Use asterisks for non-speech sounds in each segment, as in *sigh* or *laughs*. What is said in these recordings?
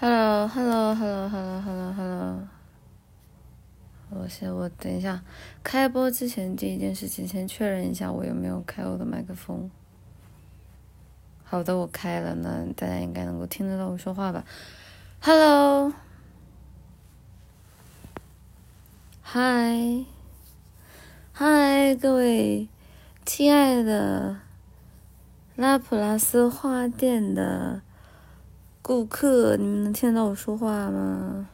Hello，Hello，Hello，Hello，Hello，Hello。我先，我等一下，开播之前第一件事情，先确认一下我有没有开我的麦克风。好的，我开了，那大家应该能够听得到我说话吧？Hello，嗨，嗨，各位亲爱的拉普拉斯花店的。顾客，你们能听得到我说话吗？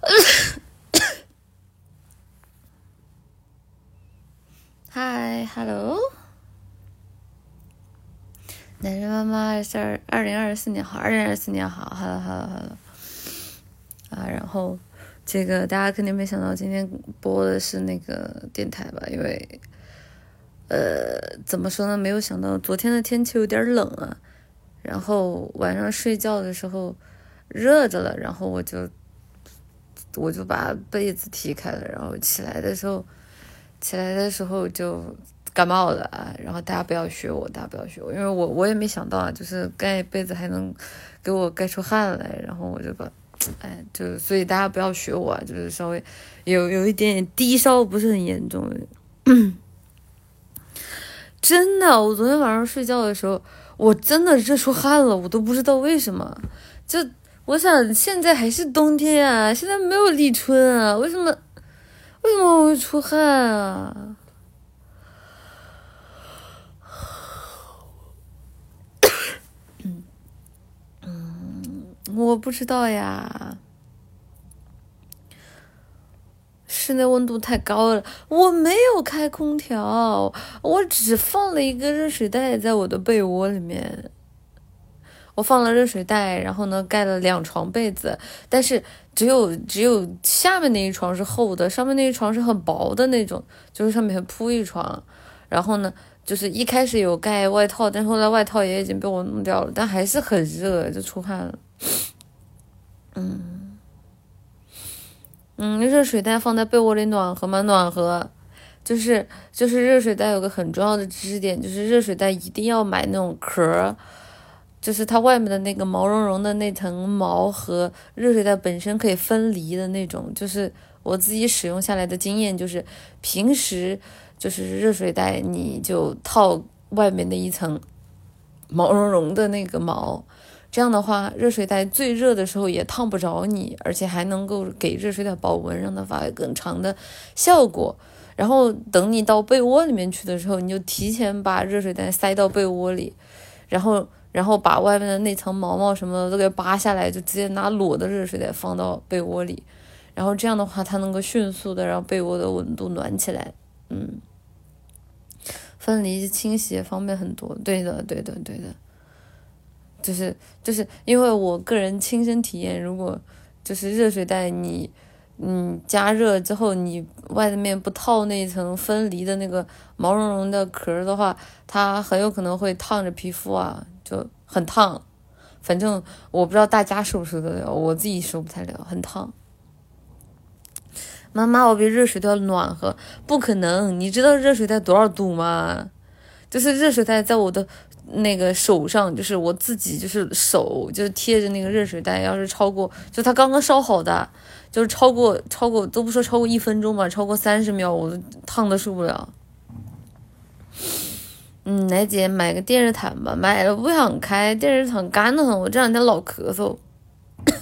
*coughs* 嗨，Hello，男人妈妈二十二二零二四年好，二零二四年好，Hello，Hello，Hello，啊，然后这个大家肯定没想到今天播的是那个电台吧？因为。呃，怎么说呢？没有想到昨天的天气有点冷啊，然后晚上睡觉的时候热着了，然后我就我就把被子踢开了，然后起来的时候起来的时候就感冒了啊。然后大家不要学我，大家不要学我，因为我我也没想到啊，就是盖被子还能给我盖出汗来，然后我就把哎，就所以大家不要学我啊，就是稍微有有一点点低烧，不是很严重。真的，我昨天晚上睡觉的时候，我真的热出汗了，我都不知道为什么。就我想，现在还是冬天啊，现在没有立春啊，为什么？为什么我会出汗啊？*coughs* 嗯，我不知道呀。室内温度太高了，我没有开空调，我只放了一个热水袋在我的被窝里面。我放了热水袋，然后呢盖了两床被子，但是只有只有下面那一床是厚的，上面那一床是很薄的那种，就是上面铺一床。然后呢，就是一开始有盖外套，但后来外套也已经被我弄掉了，但还是很热，就出汗了。嗯。嗯，热水袋放在被窝里暖和吗？暖和，就是就是热水袋有个很重要的知识点，就是热水袋一定要买那种壳，就是它外面的那个毛茸茸的那层毛和热水袋本身可以分离的那种。就是我自己使用下来的经验，就是平时就是热水袋你就套外面的一层毛茸茸的那个毛。这样的话，热水袋最热的时候也烫不着你，而且还能够给热水袋保温，让它发挥更长的效果。然后等你到被窝里面去的时候，你就提前把热水袋塞到被窝里，然后然后把外面的那层毛毛什么的都给扒下来，就直接拿裸的热水袋放到被窝里。然后这样的话，它能够迅速的让被窝的温度暖起来。嗯，分离清洗方便很多。对的，对的，对的。就是就是因为我个人亲身体验，如果就是热水袋你嗯加热之后，你外面不套那一层分离的那个毛茸茸的壳的话，它很有可能会烫着皮肤啊，就很烫。反正我不知道大家受不受得了，我自己受不太了，很烫。妈妈，我比热水袋暖和，不可能！你知道热水袋多少度吗？就是热水袋在我的。那个手上就是我自己，就是手就是贴着那个热水袋，要是超过，就它刚刚烧好的，就是超过超过都不说超过一分钟吧，超过三十秒我都烫的受不了。嗯，奶姐买个电热毯吧，买了不想开，电热毯干的很，我这两天老咳嗽。*coughs*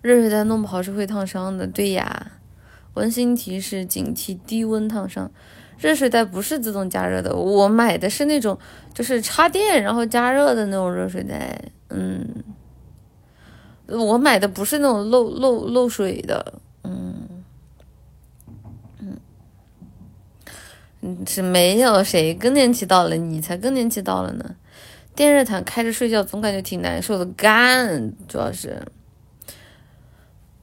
热水袋弄不好是会烫伤的，对呀。温馨提示：警惕低温烫伤。热水袋不是自动加热的，我买的是那种就是插电然后加热的那种热水袋。嗯，我买的不是那种漏漏漏水的。嗯嗯嗯，是没有谁更年期到了，你才更年期到了呢。电热毯开着睡觉总感觉挺难受的，干主要是。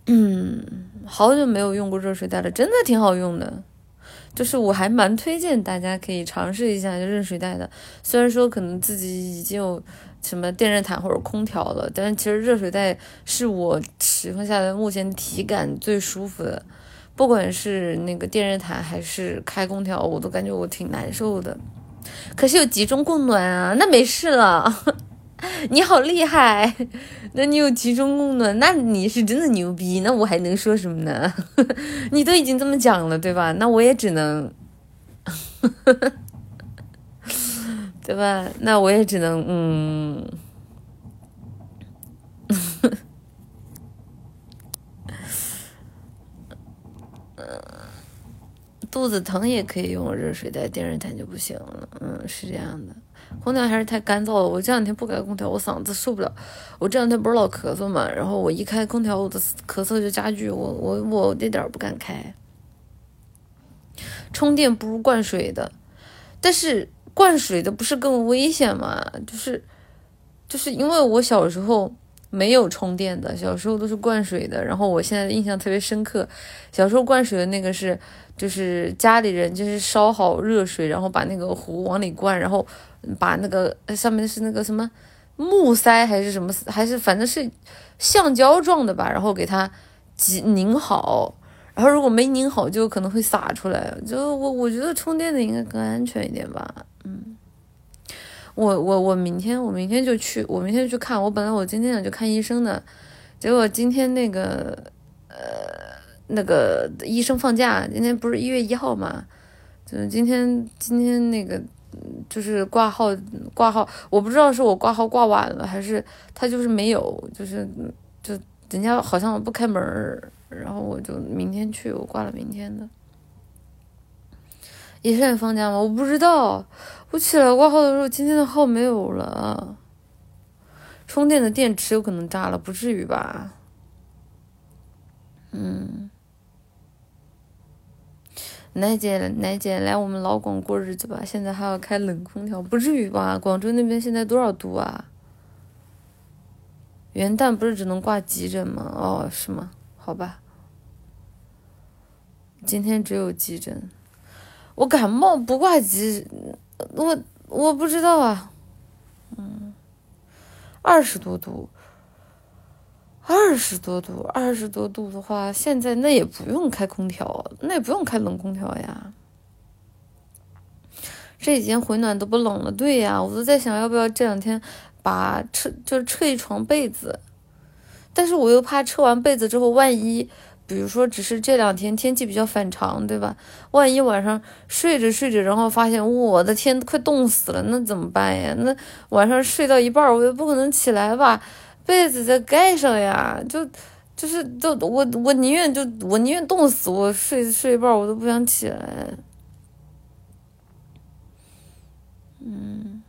嗯，好久没有用过热水袋了，真的挺好用的。就是我还蛮推荐大家可以尝试一下热水袋的，虽然说可能自己已经有什么电热毯或者空调了，但是其实热水袋是我使用下来目前体感最舒服的。不管是那个电热毯还是开空调，我都感觉我挺难受的。可是有集中供暖啊，那没事了。*laughs* 你好厉害，那你有集中供暖，那你是真的牛逼。那我还能说什么呢？*laughs* 你都已经这么讲了，对吧？那我也只能，*laughs* 对吧？那我也只能，嗯。*laughs* 肚子疼也可以用热水袋电热毯就不行了，嗯，是这样的。空调还是太干燥了，我这两天不开空调，我嗓子受不了。我这两天不是老咳嗽嘛，然后我一开空调，我的咳嗽就加剧，我我我那点不敢开。充电不如灌水的，但是灌水的不是更危险吗？就是就是因为我小时候。没有充电的，小时候都是灌水的。然后我现在印象特别深刻，小时候灌水的那个是，就是家里人就是烧好热水，然后把那个壶往里灌，然后把那个上面是那个什么木塞还是什么，还是反正是橡胶状的吧，然后给它挤拧好。然后如果没拧好，就可能会洒出来。就我我觉得充电的应该更安全一点吧，嗯。我我我明天我明天就去，我明天去看。我本来我今天想去看医生的，结果今天那个呃那个医生放假，今天不是一月一号嘛？就是今天今天那个就是挂号挂号，我不知道是我挂号挂晚了，还是他就是没有，就是就人家好像不开门然后我就明天去，我挂了明天的。医生也放假吗？我不知道。我起来挂号的时候，今天的号没有了。充电的电池有可能炸了，不至于吧？嗯。奶姐，奶姐来我们老广过日子吧。现在还要开冷空调，不至于吧？广州那边现在多少度啊？元旦不是只能挂急诊吗？哦，是吗？好吧。今天只有急诊。我感冒不挂急，我我不知道啊，嗯，二十多度，二十多度，二十多度的话，现在那也不用开空调，那也不用开冷空调呀。这几天回暖都不冷了，对呀，我都在想要不要这两天把撤就是撤一床被子，但是我又怕撤完被子之后万一。比如说，只是这两天天气比较反常，对吧？万一晚上睡着睡着，然后发现我的天，快冻死了，那怎么办呀？那晚上睡到一半，我又不可能起来吧被子再盖上呀，就就是就我我宁愿就我宁愿冻死，我睡睡一半我都不想起来。嗯，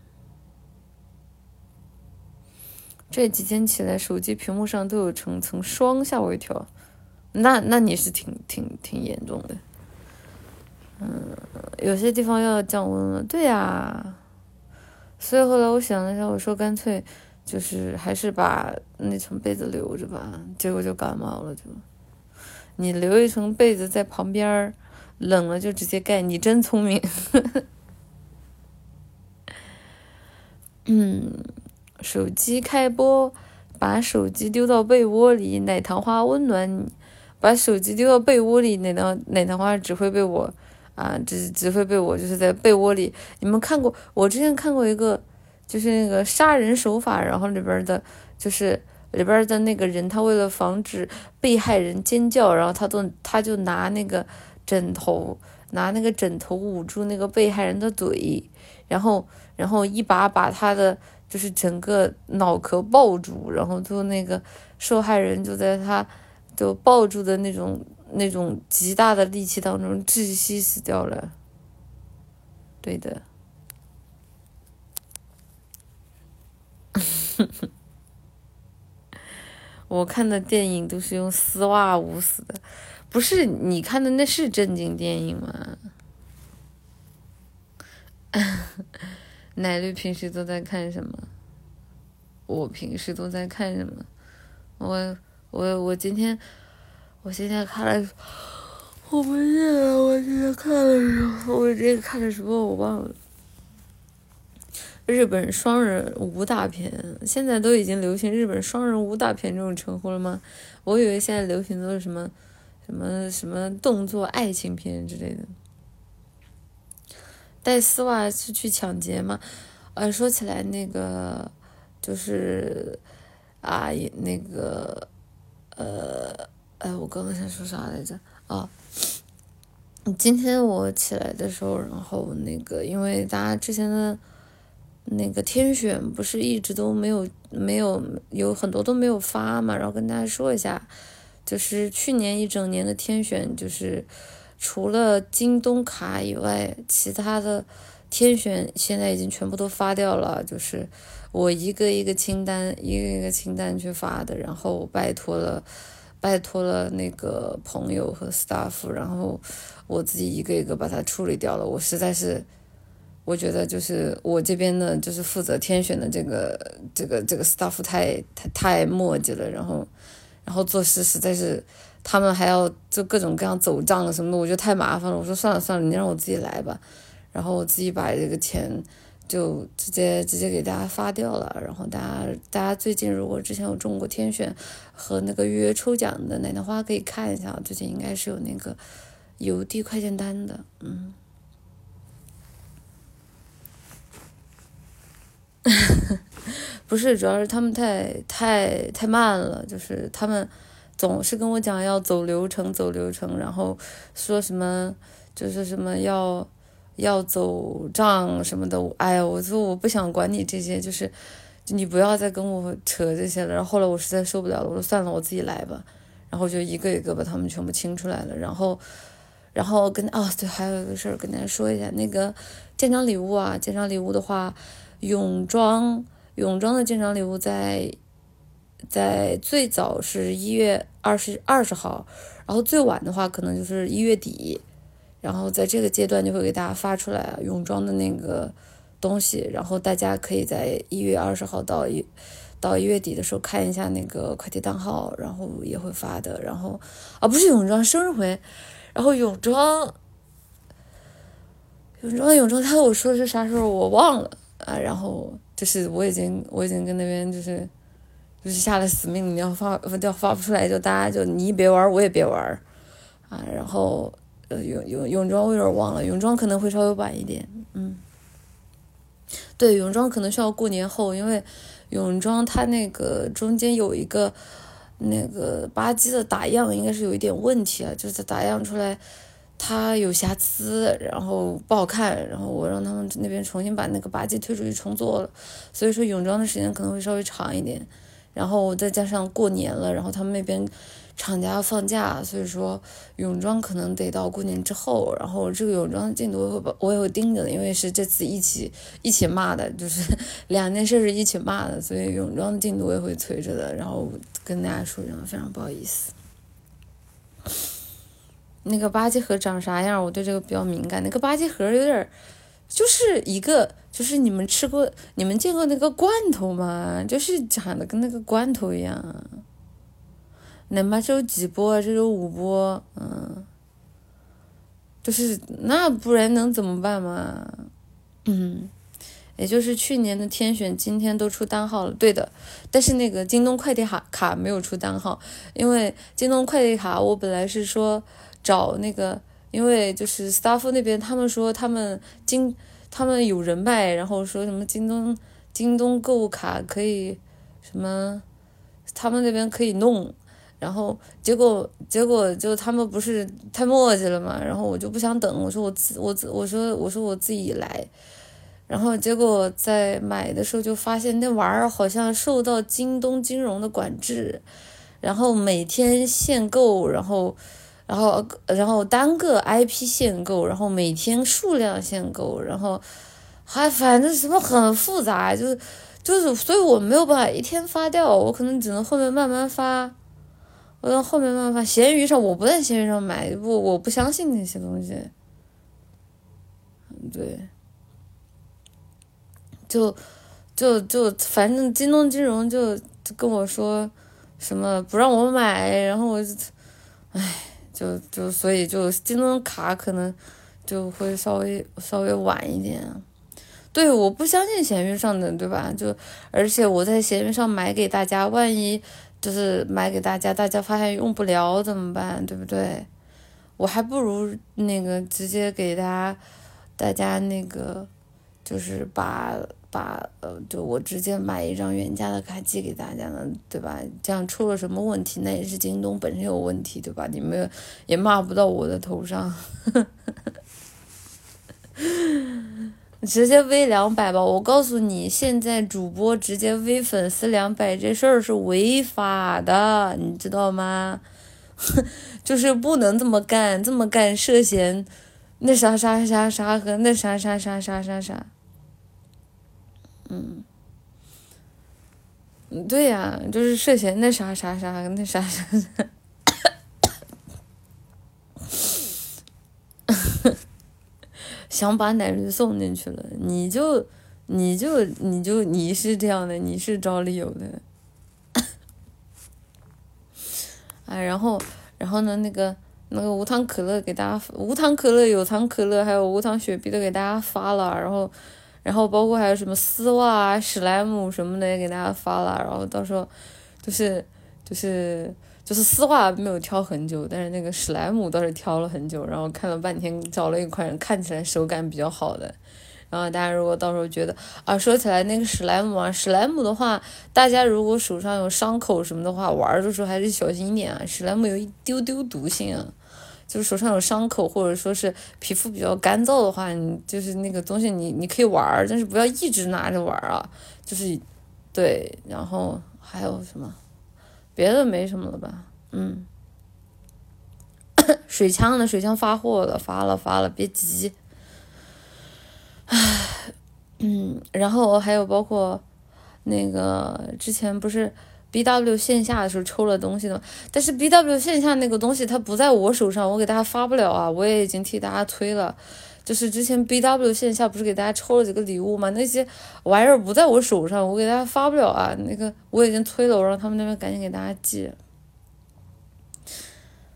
这几天起来，手机屏幕上都有层层霜，吓我一跳。那那你是挺挺挺严重的，嗯，有些地方要降温了，对呀，所以后来我想了一下，我说干脆就是还是把那层被子留着吧，结果就感冒了，就你留一层被子在旁边，冷了就直接盖，你真聪明，嗯，手机开播，把手机丢到被窝里，奶糖花温暖你。把手机丢到被窝里，奶糖奶糖花只会被我，啊，只只会被我就是在被窝里。你们看过？我之前看过一个，就是那个杀人手法，然后里边的，就是里边的那个人，他为了防止被害人尖叫，然后他都他就拿那个枕头，拿那个枕头捂住那个被害人的嘴，然后然后一把把他的就是整个脑壳抱住，然后就那个受害人就在他。就抱住的那种、那种极大的力气当中窒息死掉了。对的。*laughs* 我看的电影都是用丝袜捂死的，不是？你看的那是正经电影吗？*laughs* 奶绿平时都在看什么？我平时都在看什么？我。我我今天，我今天看了，我不记得我今天看了什么，我今天看了什么我忘了。日本双人武打片，现在都已经流行日本双人武打片这种称呼了吗？我以为现在流行都是什么什么什么动作爱情片之类的。带丝袜是去抢劫吗？呃，说起来那个就是啊，那个呃，哎，我刚刚想说啥来着？哦，今天我起来的时候，然后那个因为大家之前的那个天选不是一直都没有没有有很多都没有发嘛，然后跟大家说一下，就是去年一整年的天选就是。除了京东卡以外，其他的天选现在已经全部都发掉了。就是我一个一个清单，一个一个清单去发的，然后拜托了，拜托了那个朋友和 staff，然后我自己一个一个把它处理掉了。我实在是，我觉得就是我这边的，就是负责天选的这个这个这个 staff 太太太磨叽了，然后然后做事实在是。他们还要就各种各样走账了什么的，我觉得太麻烦了。我说算了算了，你让我自己来吧。然后我自己把这个钱就直接直接给大家发掉了。然后大家大家最近如果之前有中过天选和那个预约抽奖的奶奶花可以看一下，最近应该是有那个邮递快件单的。嗯，*laughs* 不是，主要是他们太太太慢了，就是他们。总是跟我讲要走流程，走流程，然后说什么就是什么要要走账什么的。哎呀，我说我不想管你这些，就是你不要再跟我扯这些了。然后后来我实在受不了了，我说算了，我自己来吧。然后就一个一个把他们全部清出来了。然后，然后跟哦对，还有一个事儿跟大家说一下，那个建章礼物啊，建章礼物的话，泳装泳装的建章礼物在。在最早是一月二十二十号，然后最晚的话可能就是一月底，然后在这个阶段就会给大家发出来泳装的那个东西，然后大家可以在一月二十号到一到一月底的时候看一下那个快递单号，然后也会发的。然后啊，不是泳装生日会，然后泳装泳装泳装，他我说的是啥时候我忘了啊，然后就是我已经我已经跟那边就是。就是下了死命，你要发，要发不出来，就大家就你别玩，我也别玩，啊，然后呃泳泳泳装我有点忘了，泳装可能会稍微晚一点，嗯，对，泳装可能需要过年后，因为泳装它那个中间有一个那个吧唧的打样，应该是有一点问题啊，就是打样出来它有瑕疵，然后不好看，然后我让他们那边重新把那个吧唧推出去重做了，所以说泳装的时间可能会稍微长一点。然后再加上过年了，然后他们那边厂家要放假，所以说泳装可能得到过年之后。然后这个泳装进度我会我也会盯着的，因为是这次一起一起骂的，就是两件事是一起骂的，所以泳装的进度我也会催着的。然后跟大家说一声，非常不好意思。那个吧唧盒长啥样？我对这个比较敏感。那个吧唧盒有点。就是一个，就是你们吃过、你们见过那个罐头吗？就是长得跟那个罐头一样。哪怕只有几波，这有五波，嗯，就是那不然能怎么办嘛？嗯，也就是去年的天选今天都出单号了，对的。但是那个京东快递卡卡没有出单号，因为京东快递卡我本来是说找那个。因为就是 staff 那边，他们说他们京他们有人脉，然后说什么京东京东购物卡可以什么，他们那边可以弄，然后结果结果就他们不是太磨叽了嘛，然后我就不想等，我说我自我自我说我说我自己来，然后结果在买的时候就发现那玩意儿好像受到京东金融的管制，然后每天限购，然后。然后，然后单个 IP 限购，然后每天数量限购，然后还反正什么很复杂，就是就是，所以我没有办法一天发掉，我可能只能后面慢慢发，我到后面慢慢发。闲鱼上我不在闲鱼上买，不，我不相信那些东西。对，就就就反正京东金融就跟我说什么不让我买，然后我就，唉。就就所以就京东卡可能就会稍微稍微晚一点，对，我不相信闲鱼上的，对吧？就而且我在闲鱼上买给大家，万一就是买给大家，大家发现用不了怎么办？对不对？我还不如那个直接给大家大家那个就是把把呃，就我直接买一张原价的卡寄给大家呢，对吧？这样出了什么问题，那也是京东本身有问题，对吧？你们也骂不到我的头上。*laughs* 直接微两百吧，我告诉你，现在主播直接微粉丝两百这事儿是违法的，你知道吗？*laughs* 就是不能这么干，这么干涉嫌那啥啥啥啥和那啥啥啥啥啥啥。嗯，对呀，就是涉嫌那啥啥啥那啥啥啥。想把奶绿送进去了，你就，你就，你就，你是这样的，你是找理由的。哎，然后，然后呢？那个，那个无糖可乐给大家，无糖可乐、有糖可乐，还有无糖雪碧都给大家发了。然后，然后包括还有什么丝袜啊、史莱姆什么的也给大家发了。然后到时候，就是，就是。就是丝袜没有挑很久，但是那个史莱姆倒是挑了很久，然后看了半天，找了一款看起来手感比较好的。然后大家如果到时候觉得啊，说起来那个史莱姆啊，史莱姆的话，大家如果手上有伤口什么的话，玩的时候还是小心一点啊。史莱姆有一丢丢毒性啊，就是手上有伤口或者说是皮肤比较干燥的话，你就是那个东西你你可以玩，但是不要一直拿着玩啊。就是对，然后还有什么？别的没什么了吧，嗯，*coughs* 水枪呢？水枪发货了，发了发了，别急。唉，*coughs* 嗯，然后还有包括那个之前不是 B W 线下的时候抽了东西的，但是 B W 线下那个东西它不在我手上，我给大家发不了啊，我也已经替大家催了。就是之前 B W 线下不是给大家抽了几个礼物吗？那些玩意儿不在我手上，我给大家发不了啊。那个我已经催了，我让他们那边赶紧给大家寄。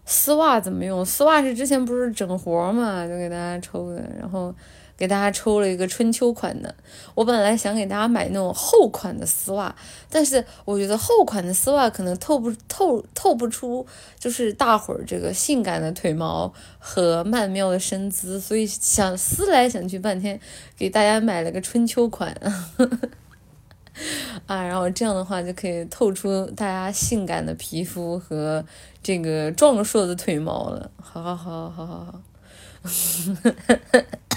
丝袜怎么用？丝袜是之前不是整活嘛，就给大家抽的，然后。给大家抽了一个春秋款的，我本来想给大家买那种厚款的丝袜，但是我觉得厚款的丝袜可能透不透透不出，就是大伙儿这个性感的腿毛和曼妙的身姿，所以想思来想去半天，给大家买了个春秋款，*laughs* 啊，然后这样的话就可以透出大家性感的皮肤和这个壮硕的腿毛了，好好好好好好。*laughs*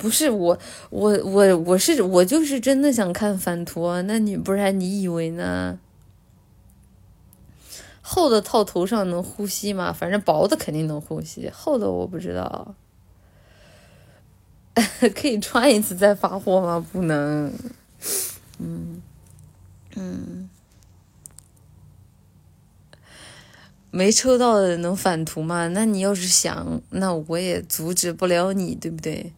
不是我，我我我是我就是真的想看反图啊！那你不然你以为呢？厚的套头上能呼吸吗？反正薄的肯定能呼吸，厚的我不知道。*laughs* 可以穿一次再发货吗？不能。嗯嗯。没抽到的能返图吗？那你要是想，那我也阻止不了你，对不对？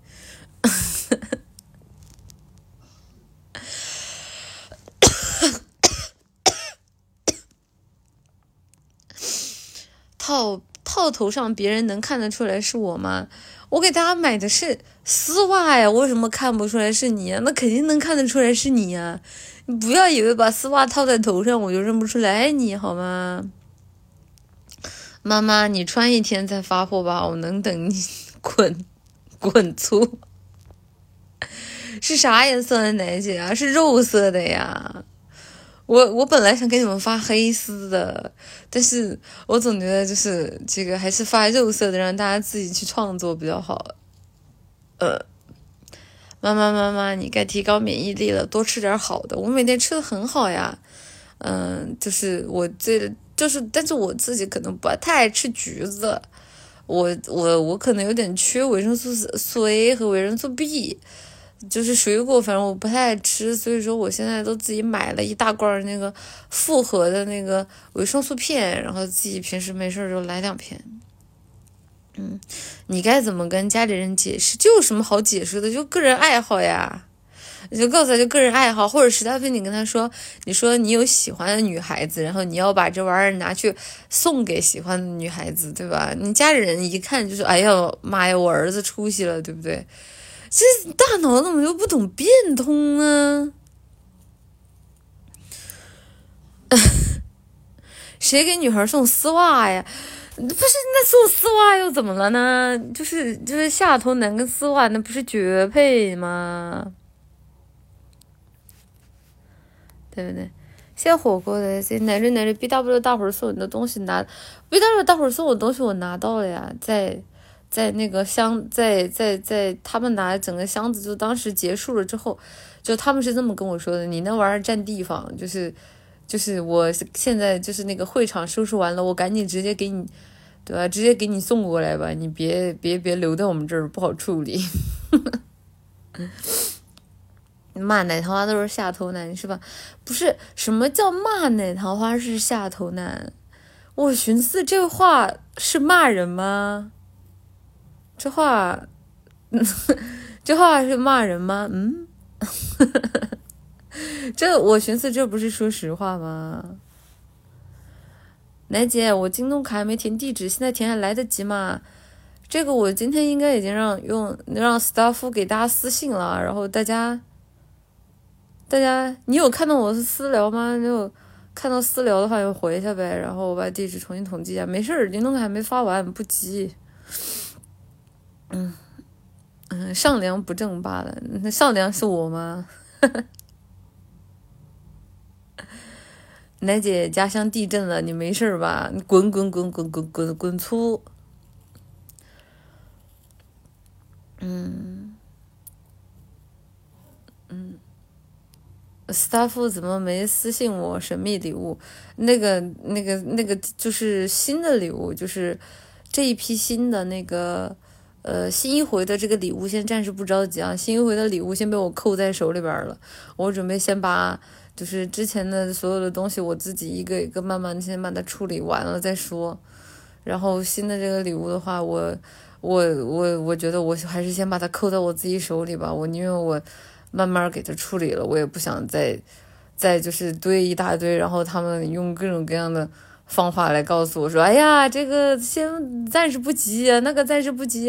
*coughs* 套套头上，别人能看得出来是我吗？我给大家买的是丝袜呀，为什么看不出来是你啊？那肯定能看得出来是你呀！你不要以为把丝袜套在头上，我就认不出来你好吗？妈妈，你穿一天再发货吧，我能等你 *laughs* 滚滚粗。是啥颜色的奶姐啊？是肉色的呀。我我本来想给你们发黑丝的，但是我总觉得就是这个还是发肉色的，让大家自己去创作比较好。呃，妈妈妈妈，你该提高免疫力了，多吃点好的。我每天吃的很好呀，嗯，就是我这。就是，但是我自己可能不太爱吃橘子，我我我可能有点缺维生素素 A 和维生素 B，就是水果反正我不太爱吃，所以说我现在都自己买了一大罐那个复合的那个维生素片，然后自己平时没事就来两片。嗯，你该怎么跟家里人解释？就有什么好解释的？就个人爱好呀。你就告诉他，就个人爱好，或者实在非你跟他说，你说你有喜欢的女孩子，然后你要把这玩意儿拿去送给喜欢的女孩子，对吧？你家里人一看就是，哎呀妈呀，我儿子出息了，对不对？这大脑怎么又不懂变通呢？*laughs* 谁给女孩送丝袜呀？不是那送丝袜又怎么了呢？就是就是下头男跟丝袜那不是绝配吗？对不对？谢火锅的谢奶绿奶绿 B W 大伙送你的东西拿，B W 大伙送我东西我拿到了呀，在在那个箱在在在他们拿整个箱子就当时结束了之后，就他们是这么跟我说的，你那玩意儿占地方，就是就是我现在就是那个会场收拾完了，我赶紧直接给你，对吧？直接给你送过来吧，你别别别留在我们这儿不好处理。*laughs* 骂奶桃花都是下头男是吧？不是，什么叫骂奶桃花是下头男？我寻思这话是骂人吗？这话，*laughs* 这话是骂人吗？嗯，*laughs* 这我寻思这不是说实话吗？奶姐，我京东卡还没填地址，现在填还来得及吗？这个我今天应该已经让用让 staff 给大家私信了，然后大家。大家，你有看到我是私聊吗？你有看到私聊的话，就回一下呗。然后我把地址重新统计一下，没事儿，京东卡还没发完，不急。嗯嗯，上梁不正罢了。那上梁是我吗？*laughs* 奶姐家乡地震了，你没事吧？你滚滚滚滚滚滚滚粗。嗯嗯。staff 怎么没私信我神秘礼物？那个、那个、那个就是新的礼物，就是这一批新的那个呃新一回的这个礼物，先暂时不着急啊。新一回的礼物先被我扣在手里边了，我准备先把就是之前的所有的东西，我自己一个一个慢慢先把它处理完了再说。然后新的这个礼物的话，我我我我觉得我还是先把它扣在我自己手里吧。我宁愿我。慢慢给它处理了，我也不想再，再就是堆一大堆，然后他们用各种各样的方法来告诉我说：“哎呀，这个先暂时不急，那个暂时不急。”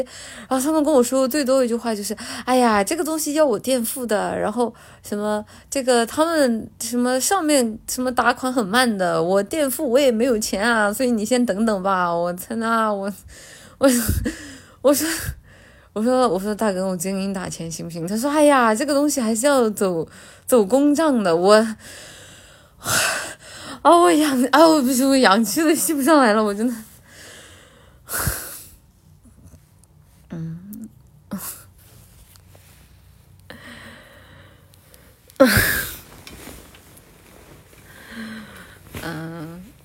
然后他们跟我说最多一句话就是：“哎呀，这个东西要我垫付的，然后什么这个他们什么上面什么打款很慢的，我垫付我也没有钱啊，所以你先等等吧。”我操那我我我说。我说我说大哥，我今天给你打钱行不行？他说哎呀，这个东西还是要走走公账的。我啊，我氧啊，我不行，我氧气都吸不上来了，我真的。嗯。*laughs*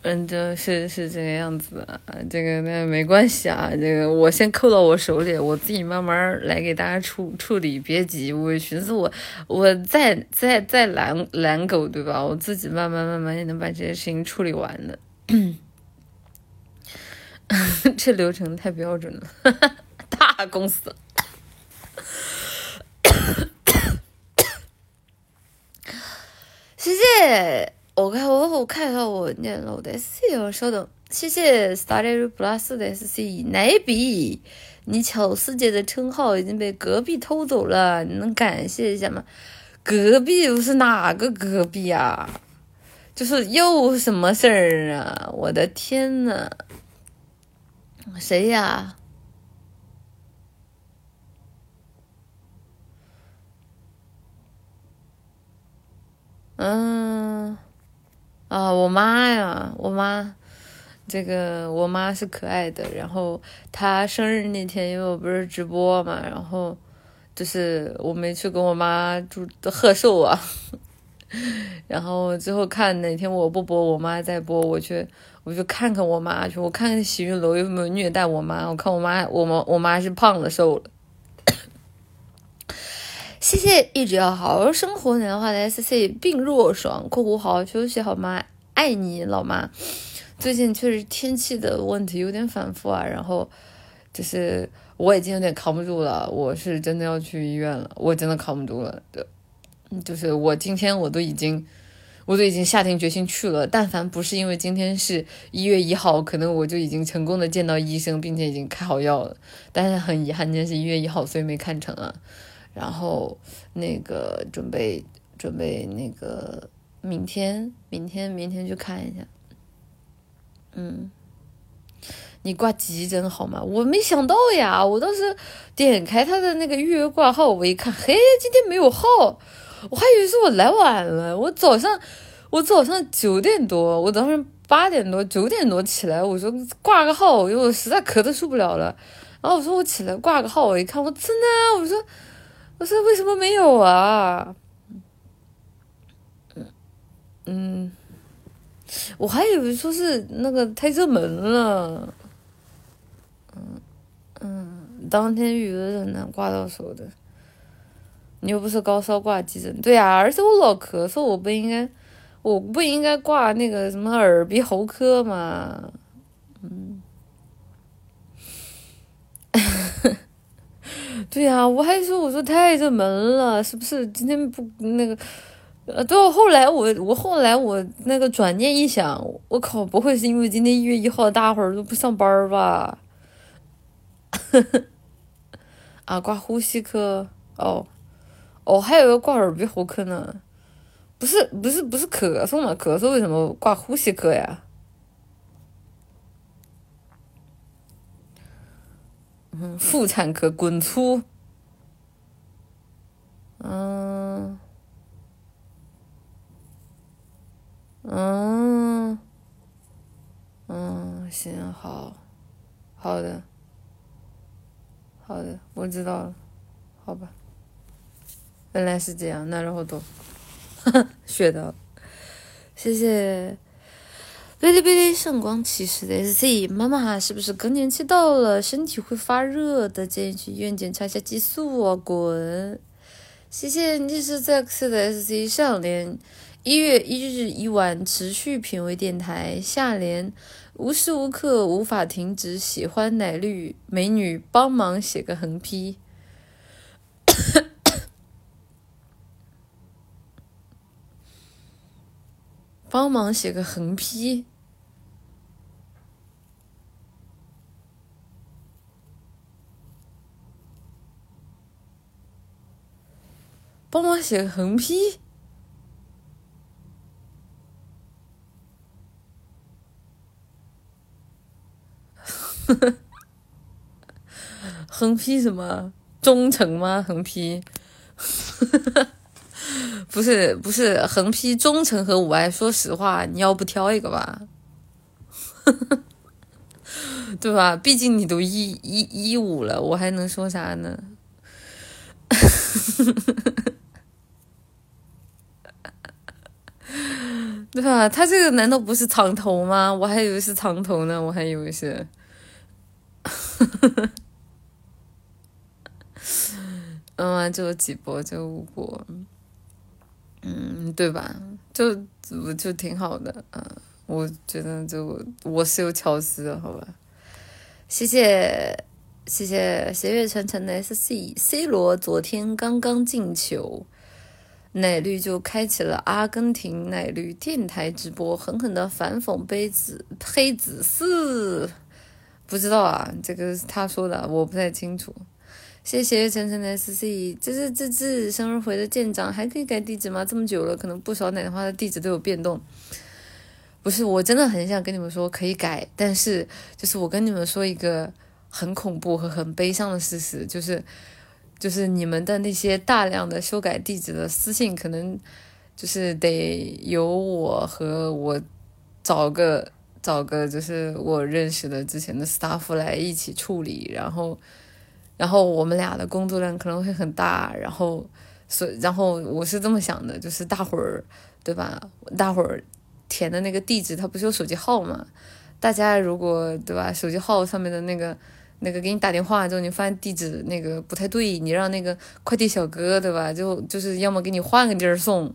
嗯。就是是这个样子的，这个那没关系啊，这个我先扣到我手里，我自己慢慢来给大家处处理，别急。我寻思我我再再再懒懒狗对吧？我自己慢慢慢慢也能把这些事情处理完的。*coughs* 这流程太标准了，*laughs* 大公司。*coughs* 谢谢。我看我我看一下我念了我的 C，稍等，谢谢 Starry Plus 的 SC 奶比，你巧思姐的称号已经被隔壁偷走了，你能感谢一下吗？隔壁又是哪个隔壁啊？就是又什么事儿啊？我的天呐，谁呀？嗯。啊，我妈呀，我妈，这个我妈是可爱的。然后她生日那天，因为我不是直播嘛，然后就是我没去跟我妈祝贺寿啊。*laughs* 然后最后看哪天我不播，我妈在播，我去我去看看我妈去，我看看洗浴楼有没有虐待我妈。我看我妈，我妈我妈是胖了瘦了。谢谢一直要好好生活年华的 S C 病弱爽（括弧好好休息好吗？爱你老妈）。最近确实天气的问题有点反复啊，然后就是我已经有点扛不住了，我是真的要去医院了，我真的扛不住了。对，就是我今天我都已经，我都已经下定决心去了。但凡不是因为今天是一月一号，可能我就已经成功的见到医生，并且已经开好药了。但是很遗憾，今天是一月一号，所以没看成啊。然后那个准备准备那个明天明天明天去看一下，嗯，你挂急诊好吗？我没想到呀，我当时点开他的那个预约挂号，我一看，嘿，今天没有号，我还以为是我来晚了。我早上，我早上九点多，我早上八点多、九点多起来，我说挂个号，因为我实在咳的受不了了。然后我说我起来挂个号，我一看，我真的，我说，我说为什么没有啊？嗯嗯，我还以为说是那个太热门了。嗯嗯，当天预约的难挂到手的。你又不是高烧挂急诊，对呀，而且我老咳嗽，我不应该，我不应该挂那个什么耳鼻喉科嘛？嗯，对呀，我还说我说太热门了，是不是？今天不那个，呃，到后来我我后来我那个转念一想，我靠，不会是因为今天一月一号大伙儿都不上班吧？*laughs* 啊，挂呼吸科哦，哦，还有个挂耳鼻喉科呢，不是不是不是咳嗽吗？咳嗽为什么挂呼吸科呀？嗯，妇产科滚粗，嗯嗯嗯，行，好好的。好的，我知道了，好吧，原来是这样，那然后都 *laughs* 学到了，谢谢。哔哩哔哩圣光骑士的 SC 妈妈，是不是更年期到了，身体会发热的，建议去医院检查一下激素啊，滚！谢谢你是 Zack 的 SC 上联，一月一日一晚持续品味电台，下联。无时无刻无法停止喜欢奶绿美女，帮忙写个横批，帮忙写个横批，帮忙写个横批。*laughs* 横批什么？忠诚吗？横批？不 *laughs* 是不是，横批忠诚和我爱。说实话，你要不挑一个吧？*laughs* 对吧？毕竟你都一一一五了，我还能说啥呢？*laughs* 对吧？他这个难道不是长头吗？我还以为是长头呢，我还以为是。嗯，就几波就五波，嗯，对吧？就就挺好的，嗯，我觉得就我是有巧思的，好吧？谢谢谢谢斜月沉沉的 S C C 罗，昨天刚刚进球，奶绿就开启了阿根廷奶绿电台直播，狠狠的反讽杯子黑子四。不知道啊，这个是他说的，我不太清楚。谢谢晨晨的 S C，这是这次生日回的舰长，还可以改地址吗？这么久了，可能不少奶花的地址都有变动。不是，我真的很想跟你们说可以改，但是就是我跟你们说一个很恐怖和很悲伤的事实，就是就是你们的那些大量的修改地址的私信，可能就是得由我和我找个。找个就是我认识的之前的 staff 来一起处理，然后，然后我们俩的工作量可能会很大，然后，所然后我是这么想的，就是大伙儿，对吧？大伙儿填的那个地址，它不是有手机号吗？大家如果对吧，手机号上面的那个那个给你打电话之后，你发现地址那个不太对，你让那个快递小哥对吧？就就是要么给你换个地儿送，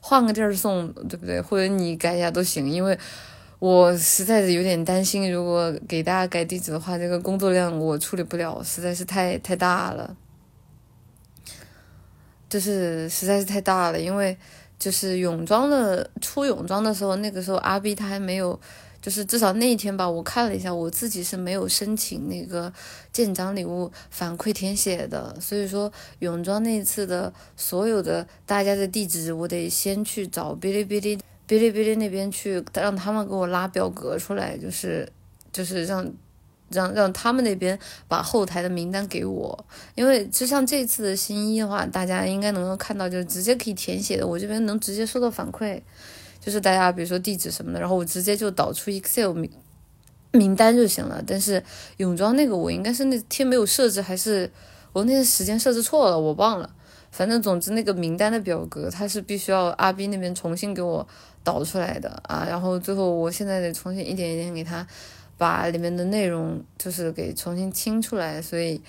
换个地儿送，对不对？或者你改一下都行，因为。我实在是有点担心，如果给大家改地址的话，这个工作量我处理不了，实在是太太大了，就是实在是太大了。因为就是泳装的出泳装的时候，那个时候阿 B 他还没有，就是至少那一天吧，我看了一下，我自己是没有申请那个舰长礼物反馈填写的，所以说泳装那次的所有的大家的地址，我得先去找哔哩哔哩。哔哩哔哩那边去让他们给我拉表格出来，就是就是让让让他们那边把后台的名单给我，因为就像这次的新一的话，大家应该能够看到，就是直接可以填写的，我这边能直接收到反馈，就是大家比如说地址什么的，然后我直接就导出 Excel 名名单就行了。但是泳装那个我应该是那天没有设置，还是我那个时间设置错了，我忘了。反正总之那个名单的表格，它是必须要阿 B 那边重新给我导出来的啊，然后最后我现在得重新一点一点给他。把里面的内容就是给重新清出来，所以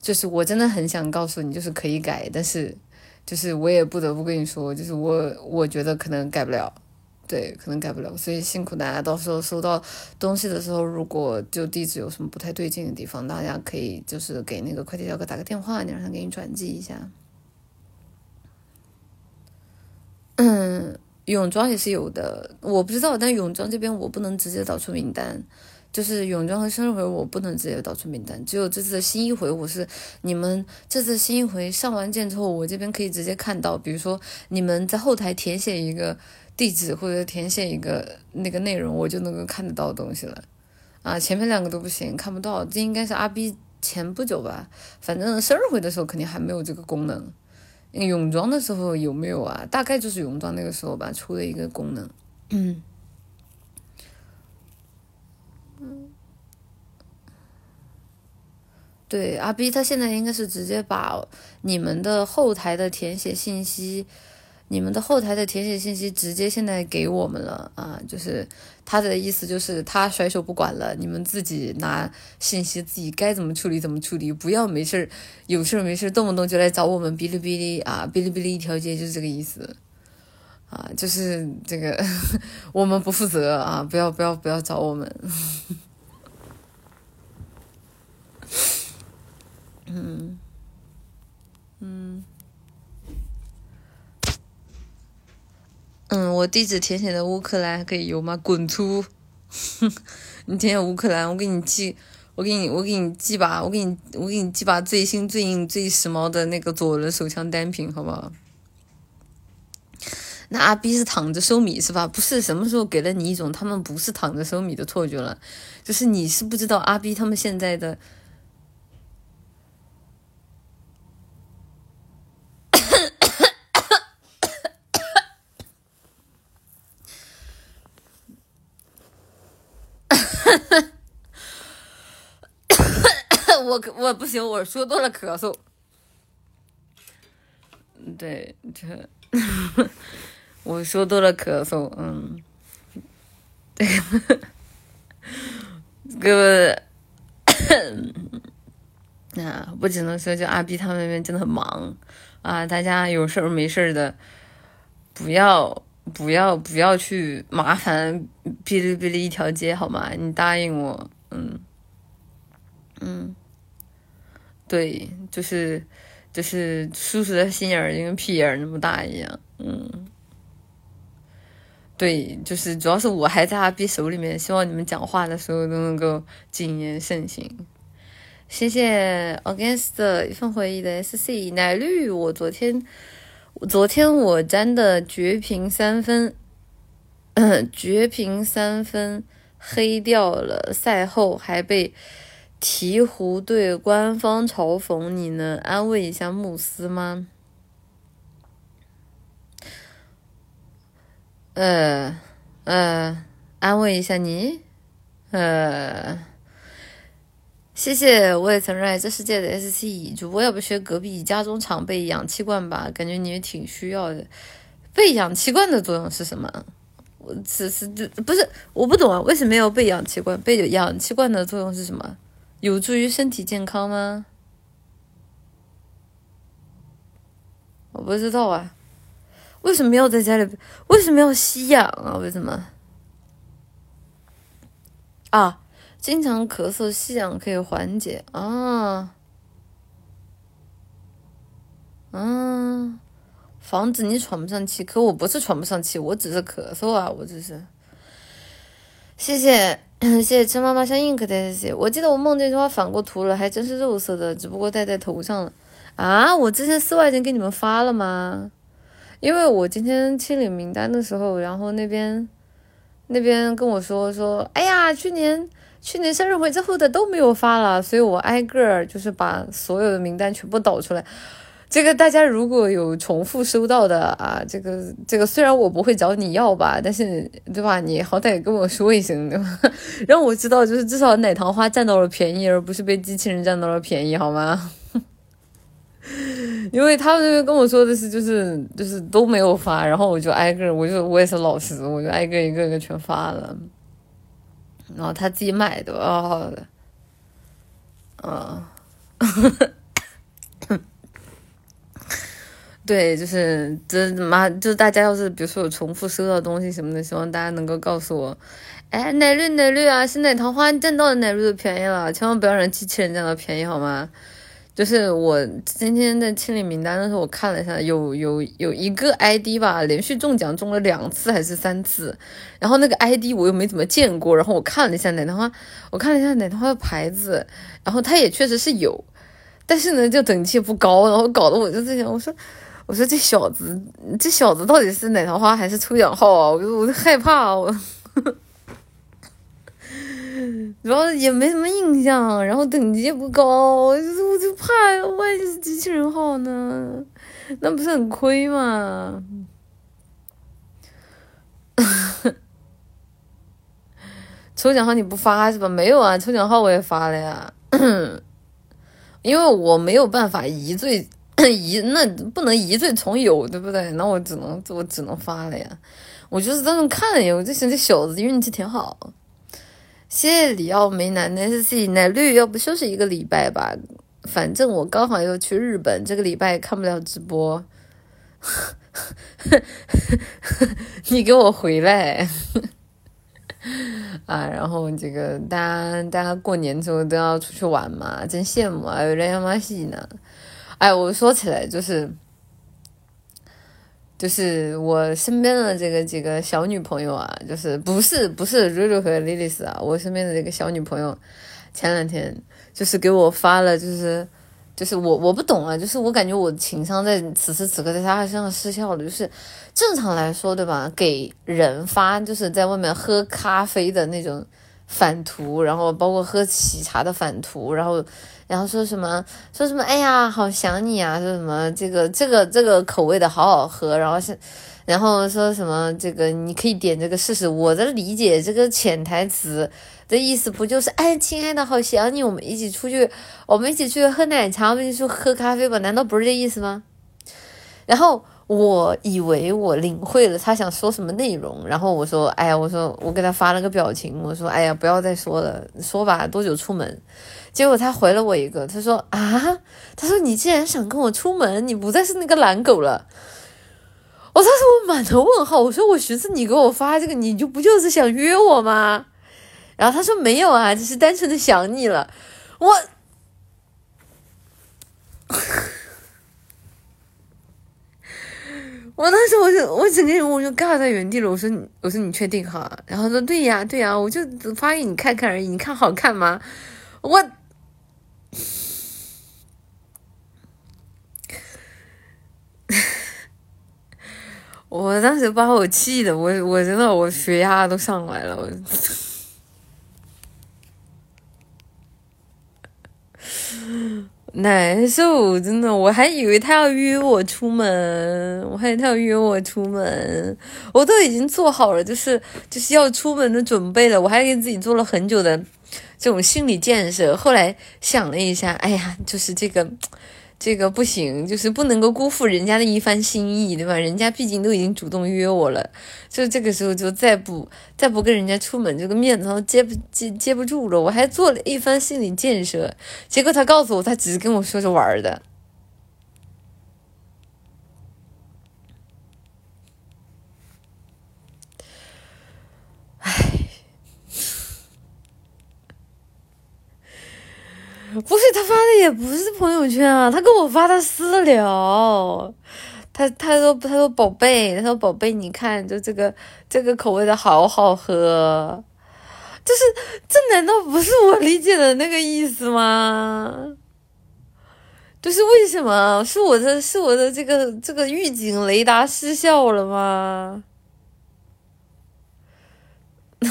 就是我真的很想告诉你，就是可以改，但是就是我也不得不跟你说，就是我我觉得可能改不了，对，可能改不了，所以辛苦大家，到时候收到东西的时候，如果就地址有什么不太对劲的地方，大家可以就是给那个快递小哥打个电话，你让他给你转寄一下。嗯。泳装也是有的，我不知道，但泳装这边我不能直接导出名单，就是泳装和生日回我不能直接导出名单，只有这次新一回我是你们这次新一回上完件之后，我这边可以直接看到，比如说你们在后台填写一个地址或者填写一个那个内容，我就能够看得到东西了，啊，前面两个都不行，看不到，这应该是阿 B 前不久吧，反正生日回的时候肯定还没有这个功能。泳装的时候有没有啊？大概就是泳装那个时候吧，出的一个功能。嗯，对，阿 B 他现在应该是直接把你们的后台的填写信息。你们的后台的填写信息直接现在给我们了啊，就是他的意思就是他甩手不管了，你们自己拿信息自己该怎么处理怎么处理，不要没事有事没事动不动就来找我们哔哩哔哩啊，哔哩哔哩一条街就是这个意思啊，就是这个 *laughs* 我们不负责啊，不要不要不要找我们，*laughs* 嗯。嗯，我地址填写的乌克兰可以邮吗？滚出！*laughs* 你填写乌克兰，我给你寄，我给你，我给你寄把，我给你，我给你寄把最新、最硬、最时髦的那个左轮手枪单品，好不好？那阿 B 是躺着收米是吧？不是，什么时候给了你一种他们不是躺着收米的错觉了？就是你是不知道阿 B 他们现在的。我不行，我说多了咳嗽。对，这我说多了咳嗽，嗯，这个啊，我只能说，就阿 B 他们那边真的很忙啊，大家有事儿没事儿的，不要不要不要去麻烦哔哩哔哩一条街好吗？你答应我，嗯嗯。对，就是就是叔叔的心眼儿，就跟屁眼儿那么大一样。嗯，对，就是主要是我还在阿 B 手里面，希望你们讲话的时候都能够谨言慎行。谢谢 Against 一份回忆的 SC 奶绿，我昨天昨天我粘的绝平三分，*coughs* 绝平三分黑掉了，赛后还被。鹈鹕队官方嘲讽，你能安慰一下慕斯吗？呃呃，安慰一下你，呃，谢谢。我也曾热爱这世界的 S C 主播，要不学隔壁家中常备氧气罐吧？感觉你也挺需要的。备氧气罐的作用是什么？我此时就不是我不懂啊，为什么要备氧气罐？备氧气罐的作用是什么？有助于身体健康吗？我不知道啊。为什么要在家里？为什么要吸氧啊？为什么？啊，经常咳嗽，吸氧可以缓解啊。嗯，防止你喘不上气。可我不是喘不上气，我只是咳嗽啊，我只是。谢谢。*laughs* 谢谢吃妈妈像 ink 的谢谢，我记得我梦见这花反过图了，还真是肉色的，只不过戴在头上了。啊，我之前四外间给你们发了吗？因为我今天清理名单的时候，然后那边那边跟我说说，哎呀，去年去年生日会之后的都没有发了，所以我挨个儿就是把所有的名单全部导出来。这个大家如果有重复收到的啊，这个这个虽然我不会找你要吧，但是对吧？你好歹跟我说一声，对吧？让我知道，就是至少奶糖花占到了便宜，而不是被机器人占到了便宜，好吗？*laughs* 因为他们那边跟我说的是，就是就是都没有发，然后我就挨个，我就我也是老实，我就挨个一个一个全发了。然后他自己买的啊，啊。对，就是这妈，就是大家要是比如说有重复收到东西什么的，希望大家能够告诉我，哎，奶绿奶绿啊，是奶桃花占到奶绿的便宜了，千万不要让机器人占到便宜好吗？就是我今天在清理名单的时候，我看了一下，有有有一个 ID 吧，连续中奖中了两次还是三次，然后那个 ID 我又没怎么见过，然后我看了一下奶糖花，我看了一下奶糖花的牌子，然后它也确实是有，但是呢，就等级不高，然后搞得我就在想，我说。我说这小子，这小子到底是奶糖花还是抽奖号啊？我就我就害怕，我主要也没什么印象，然后等级也不高，我就我就怕万一是机器人号呢，那不是很亏吗？*laughs* 抽奖号你不发是吧？没有啊，抽奖号我也发了呀，*coughs* 因为我没有办法一罪。*coughs* 一那不能一罪从有，对不对？那我只能我只能发了呀。我就是这么看呀，我就想这小子运气挺好。谢谢里奥梅奶奶 S C 奶绿，要不休息一个礼拜吧？反正我刚好要去日本，这个礼拜看不了直播。*laughs* 你给我回来啊！然后这个大家大家过年之后都要出去玩嘛，真羡慕啊！有点要马戏呢。哎，我说起来就是，就是我身边的这个几个小女朋友啊，就是不是不是瑞瑞和莉莉丝啊，我身边的这个小女朋友，前两天就是给我发了，就是就是我我不懂啊，就是我感觉我情商在此时此刻在他身上失效了，就是正常来说对吧，给人发就是在外面喝咖啡的那种反图，然后包括喝喜茶的反图，然后。然后说什么说什么？哎呀，好想你啊！说什么这个这个这个口味的好好喝。然后是，然后说什么这个你可以点这个试试。我的理解，这个潜台词的意思不就是哎，亲爱的，好想你，我们一起出去，我们一起去喝奶茶，我们一起去喝咖啡吧？难道不是这意思吗？然后我以为我领会了他想说什么内容，然后我说，哎呀，我说我给他发了个表情，我说，哎呀，不要再说了，说吧，多久出门？结果他回了我一个，他说啊，他说你既然想跟我出门，你不再是那个懒狗了。我当时我满头问号，我说我寻思你给我发这个，你就不就是想约我吗？然后他说没有啊，只是单纯的想你了。我，我当时我就我整个人我就尬在原地了。我说我说你确定哈？然后说对呀对呀，我就发给你看看而已，你看好看吗？我。我当时把我气的，我我真的我血压都上来了，我 *laughs* 难受，真的，我还以为他要约我出门，我还以为他要约我出门，我都已经做好了，就是就是要出门的准备了，我还给自己做了很久的这种心理建设，后来想了一下，哎呀，就是这个。这个不行，就是不能够辜负人家的一番心意，对吧？人家毕竟都已经主动约我了，就这个时候就再不再不跟人家出门，这个面子都接不接接不住了。我还做了一番心理建设，结果他告诉我，他只是跟我说着玩的。不是他发的也不是朋友圈啊，他跟我发的私聊。他他说他说宝贝，他说宝贝，你看就这个这个口味的好好喝，就是这难道不是我理解的那个意思吗？就是为什么是我的是我的这个这个预警雷达失效了吗？*laughs*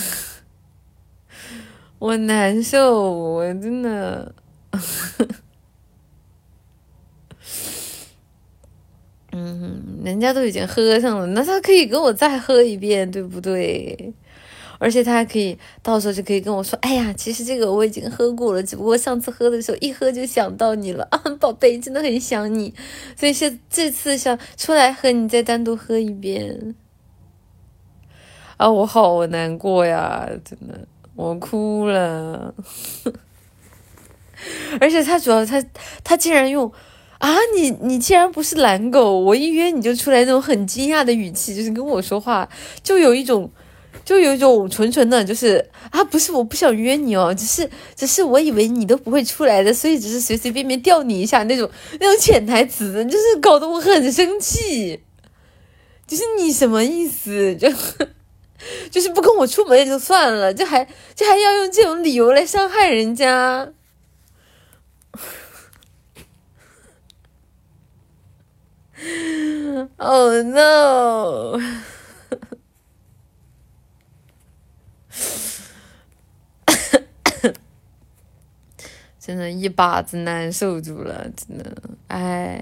我难受，我真的。*laughs* 嗯，人家都已经喝上了，那他可以跟我再喝一遍，对不对？而且他还可以到时候就可以跟我说：“哎呀，其实这个我已经喝过了，只不过上次喝的时候一喝就想到你了啊，*laughs* 宝贝，真的很想你，所以是这次想出来和你再单独喝一遍。”啊，我好难过呀，真的，我哭了。*laughs* 而且他主要他他竟然用。啊，你你既然不是懒狗，我一约你就出来那种很惊讶的语气，就是跟我说话，就有一种，就有一种纯纯的，就是啊，不是我不想约你哦，只是只是我以为你都不会出来的，所以只是随随便便吊你一下那种那种潜台词，就是搞得我很生气，就是你什么意思？就 *laughs* 就是不跟我出门也就算了，就还就还要用这种理由来伤害人家。*laughs* Oh no！*coughs* 真的，一把子难受住了，真的，哎，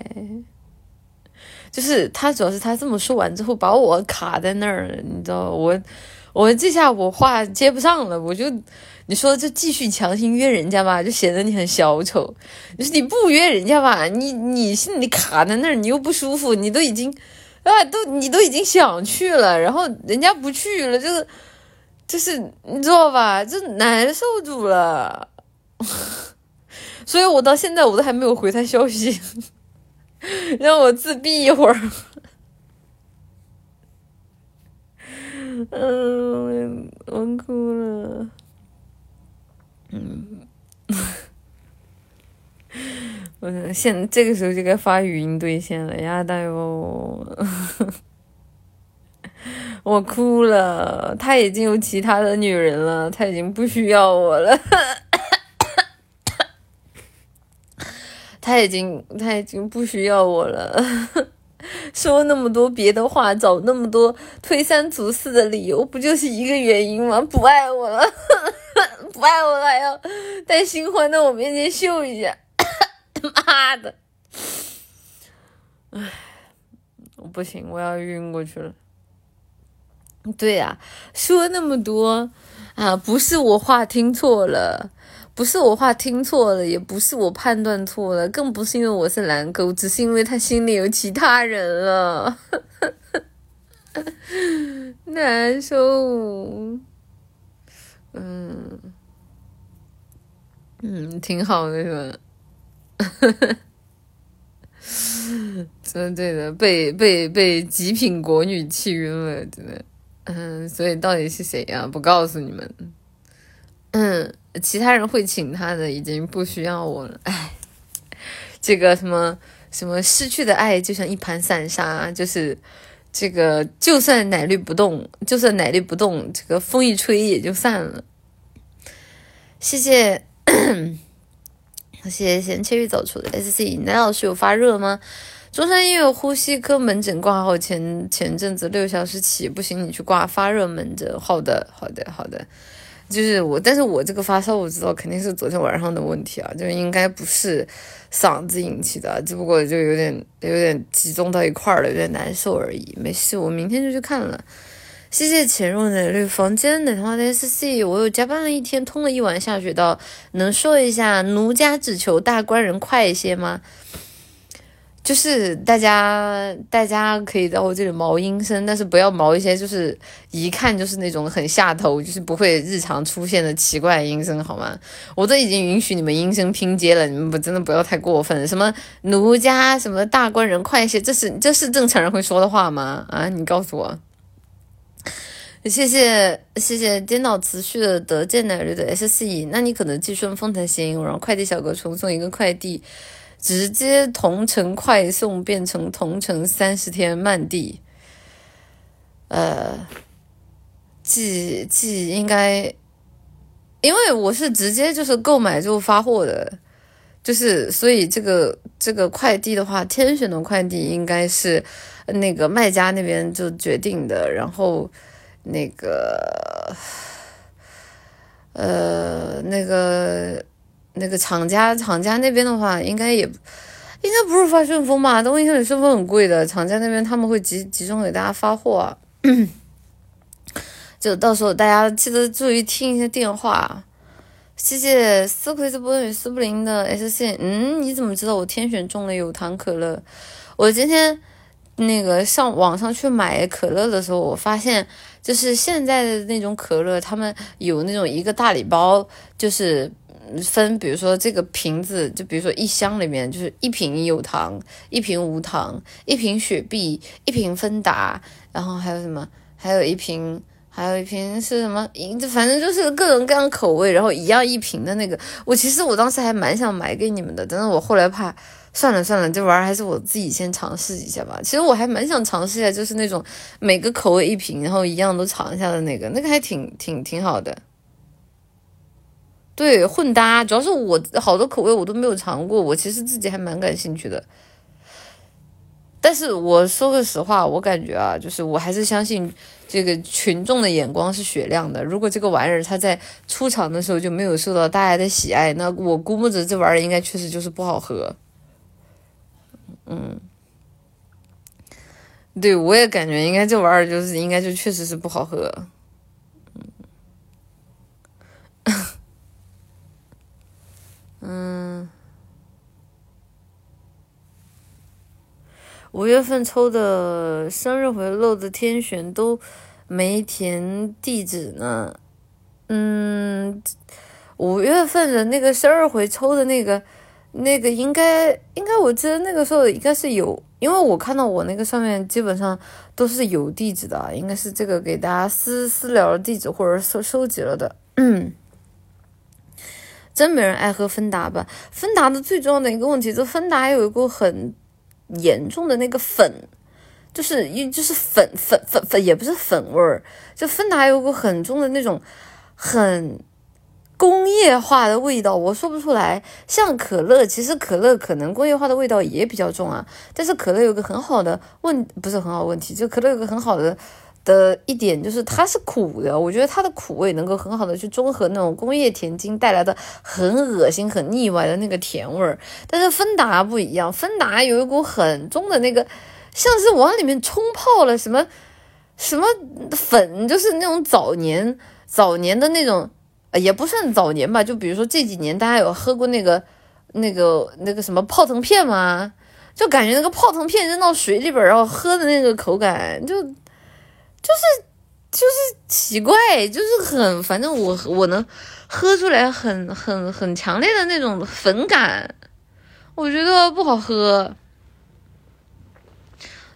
就是他，主要是他这么说完之后，把我卡在那儿，你知道，我，我这下我话接不上了，我就。你说这继续强行约人家吧，就显得你很小丑；就是你不约人家吧，你你心里卡在那儿，你又不舒服，你都已经啊，都你都已经想去了，然后人家不去了，就是就是你知道吧，就难受住了。*laughs* 所以我到现在我都还没有回他消息，*laughs* 让我自闭一会儿。*laughs* 嗯，我哭了。嗯，我现这个时候就该发语音兑现了呀，大哟，*laughs* 我哭了，他已经有其他的女人了，他已经不需要我了，*laughs* 他已经他已经不需要我了，*laughs* 说那么多别的话，找那么多推三阻四的理由，不就是一个原因吗？不爱我了。不爱我了，还要在新欢在我面前秀一下，*coughs* 妈的！唉，我不行，我要晕过去了。对呀，说那么多啊，不是我话听错了，不是我话听错了，也不是我判断错了，更不是因为我是蓝狗，只是因为他心里有其他人了，*laughs* 难受。嗯，嗯，挺好的，是吧？真的对的，被被被极品国女气晕了，真的。嗯，所以到底是谁呀？不告诉你们。嗯，其他人会请他的，已经不需要我了。哎，这个什么什么失去的爱就像一盘散沙，就是。这个就算奶绿不动，就算奶绿不动，这个风一吹也就散了。谢谢，谢谢闲切玉走出的 S C，男老师有发热吗？中山医院呼吸科门诊挂号前前阵子六小时起，不行你去挂发热门诊。好的，好的，好的。就是我，但是我这个发烧我知道肯定是昨天晚上的问题啊，就应该不是嗓子引起的，只不过就有点有点集中到一块儿了，有点难受而已。没事，我明天就去看了。谢谢潜入奶绿房间奶花的 S C，我又加班了一天，通了一晚下水道，能说一下奴家只求大官人快一些吗？就是大家，大家可以在我这里毛阴声，但是不要毛一些，就是一看就是那种很下头，就是不会日常出现的奇怪阴声，好吗？我都已经允许你们阴声拼接了，你们不真的不要太过分。什么奴家，什么大官人快一些，这是这是正常人会说的话吗？啊，你告诉我。谢谢谢谢颠倒词序的德健奶绿的 S C，那你可能寄顺丰才行，然后快递小哥重送一个快递。直接同城快送变成同城三十天慢递，呃，寄寄应该，因为我是直接就是购买就发货的，就是所以这个这个快递的话，天选的快递应该是那个卖家那边就决定的，然后那个。呃，那个那个厂家厂家那边的话，应该也应该不是发顺丰吧？东西里顺丰很贵的，厂家那边他们会集集中给大家发货。*coughs* 就到时候大家记得注意听一下电话。谢谢斯奎斯波与斯布林的 S 线。嗯，你怎么知道我天选中了有糖可乐？我今天那个上网上去买可乐的时候，我发现就是现在的那种可乐，他们有那种一个大礼包，就是分，比如说这个瓶子，就比如说一箱里面就是一瓶有糖，一瓶无糖，一瓶雪碧，一瓶芬达，然后还有什么？还有一瓶。还有一瓶是什么？反正就是各种各样口味，然后一样一瓶的那个。我其实我当时还蛮想买给你们的，但是我后来怕，算了算了，这玩意儿还是我自己先尝试一下吧。其实我还蛮想尝试一下，就是那种每个口味一瓶，然后一样都尝一下的那个，那个还挺挺挺好的。对，混搭，主要是我好多口味我都没有尝过，我其实自己还蛮感兴趣的。但是我说个实话，我感觉啊，就是我还是相信这个群众的眼光是雪亮的。如果这个玩意儿它在出厂的时候就没有受到大家的喜爱，那我估摸着这玩意儿应该确实就是不好喝。嗯，对，我也感觉应该这玩意儿就是应该就确实是不好喝。嗯。*laughs* 五月份抽的生日回漏的天选都没填地址呢，嗯，五月份的那个生日回抽的那个那个应该应该我记得那个时候应该是有，因为我看到我那个上面基本上都是有地址的，应该是这个给大家私私聊的地址或者收收集了的，嗯，*clears throat* 真没人爱喝芬达吧？芬达的最重要的一个问题，就芬达有一个很。严重的那个粉，就是一就是粉粉粉粉，也不是粉味儿，就芬达有股很重的那种很工业化的味道，我说不出来。像可乐，其实可乐可能工业化的味道也比较重啊，但是可乐有个很好的问，不是很好问题，就可乐有个很好的。的一点就是它是苦的，我觉得它的苦味能够很好的去中和那种工业甜精带来的很恶心、很腻歪的那个甜味儿。但是芬达不一样，芬达有一股很重的那个，像是往里面冲泡了什么什么粉，就是那种早年早年的那种，也不算早年吧，就比如说这几年大家有喝过那个那个那个什么泡腾片吗？就感觉那个泡腾片扔到水里边然后喝的那个口感就。就是就是奇怪，就是很，反正我我能喝出来很很很强烈的那种粉感，我觉得不好喝。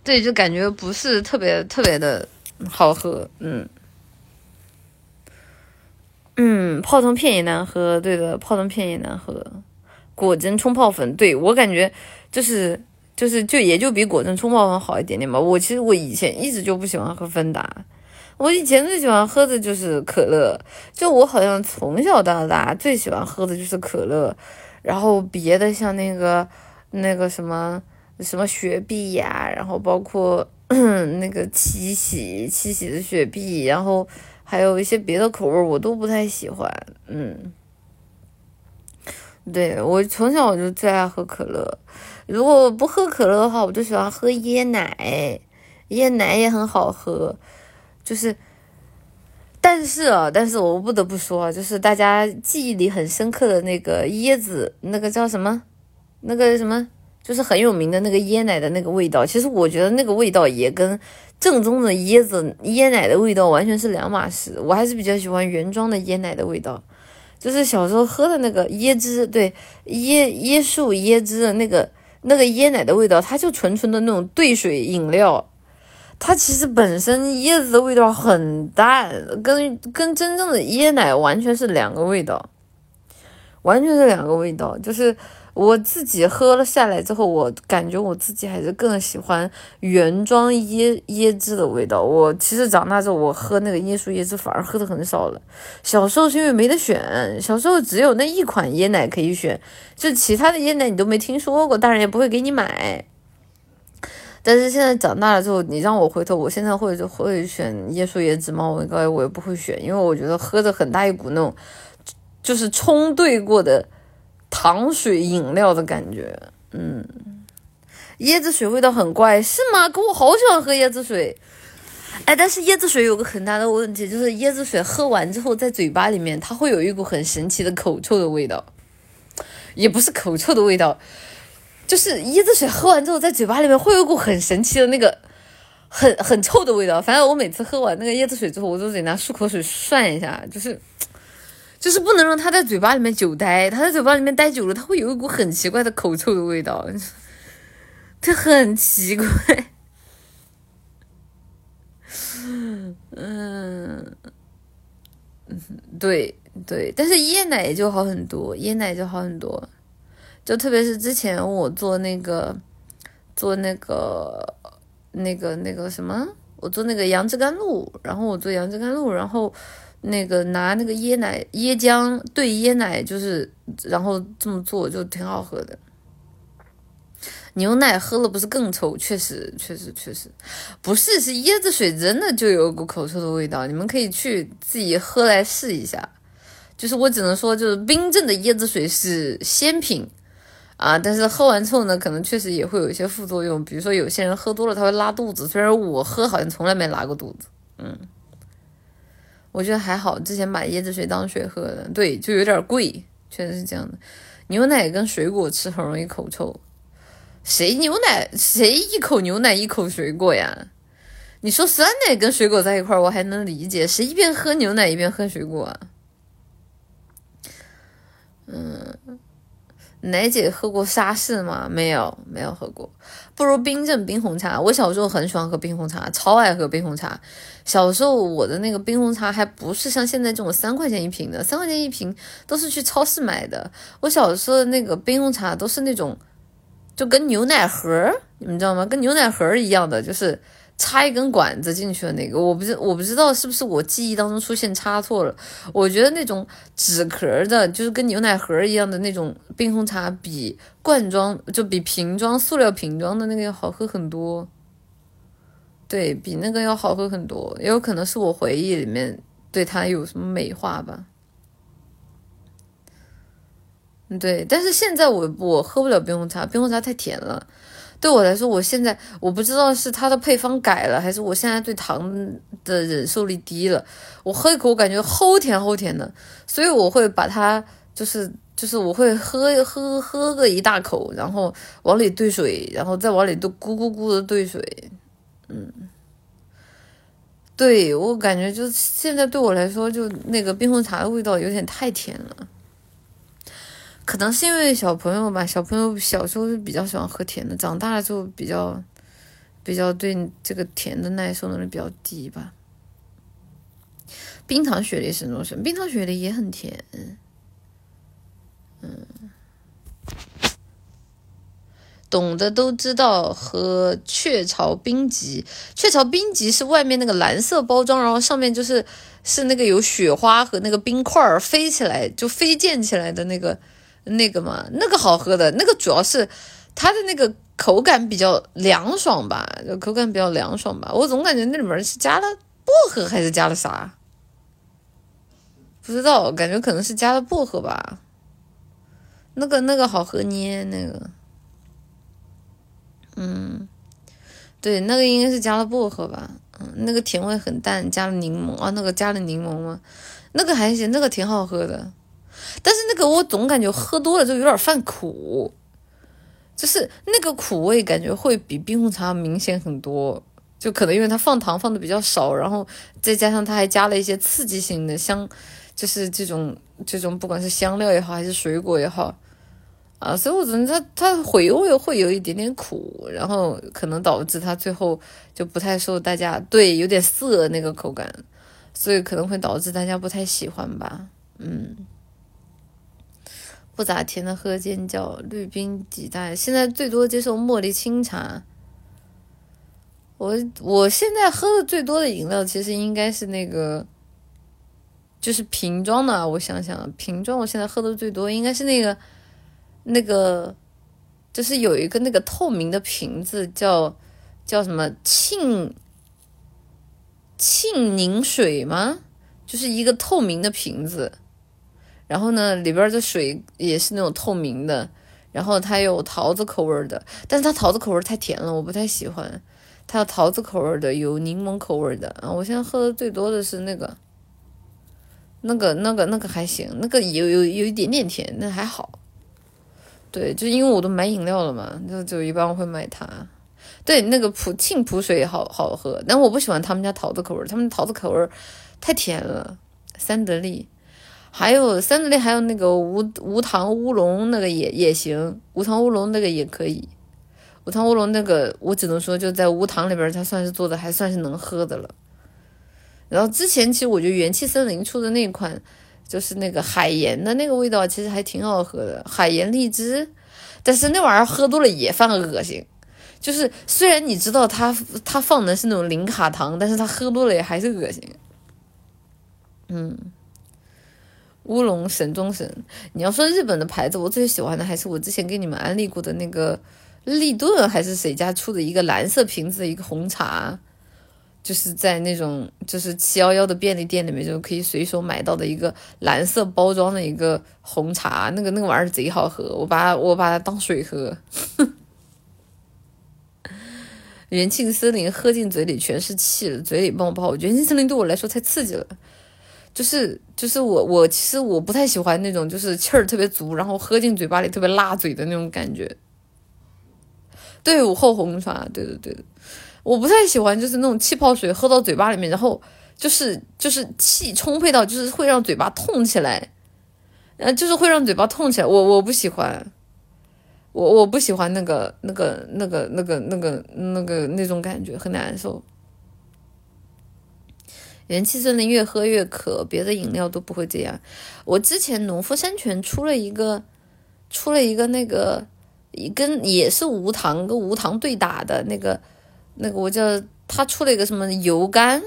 对，就感觉不是特别特别的好喝，嗯嗯，泡腾片也难喝，对的，泡腾片也难喝。果真冲泡粉，对我感觉就是。就是就也就比果珍冲泡粉好一点点吧。我其实我以前一直就不喜欢喝芬达，我以前最喜欢喝的就是可乐。就我好像从小到大最喜欢喝的就是可乐，然后别的像那个那个什么什么雪碧呀，然后包括 *clears throat* 那个七喜七喜的雪碧，然后还有一些别的口味我都不太喜欢。嗯，对我从小我就最爱喝可乐。如果不喝可乐的话，我就喜欢喝椰奶，椰奶也很好喝。就是，但是啊，但是我不得不说，就是大家记忆里很深刻的那个椰子，那个叫什么？那个什么？就是很有名的那个椰奶的那个味道。其实我觉得那个味道也跟正宗的椰子椰奶的味道完全是两码事。我还是比较喜欢原装的椰奶的味道，就是小时候喝的那个椰汁，对，椰椰树椰汁的那个。那个椰奶的味道，它就纯纯的那种兑水饮料，它其实本身椰子的味道很淡，跟跟真正的椰奶完全是两个味道，完全是两个味道，就是。我自己喝了下来之后，我感觉我自己还是更喜欢原装椰椰汁的味道。我其实长大之后，我喝那个椰树椰汁反而喝的很少了。小时候是因为没得选，小时候只有那一款椰奶可以选，就其他的椰奶你都没听说过，大人也不会给你买。但是现在长大了之后，你让我回头，我现在会会选椰树椰汁吗？我应该我也不会选，因为我觉得喝着很大一股那种。就是冲兑过的糖水饮料的感觉。嗯，椰子水味道很怪，是吗？可我好喜欢喝椰子水。哎，但是椰子水有个很大的问题，就是椰子水喝完之后，在嘴巴里面它会有一股很神奇的口臭的味道，也不是口臭的味道，就是椰子水喝完之后，在嘴巴里面会有股很神奇的那个很很臭的味道。反正我每次喝完那个椰子水之后，我都得拿漱口水涮一下，就是就是不能让它在嘴巴里面久待，它在嘴巴里面待久了，它会有一股很奇怪的口臭的味道，*laughs* 它很奇怪。嗯，对对，但是椰奶就好很多，椰奶就好很多，就特别是之前我做那个做那个那个那个什么，我做那个杨枝甘露，然后我做杨枝甘露，然后那个拿那个椰奶椰浆兑椰奶，就是然后这么做就挺好喝的。牛奶喝了不是更臭？确实，确实，确实，不是，是椰子水真的就有股口臭的味道。你们可以去自己喝来试一下。就是我只能说，就是冰镇的椰子水是仙品啊，但是喝完之后呢，可能确实也会有一些副作用。比如说有些人喝多了他会拉肚子，虽然我喝好像从来没拉过肚子。嗯，我觉得还好，之前把椰子水当水喝的，对，就有点贵，确实是这样的。牛奶跟水果吃很容易口臭。谁牛奶谁一口牛奶一口水果呀？你说酸奶跟水果在一块儿，我还能理解。谁一边喝牛奶一边喝水果啊？嗯，奶姐喝过沙士吗？没有，没有喝过。不如冰镇冰红茶。我小时候很喜欢喝冰红茶，超爱喝冰红茶。小时候我的那个冰红茶还不是像现在这种三块钱一瓶的，三块钱一瓶都是去超市买的。我小时候的那个冰红茶都是那种。就跟牛奶盒，你们知道吗？跟牛奶盒一样的，就是插一根管子进去的那个。我不知我不知道是不是我记忆当中出现插错了。我觉得那种纸壳的，就是跟牛奶盒一样的那种冰红茶，比罐装就比瓶装塑料瓶装的那个要好喝很多。对比那个要好喝很多，也有可能是我回忆里面对它有什么美化吧。对，但是现在我我喝不了冰红茶，冰红茶太甜了。对我来说，我现在我不知道是它的配方改了，还是我现在对糖的忍受力低了。我喝一口，我感觉齁甜齁甜的，所以我会把它就是就是我会喝喝喝个一大口，然后往里兑水，然后再往里都咕咕咕的兑水。嗯，对我感觉就现在对我来说，就那个冰红茶的味道有点太甜了。可能是因为小朋友吧，小朋友小时候是比较喜欢喝甜的，长大了就比较比较对这个甜的耐受能力比较低吧。冰糖雪梨是种什么？冰糖雪梨也很甜，嗯，懂的都知道喝雀巢冰吉，雀巢冰吉是外面那个蓝色包装，然后上面就是是那个有雪花和那个冰块飞起来就飞溅起来的那个。那个嘛，那个好喝的，那个主要是它的那个口感比较凉爽吧，就口感比较凉爽吧。我总感觉那里面是加了薄荷还是加了啥，不知道，感觉可能是加了薄荷吧。那个那个好喝捏那个，嗯，对，那个应该是加了薄荷吧。嗯，那个甜味很淡，加了柠檬啊，那个加了柠檬吗？那个还行，那个挺好喝的。但是那个我总感觉喝多了就有点犯苦，就是那个苦味感觉会比冰红茶明显很多，就可能因为它放糖放的比较少，然后再加上它还加了一些刺激性的香，就是这种这种不管是香料也好还是水果也好，啊，所以我觉得它它回味会有一点点苦，然后可能导致它最后就不太受大家对有点涩那个口感，所以可能会导致大家不太喜欢吧，嗯。不咋甜的喝尖叫，绿冰几代，现在最多接受茉莉清茶。我我现在喝的最多的饮料其实应该是那个，就是瓶装的。我想想，瓶装我现在喝的最多应该是那个，那个就是有一个那个透明的瓶子，叫叫什么沁沁宁水吗？就是一个透明的瓶子。然后呢，里边的水也是那种透明的，然后它有桃子口味的，但是它桃子口味太甜了，我不太喜欢。它有桃子口味的，有柠檬口味的啊。我现在喝的最多的是那个，那个那个那个还行，那个有有有一点点甜，那还好。对，就因为我都买饮料了嘛，就就一般我会买它。对，那个普沁普水好好喝，但我不喜欢他们家桃子口味，他们桃子口味太甜了。三得利。还有三得利，还有那个无无糖乌龙，那个也也行，无糖乌龙那个也可以。无糖乌龙那个，我只能说就在无糖里边，它算是做的还算是能喝的了。然后之前其实我觉得元气森林出的那款，就是那个海盐的那个味道，其实还挺好喝的，海盐荔枝。但是那玩意儿喝多了也犯恶心，就是虽然你知道它它放的是那种零卡糖，但是它喝多了也还是恶心。嗯。乌龙神中神，你要说日本的牌子，我最喜欢的还是我之前给你们安利过的那个立顿还是谁家出的一个蓝色瓶子的一个红茶，就是在那种就是七幺幺的便利店里面就可以随手买到的一个蓝色包装的一个红茶，那个那个玩意儿贼好喝，我把我把它当水喝。*laughs* 元气森林喝进嘴里全是气，嘴里冒泡。元气森林对我来说太刺激了。就是就是我我其实我不太喜欢那种就是气儿特别足，然后喝进嘴巴里特别辣嘴的那种感觉。对，午后红茶，对对对，我不太喜欢就是那种气泡水喝到嘴巴里面，然后就是就是气充沛到就是会让嘴巴痛起来，呃，就是会让嘴巴痛起来，我我不喜欢，我我不喜欢那个那个那个那个那个那个那种感觉，很难受。元气森林越喝越渴，别的饮料都不会这样。我之前农夫山泉出了一个，出了一个那个，跟也是无糖跟无糖对打的那个，那个我叫他出了一个什么油甘。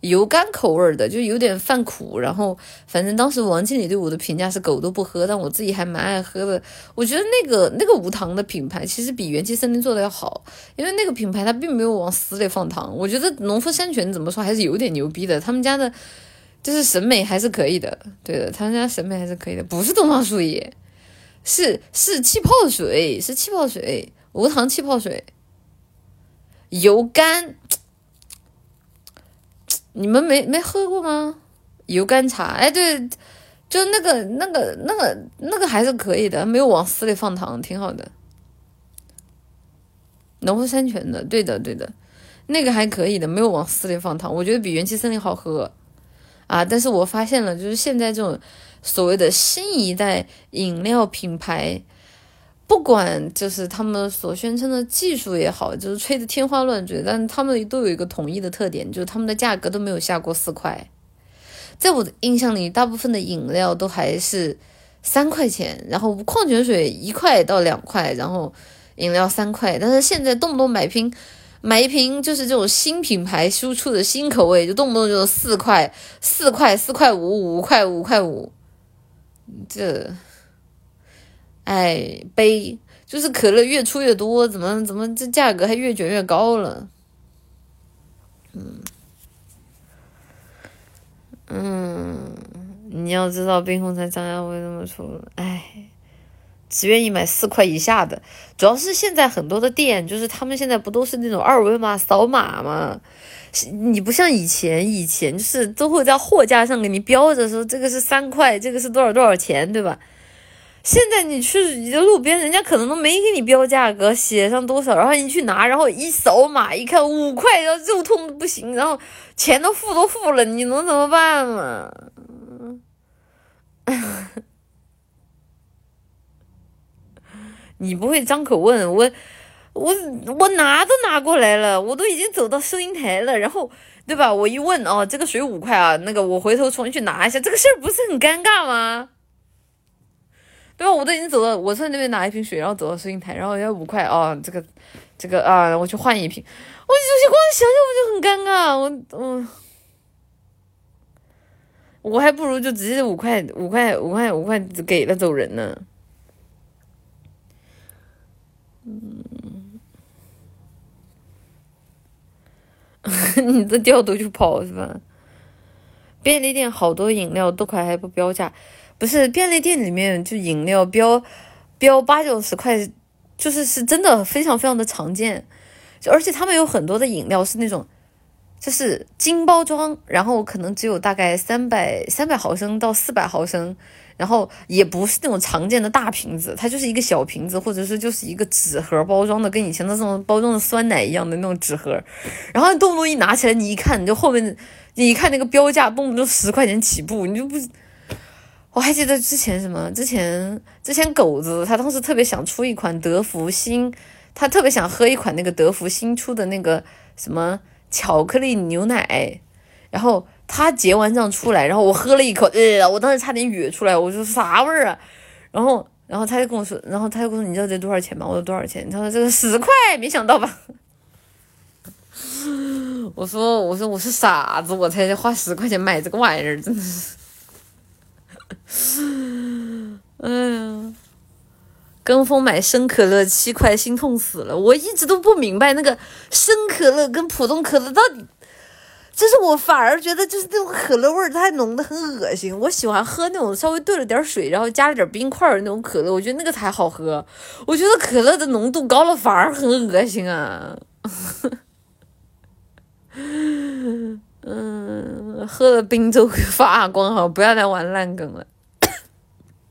油甘口味的，就有点犯苦。然后，反正当时王经理对我的评价是狗都不喝，但我自己还蛮爱喝的。我觉得那个那个无糖的品牌其实比元气森林做的要好，因为那个品牌它并没有往死里放糖。我觉得农夫山泉怎么说还是有点牛逼的，他们家的，就是审美还是可以的。对的，他们家审美还是可以的，不是东方树叶，是是气泡水，是气泡水，无糖气泡水，油甘。你们没没喝过吗？油甘茶，哎，对，就那个那个那个那个还是可以的，没有往死里放糖，挺好的。农夫山泉的，对的对的，那个还可以的，没有往死里放糖，我觉得比元气森林好喝啊。但是我发现了，就是现在这种所谓的新一代饮料品牌。不管就是他们所宣称的技术也好，就是吹的天花乱坠，但他们都有一个统一的特点，就是他们的价格都没有下过四块。在我的印象里，大部分的饮料都还是三块钱，然后矿泉水一块到两块，然后饮料三块。但是现在动不动买瓶买一瓶就是这种新品牌输出的新口味，就动不动就四块、四块、四块五、五块、五块五，这。哎，悲就是可乐越出越多，怎么怎么这价格还越卷越高了？嗯嗯，你要知道冰红茶涨价会这么出，哎，只愿意买四块以下的。主要是现在很多的店，就是他们现在不都是那种二维码扫码吗？你不像以前，以前就是都会在货架上给你标着说这个是三块，这个是多少多少钱，对吧？现在你去你路边，人家可能都没给你标价格，写上多少，然后你去拿，然后一扫码一看五块，然后肉痛的不行，然后钱都付都付了，你能怎么办嘛？*laughs* 你不会张口问我，我我拿都拿过来了，我都已经走到收银台了，然后对吧？我一问哦，这个水五块啊，那个我回头重新去拿一下，这个事儿不是很尴尬吗？对吧？我都已经走到，我从那边拿一瓶水，然后走到收银台，然后要五块哦，这个，这个啊，我去换一瓶。我有些光想想我就很尴尬，我我我还不如就直接五块五块五块五块给了走人呢。嗯，*laughs* 你这掉头就跑是吧？便利店好多饮料都快还不标价。不是便利店里面就饮料标标八九十块，就是是真的非常非常的常见，就而且他们有很多的饮料是那种。就是精包装，然后可能只有大概三百三百毫升到四百毫升，然后也不是那种常见的大瓶子，它就是一个小瓶子，或者是就是一个纸盒包装的，跟以前的这种包装的酸奶一样的那种纸盒，然后动不动一拿起来，你一看，你就后面你一看那个标价，动不动十块钱起步，你就不，我还记得之前什么，之前之前狗子他当时特别想出一款德芙新，他特别想喝一款那个德芙新出的那个什么。巧克力牛奶，然后他结完账出来，然后我喝了一口，呃，我当时差点哕出来，我说啥味儿啊？然后，然后他就跟我说，然后他就跟我说，你知道这多少钱吗？我说多少钱？他说这个十块，没想到吧？*laughs* 我说，我说我是傻子，我才花十块钱买这个玩意儿，真的是，*laughs* 哎呀。跟风买生可乐七块，心痛死了！我一直都不明白那个生可乐跟普通可乐到底，就是我反而觉得就是那种可乐味儿太浓的很恶心。我喜欢喝那种稍微兑了点水，然后加了点冰块的那种可乐，我觉得那个才好喝。我觉得可乐的浓度高了反而很恶心啊！嗯，喝了冰粥会发光，好，不要再玩烂梗了。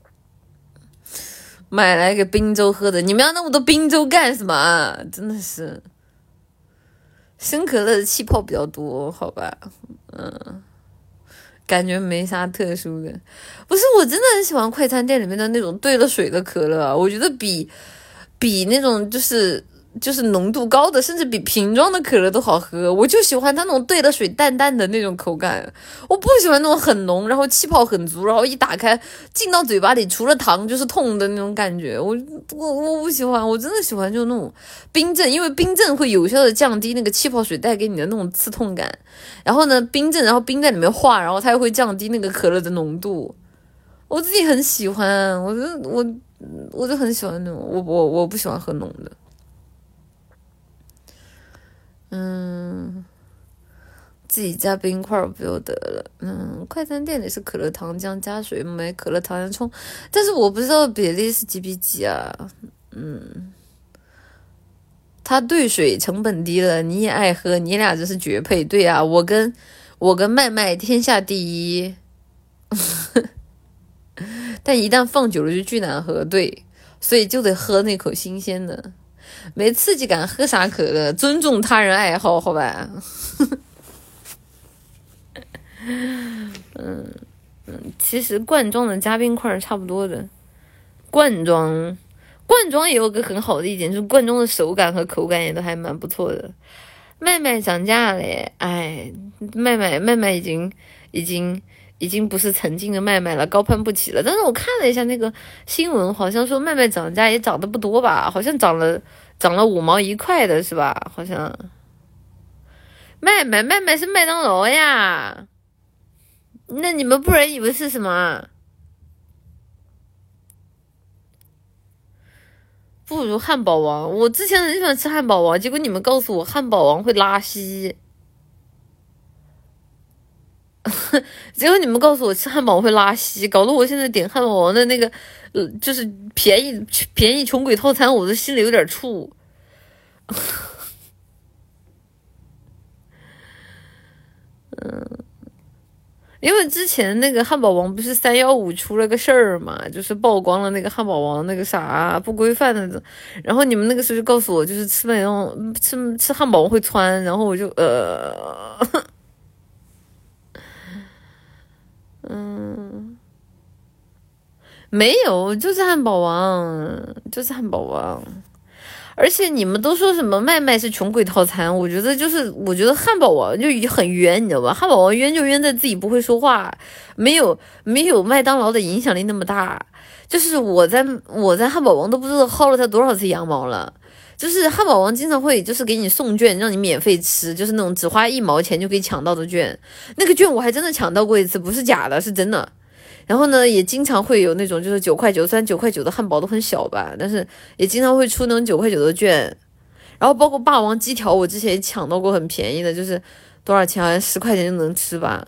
*coughs* 买来给冰粥喝的，你们要那么多冰粥干什么？真的是，生可乐的气泡比较多，好吧，嗯，感觉没啥特殊的。不是，我真的很喜欢快餐店里面的那种兑了水的可乐，我觉得比比那种就是。就是浓度高的，甚至比瓶装的可乐都好喝。我就喜欢它那种兑了水淡淡的那种口感，我不喜欢那种很浓，然后气泡很足，然后一打开进到嘴巴里除了糖就是痛的那种感觉。我我我不喜欢，我真的喜欢就那种冰镇，因为冰镇会有效的降低那个气泡水带给你的那种刺痛感。然后呢，冰镇，然后冰在里面化，然后它又会降低那个可乐的浓度。我自己很喜欢，我就我我就很喜欢那种，我我我不喜欢喝浓的。嗯，自己加冰块不就得了？嗯，快餐店里是可乐糖浆加水，没可乐糖浆冲，但是我不知道比例是几比几啊。嗯，它兑水成本低了，你也爱喝，你俩这是绝配。对呀，我跟我跟麦麦天下第一，*laughs* 但一旦放久了就巨难喝。对，所以就得喝那口新鲜的。没刺激感，喝啥可乐？尊重他人爱好，好吧。*laughs* 嗯嗯，其实罐装的加冰块儿差不多的。罐装，罐装也有个很好的一点，就是罐装的手感和口感也都还蛮不错的。麦麦涨价嘞，哎，麦麦麦麦已经已经已经不是曾经的麦麦了，高攀不起了。但是我看了一下那个新闻，好像说麦麦涨价也涨得不多吧，好像涨了。涨了五毛一块的是吧？好像，麦麦麦麦是麦当劳呀。那你们不然以为是什么？不如汉堡王。我之前很喜欢吃汉堡王，结果你们告诉我汉堡王会拉稀。*laughs* 结果你们告诉我吃汉堡会拉稀，搞得我现在点汉堡王的那个，呃，就是便宜便宜穷鬼套餐，我的心里有点怵。嗯，因为之前那个汉堡王不是三幺五出了个事儿嘛，就是曝光了那个汉堡王那个啥不规范的，然后你们那个时候就告诉我，就是吃那种吃吃汉堡会窜，然后我就呃。*laughs* 嗯，没有，就是汉堡王，就是汉堡王。而且你们都说什么麦麦是穷鬼套餐，我觉得就是，我觉得汉堡王就很冤，你知道吧？汉堡王冤就冤在自己不会说话，没有 *laughs* 没有麦当劳的影响力那么大。就是我在我在汉堡王都不知道薅了他多少次羊毛了。就是汉堡王经常会就是给你送券，让你免费吃，就是那种只花一毛钱就可以抢到的券。那个券我还真的抢到过一次，不是假的，是真的。然后呢，也经常会有那种就是九块九，虽然九块九的汉堡都很小吧，但是也经常会出那种九块九的券。然后包括霸王鸡条，我之前也抢到过很便宜的，就是多少钱？好像十块钱就能吃吧。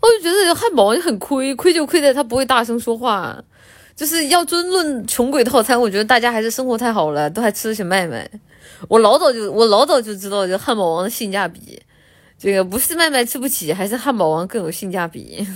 我就觉得汉堡王就很亏，亏就亏在他不会大声说话。就是要争论穷鬼套餐，我觉得大家还是生活太好了，都还吃得起麦麦。我老早就我老早就知道，就汉堡王的性价比，这个不是麦麦吃不起，还是汉堡王更有性价比。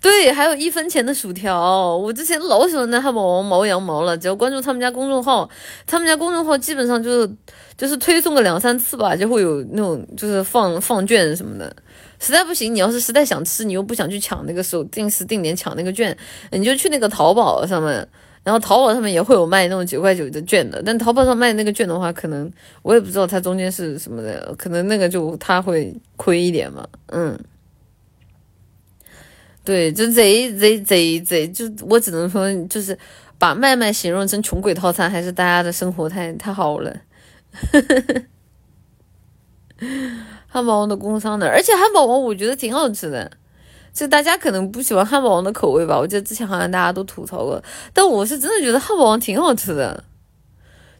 对，还有一分钱的薯条，我之前老喜欢那汉堡王毛羊毛了。只要关注他们家公众号，他们家公众号基本上就是就是推送个两三次吧，就会有那种就是放放券什么的。实在不行，你要是实在想吃，你又不想去抢那个时候定时定点抢那个券，你就去那个淘宝上面，然后淘宝上面也会有卖那种九块九的券的。但淘宝上卖那个券的话，可能我也不知道它中间是什么的，可能那个就它会亏一点嘛。嗯，对，就贼贼贼贼，就我只能说，就是把麦麦形容成穷鬼套餐，还是大家的生活太太好了。汉堡王的工商的，而且汉堡王我觉得挺好吃的，就大家可能不喜欢汉堡王的口味吧。我记得之前好像大家都吐槽过，但我是真的觉得汉堡王挺好吃的。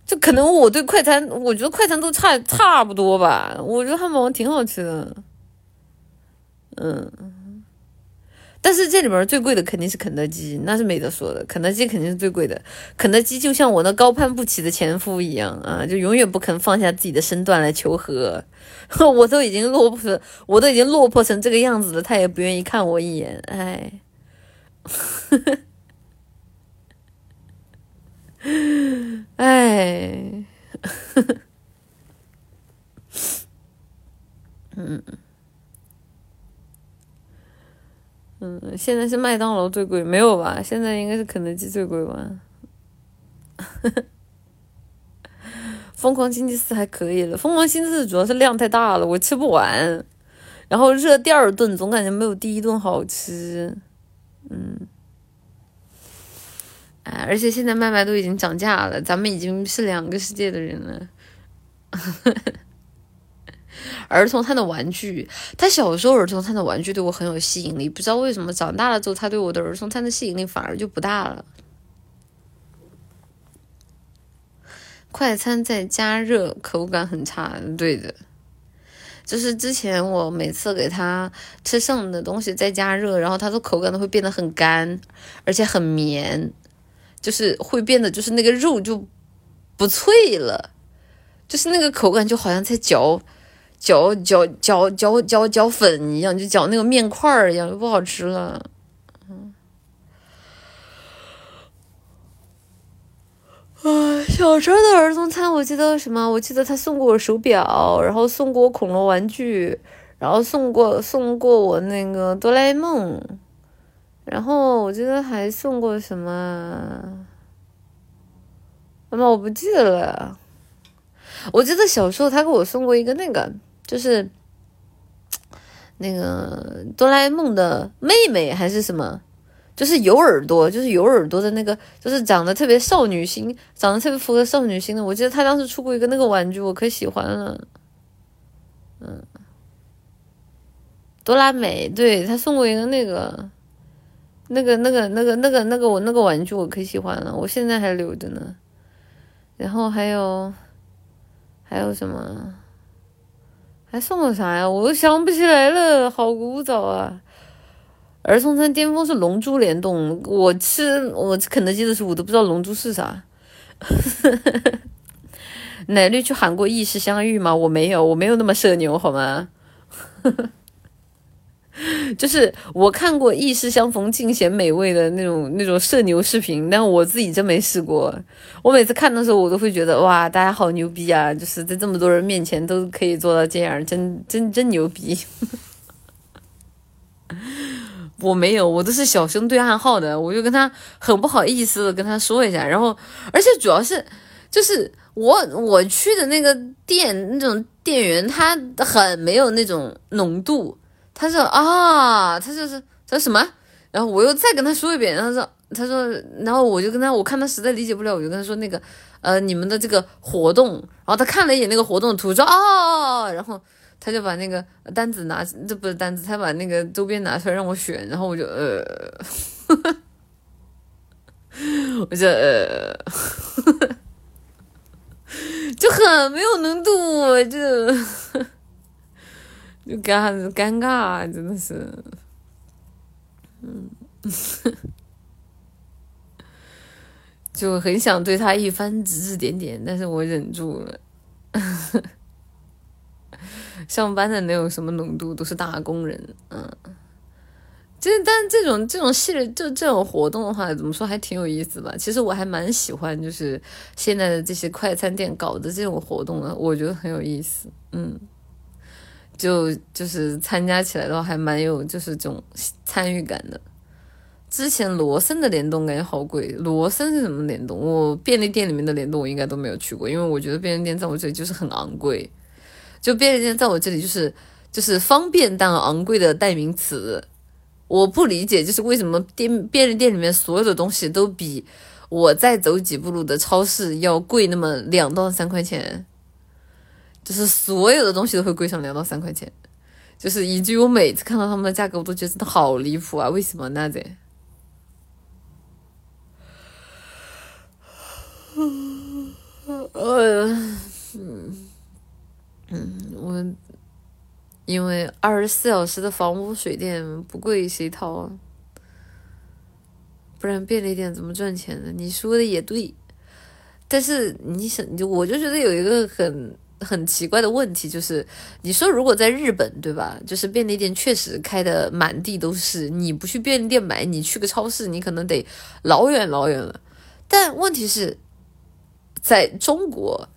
就可能我对快餐，我觉得快餐都差差不多吧。我觉得汉堡王挺好吃的，嗯。但是这里面最贵的肯定是肯德基，那是没得说的。肯德基肯定是最贵的。肯德基就像我那高攀不起的前夫一样啊，就永远不肯放下自己的身段来求和。*laughs* 我都已经落魄，我都已经落魄成这个样子了，他也不愿意看我一眼。哎，*laughs* 哎，*laughs* 嗯。嗯，现在是麦当劳最贵，没有吧？现在应该是肯德基最贵吧？*laughs* 疯狂星期四还可以了，疯狂星期四主要是量太大了，我吃不完，然后热第二顿总感觉没有第一顿好吃。嗯，哎，而且现在麦麦都已经涨价了，咱们已经是两个世界的人了。儿童餐的玩具，他小时候儿童餐的玩具对我很有吸引力，不知道为什么长大了之后，他对我的儿童餐的吸引力反而就不大了。快餐再加热，口感很差，对的，就是之前我每次给他吃剩的东西再加热，然后它的口感都会变得很干，而且很绵，就是会变得就是那个肉就不脆了，就是那个口感就好像在嚼。搅搅搅搅搅搅粉一样，就搅那个面块儿一样，就不好吃了。嗯，啊，小时候的儿童餐，我记得什么？我记得他送过我手表，然后送过我恐龙玩具，然后送过送过我那个哆啦 A 梦，然后我记得还送过什么？什么我不记得了。我记得小时候他给我送过一个那个。就是那个哆啦 A 梦的妹妹还是什么？就是有耳朵，就是有耳朵的那个，就是长得特别少女心，长得特别符合少女心的。我记得他当时出过一个那个玩具，我可喜欢了。嗯，哆啦美，对他送过一个那个，那个那个那个那个那个我那个玩具我可喜欢了，我现在还留着呢。然后还有还有什么？还送了啥呀？我都想不起来了，好古早啊！儿童餐巅峰是龙珠联动，我吃我吃肯德基的时候，我都不知道龙珠是啥。*laughs* 奶绿去喊过异世相遇吗？我没有，我没有那么社牛，好吗？*laughs* *laughs* 就是我看过异世相逢尽显美味的那种那种社牛视频，但我自己真没试过。我每次看的时候，我都会觉得哇，大家好牛逼啊！就是在这么多人面前都可以做到这样，真真真牛逼。*laughs* 我没有，我都是小声对暗号的，我就跟他很不好意思的跟他说一下，然后而且主要是就是我我去的那个店那种店员，他很没有那种浓度。他说啊，他就是他说什么，然后我又再跟他说一遍，然后说他说，然后我就跟他，我看他实在理解不了，我就跟他说那个，呃，你们的这个活动，然后他看了一眼那个活动图，说哦，然后他就把那个单子拿，这不是单子，他把那个周边拿出来让我选，然后我就呃，*laughs* 我就呃，*laughs* 就很没有浓度，就。就尴尴尬啊，真的是，嗯，*laughs* 就很想对他一番指指点点，但是我忍住了。*laughs* 上班的能有什么浓度？都是打工人，嗯。这但这种这种系列就这种活动的话，怎么说还挺有意思吧？其实我还蛮喜欢，就是现在的这些快餐店搞的这种活动的，我觉得很有意思。嗯，就就是参加起来的话，还蛮有就是这种参与感的。之前罗森的联动感觉好贵，罗森是什么联动？我便利店里面的联动我应该都没有去过，因为我觉得便利店在我这里就是很昂贵，就便利店在我这里就是就是方便但昂贵的代名词。我不理解，就是为什么店便利店里面所有的东西都比我再走几步路的超市要贵那么两到三块钱，就是所有的东西都会贵上两到三块钱，就是以至于我每次看到他们的价格，我都觉得真的好离谱啊！为什么那？这，*laughs* 呃，嗯嗯，我。因为二十四小时的房屋水电不贵，谁掏啊？不然便利店怎么赚钱呢？你说的也对，但是你想，就我就觉得有一个很很奇怪的问题，就是你说如果在日本，对吧？就是便利店确实开的满地都是，你不去便利店买，你去个超市，你可能得老远老远了。但问题是，在中国，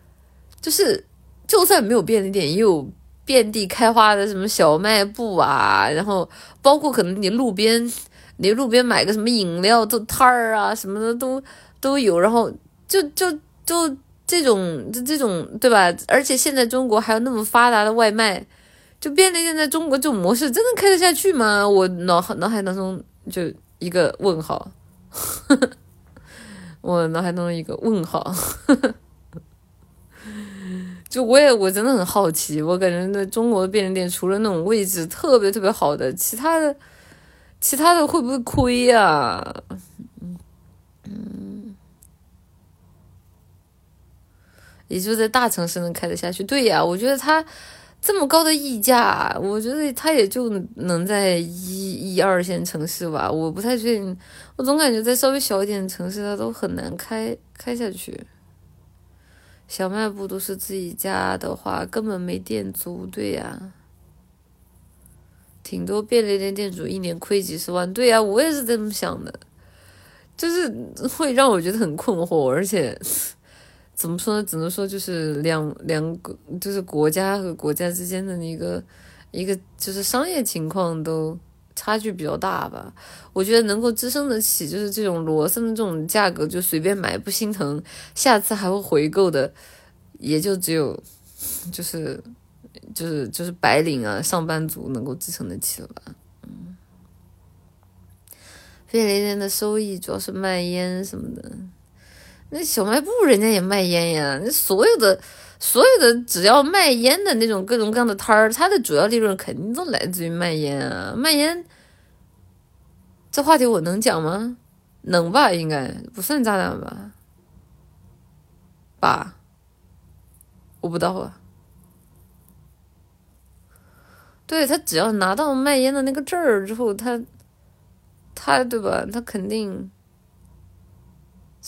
就是就算没有便利店，也有。遍地开花的什么小卖部啊，然后包括可能你路边，你路边买个什么饮料都摊儿啊什么的都都有，然后就就就这种这这种对吧？而且现在中国还有那么发达的外卖，就便利店在中国这种模式真的开得下去吗？我脑脑海当中就一个问号，*laughs* 我脑海当中一个问号。*laughs* 就我也我真的很好奇，我感觉那中国的便利店除了那种位置特别特别好的，其他的其他的会不会亏呀？嗯，也就在大城市能开得下去。对呀，我觉得它这么高的溢价，我觉得它也就能在一一二线城市吧。我不太确定，我总感觉在稍微小一点的城市，它都很难开开下去。小卖部都是自己家的话，根本没店租，对呀。挺多便利店店主一年亏几十万，对呀，我也是这么想的，就是会让我觉得很困惑，而且怎么说呢？只能说就是两两个，就是国家和国家之间的一个一个，就是商业情况都。差距比较大吧，我觉得能够支撑得起，就是这种罗森的这种价格，就随便买不心疼，下次还会回购的，也就只有，就是就是就是白领啊，上班族能够支撑得起了吧。嗯，便利店的收益主要是卖烟什么的，那小卖部人家也卖烟呀，那所有的所有的只要卖烟的那种各种各样的摊儿，它的主要利润肯定都来自于卖烟啊，卖烟。这话题我能讲吗？能吧，应该不算炸弹吧？吧？我不知道啊。对他只要拿到卖烟的那个证儿之后，他他对吧？他肯定，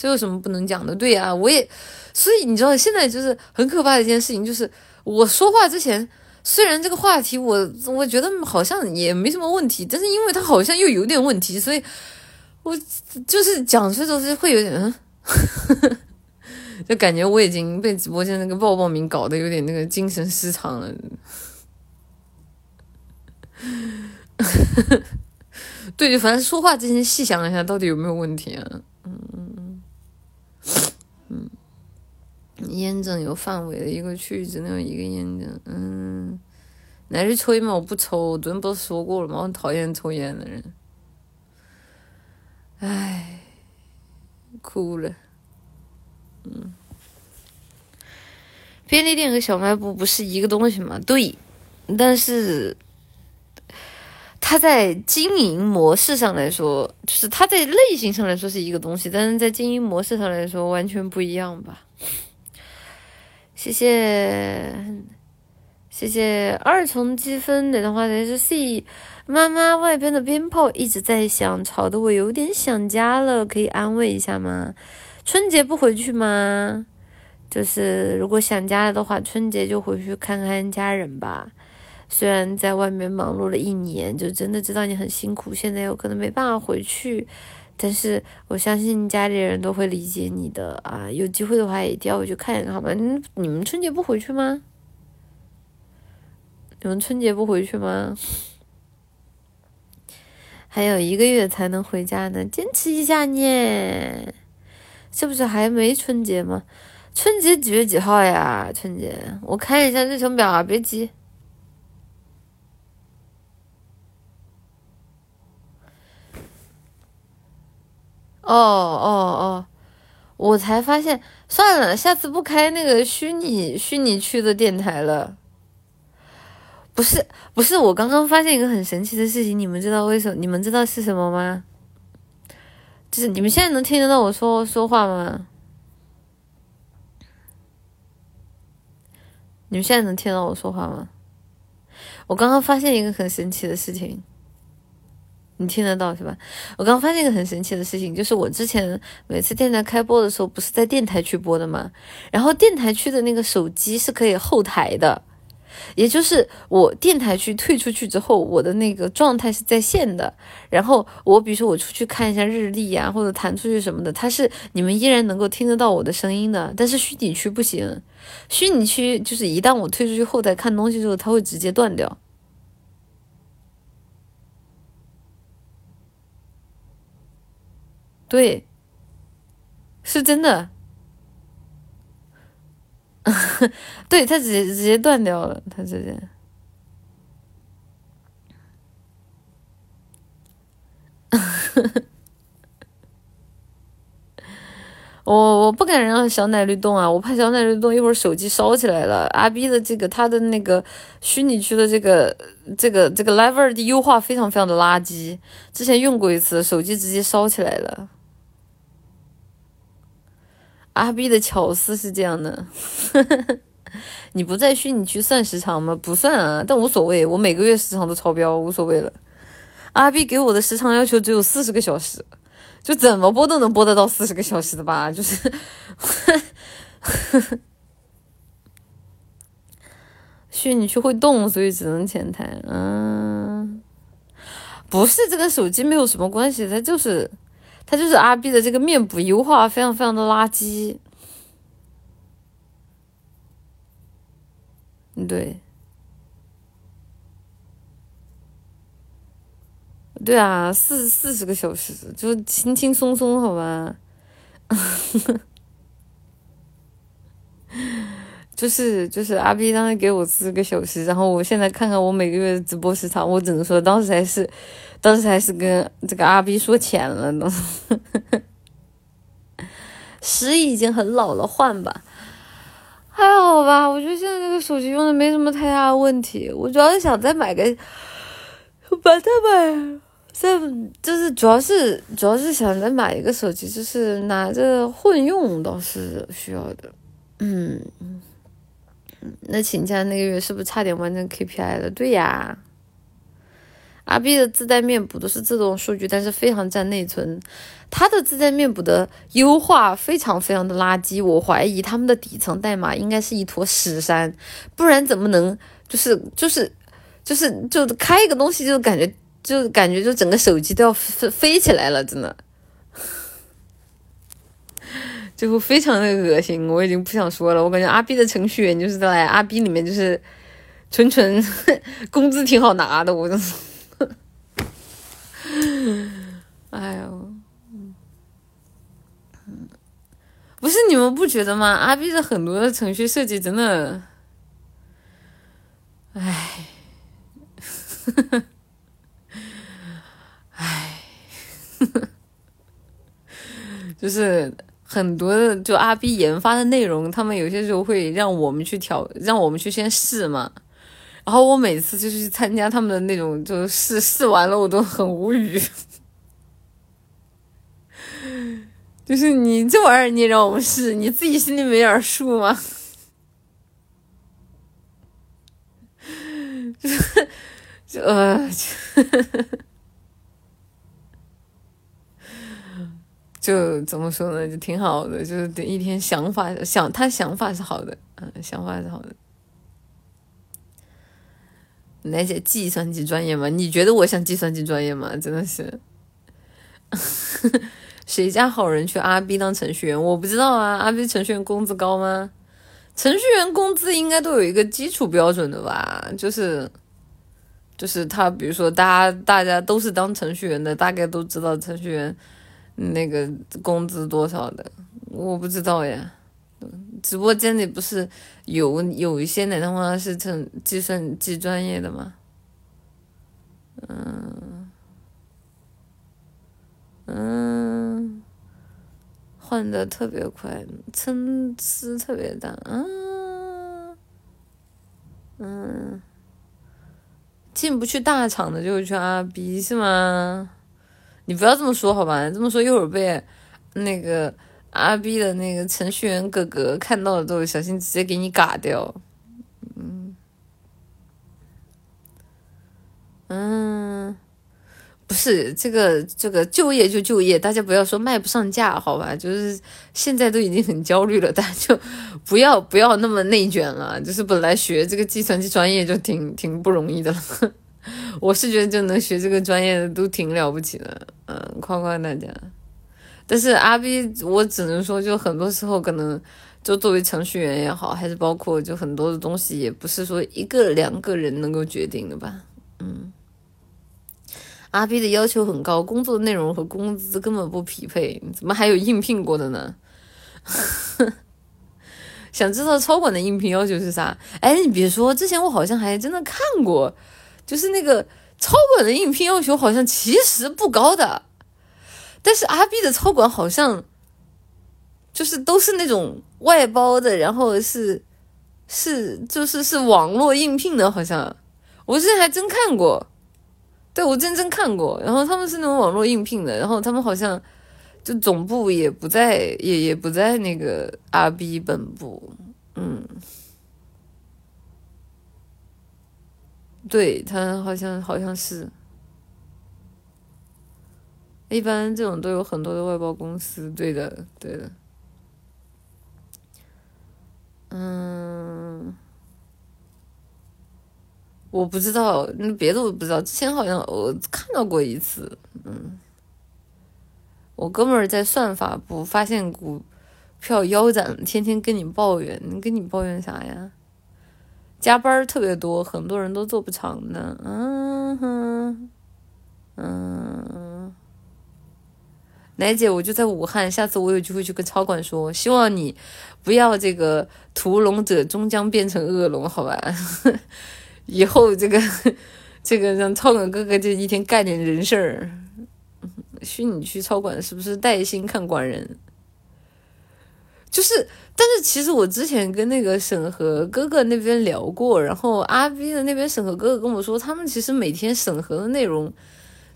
这有什么不能讲的？对呀，我也，所以你知道，现在就是很可怕的一件事情，就是我说话之前。虽然这个话题我我觉得好像也没什么问题，但是因为它好像又有点问题，所以我就是讲出就是会有点，*laughs* 就感觉我已经被直播间那个报报名搞得有点那个精神失常了。*laughs* 对，反正说话之前细想一下，到底有没有问题啊？嗯嗯嗯。验证有范围的一个区域只能有一个验证。嗯，那你抽烟嘛？我不抽，我昨天不是说过了吗？我讨厌抽烟的人。唉，哭了。嗯，便利店和小卖部不是一个东西吗？对，但是它在经营模式上来说，就是它在类型上来说是一个东西，但是在经营模式上来说完全不一样吧。谢谢谢谢二重积分的话才是 C。妈妈，外边的鞭炮一直在响，吵得我有点想家了，可以安慰一下吗？春节不回去吗？就是如果想家了的话，春节就回去看看家人吧。虽然在外面忙碌了一年，就真的知道你很辛苦，现在有可能没办法回去，但是我相信家里人都会理解你的啊。有机会的话一定要回去看一看，好吧？你们春节不回去吗？你们春节不回去吗？还有一个月才能回家呢，坚持一下呢。是不是还没春节吗？春节几月几号呀？春节我看一下日程表啊，别急。哦哦哦，我才发现，算了，下次不开那个虚拟虚拟区的电台了。不是不是，我刚刚发现一个很神奇的事情，你们知道为什么？你们知道是什么吗？就是你们现在能听得到我说说话吗？你们现在能听到我说话吗？我刚刚发现一个很神奇的事情，你听得到是吧？我刚发现一个很神奇的事情，就是我之前每次电台开播的时候，不是在电台区播的吗？然后电台区的那个手机是可以后台的。也就是我电台区退出去之后，我的那个状态是在线的。然后我比如说我出去看一下日历呀，或者弹出去什么的，它是你们依然能够听得到我的声音的。但是虚拟区不行，虚拟区就是一旦我退出去后台看东西之后，它会直接断掉。对，是真的。*laughs* 对他直接直接断掉了，他直接。*laughs* 我我不敢让小奶绿动啊，我怕小奶绿动一会儿手机烧起来了。阿 B 的这个他的那个虚拟区的这个这个这个 Lever 的优化非常非常的垃圾，之前用过一次，手机直接烧起来了。阿 B 的巧思是这样的，*laughs* 你不在虚拟区算时长吗？不算啊，但无所谓，我每个月时长都超标，无所谓了。阿 B 给我的时长要求只有四十个小时，就怎么播都能播得到四十个小时的吧？就是，虚拟区会动，所以只能前台。嗯，不是，这跟手机没有什么关系，它就是。他就是阿 B 的这个面部优化非常非常的垃圾，对，对啊，四四十个小时就轻轻松松，好吧，*laughs* 就是就是阿 B 当时给我四个小时，然后我现在看看我每个月的直播时长，我只能说当时还是。当时还是跟这个阿 B 说钱了呢，十已经很老了，换吧，还好吧？我觉得现在这个手机用的没什么太大问题。我主要是想再买个，把它买，再就是主要是主要是想再买一个手机，就是拿着混用倒是需要的。嗯嗯，那请假那个月是不是差点完成 KPI 了？对呀。阿 B 的自带面部都是自动数据，但是非常占内存。它的自带面部的优化非常非常的垃圾，我怀疑他们的底层代码应该是一坨屎山，不然怎么能就是就是就是就开一个东西就感觉就感觉就整个手机都要飞飞起来了，真的，*laughs* 就非常的恶心。我已经不想说了，我感觉阿 B 的程序员就是在阿 B 里面就是纯纯 *laughs* 工资挺好拿的，我就。*laughs* 哎呦，不是你们不觉得吗？阿 B 的很多的程序设计真的，哎，哎，就是很多的就阿 B 研发的内容，他们有些时候会让我们去调，让我们去先试嘛。然后我每次就是去参加他们的那种，就试试完了，我都很无语。*laughs* 就是你这玩意儿，你让我们试，你自己心里没点数吗？*laughs* 就呃，*laughs* 就怎么说呢？就挺好的，就是一天想法想他想法是好的，嗯，想法是好的。那些计算机专业吗？你觉得我像计算机专业吗？真的是，*laughs* 谁家好人去阿 B 当程序员？我不知道啊，阿 B 程序员工资高吗？程序员工资应该都有一个基础标准的吧？就是。就是他，比如说，大家大家都是当程序员的，大概都知道程序员那个工资多少的。我不知道呀。直播间里不是有有一些男的话是成计算机专业的吗？嗯嗯，换的特别快，参差特别大。嗯嗯。进不去大厂的就去阿 B 是吗？你不要这么说好吧？这么说一会儿被那个阿 B 的那个程序员哥哥看到了，都小心直接给你嘎掉。嗯嗯，不是这个这个就业就就业，大家不要说卖不上价好吧？就是现在都已经很焦虑了，大家就不要不要那么内卷了。就是本来学这个计算机专业就挺挺不容易的了。*laughs* 我是觉得就能学这个专业的都挺了不起的，嗯，夸夸大家。但是阿 B，我只能说，就很多时候可能就作为程序员也好，还是包括就很多的东西，也不是说一个两个人能够决定的吧，嗯。阿 B 的要求很高，工作内容和工资根本不匹配，怎么还有应聘过的呢？*laughs* 想知道超管的应聘要求是啥？哎，你别说，之前我好像还真的看过。就是那个超管的应聘要求好像其实不高的，但是阿 B 的超管好像就是都是那种外包的，然后是是就是是网络应聘的，好像。我之前还真看过，对我真真看过，然后他们是那种网络应聘的，然后他们好像就总部也不在，也也不在那个阿 B 本部，嗯。对他好像好像是，一般这种都有很多的外包公司，对的，对的。嗯，我不知道，那别的我不知道。之前好像我看到过一次，嗯，我哥们儿在算法部发现股票腰斩，天天跟你抱怨，跟你抱怨啥呀？加班特别多，很多人都做不长的。嗯哼，嗯，奶姐，我就在武汉，下次我有机会去跟超管说，希望你不要这个屠龙者终将变成恶龙，好吧？*laughs* 以后这个这个让超管哥哥就一天干点人事儿。虚拟区超管是不是带薪看管人？就是。但是其实我之前跟那个审核哥哥那边聊过，然后阿 B 的那边审核哥哥跟我说，他们其实每天审核的内容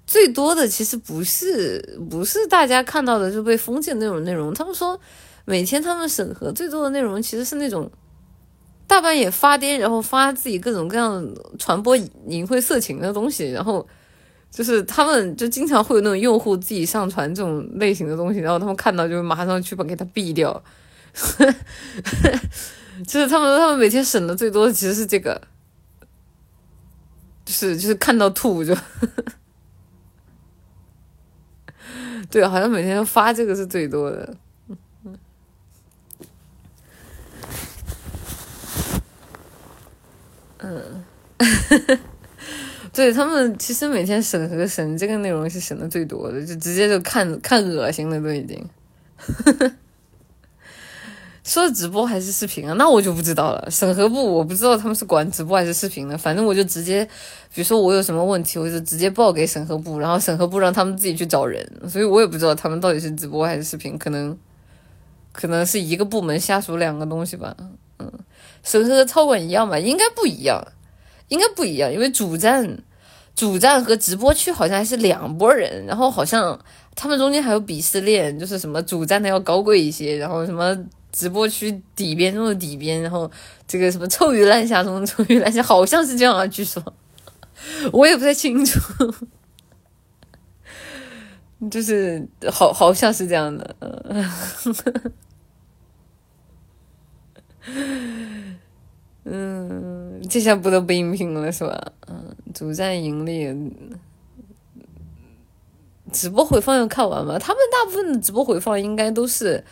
最多的其实不是不是大家看到的就被封禁那种内容，他们说每天他们审核最多的内容其实是那种大半夜发癫，然后发自己各种各样传播淫秽色情的东西，然后就是他们就经常会有那种用户自己上传这种类型的东西，然后他们看到就马上去把给他毙掉。*laughs* 就是他们，他们每天审的最多的其实是这个，就是就是看到吐就，对，好像每天发这个是最多的，嗯，*laughs* 对他们其实每天审核审这个内容是审的最多的，就直接就看看恶心了都已经。说直播还是视频啊？那我就不知道了。审核部我不知道他们是管直播还是视频的，反正我就直接，比如说我有什么问题，我就直接报给审核部，然后审核部让他们自己去找人。所以我也不知道他们到底是直播还是视频，可能可能是一个部门下属两个东西吧。嗯，审核和超管一样吧？应该不一样，应该不一样，因为主站主站和直播区好像还是两拨人，然后好像他们中间还有鄙视链，就是什么主站的要高贵一些，然后什么。直播区底边中的底边，然后这个什么臭鱼烂虾中的臭鱼烂虾，好像是这样啊，据说。我也不太清楚，*laughs* 就是好好像是这样的，*laughs* 嗯，这下不得不应聘了是吧？嗯，主站盈利，直播回放要看完吗？他们大部分的直播回放应该都是。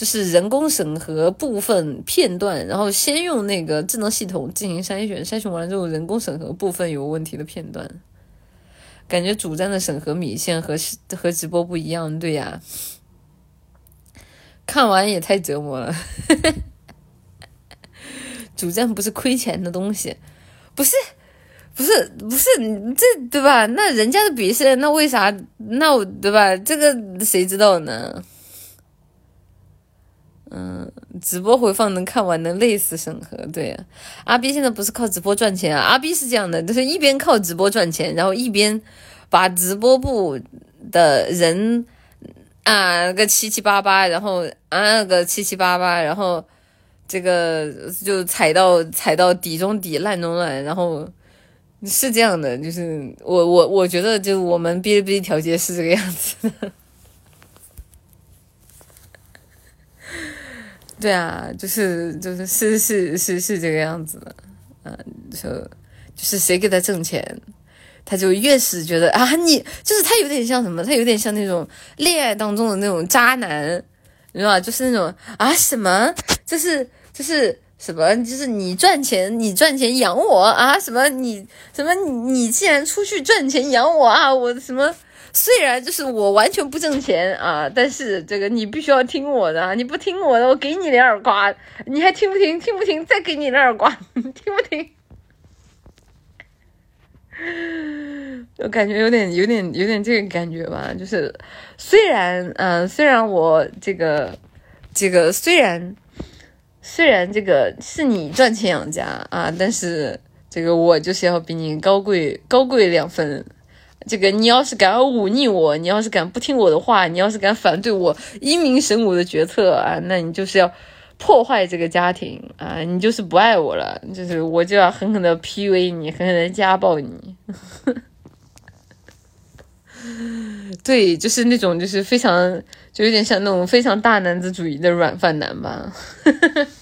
就是人工审核部分片段，然后先用那个智能系统进行筛选，筛选完了之后，人工审核部分有问题的片段，感觉主站的审核米线和和直播不一样，对呀，看完也太折磨了，*laughs* 主站不是亏钱的东西，不是，不是，不是，这对吧？那人家的比赛，那为啥？那我对吧？这个谁知道呢？嗯，直播回放能看完，能累死审核。对呀，阿 B 现在不是靠直播赚钱啊，阿 B 是这样的，就是一边靠直播赚钱，然后一边把直播部的人啊个七七八八，然后啊个七七八八，然后这个就踩到踩到底中底烂中烂，然后是这样的，就是我我我觉得就我们哔哩哔哩调节是这个样子的。对啊，就是就是是是是是这个样子的，嗯，就就是谁给他挣钱，他就越是觉得啊，你就是他有点像什么，他有点像那种恋爱当中的那种渣男，你知道吧？就是那种啊什么，就是就是什么，就是你赚钱，你赚钱养我啊，什么你什么你你既然出去赚钱养我啊，我什么。虽然就是我完全不挣钱啊，但是这个你必须要听我的，你不听我的，我给你两耳刮，你还听不听？听不听？再给你两耳刮，*laughs* 听不听？我感觉有点、有点、有点这个感觉吧，就是虽然，嗯，虽然我这个、这个，虽然虽然这个是你赚钱养家啊，但是这个我就是要比你高贵高贵两分。这个，你要是敢忤逆我，你要是敢不听我的话，你要是敢反对我英明神武的决策啊，那你就是要破坏这个家庭啊，你就是不爱我了，就是我就要狠狠的 PUA 你，狠狠的家暴你。*laughs* 对，就是那种，就是非常，就有点像那种非常大男子主义的软饭男吧。*laughs*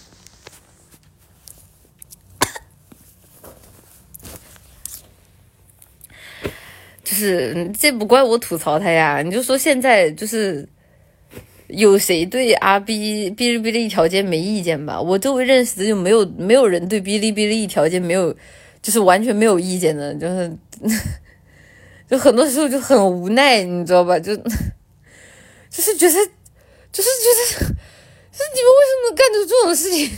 就是这不怪我吐槽他呀，你就说现在就是有谁对阿 B 哔哩哔哩一条街没意见吧？我周围认识的就没有没有人对哔哩哔哩一条街没有，就是完全没有意见的，就是 *laughs* 就很多时候就很无奈，你知道吧？就就是觉得就是觉得，是你们为什么干出这种事情？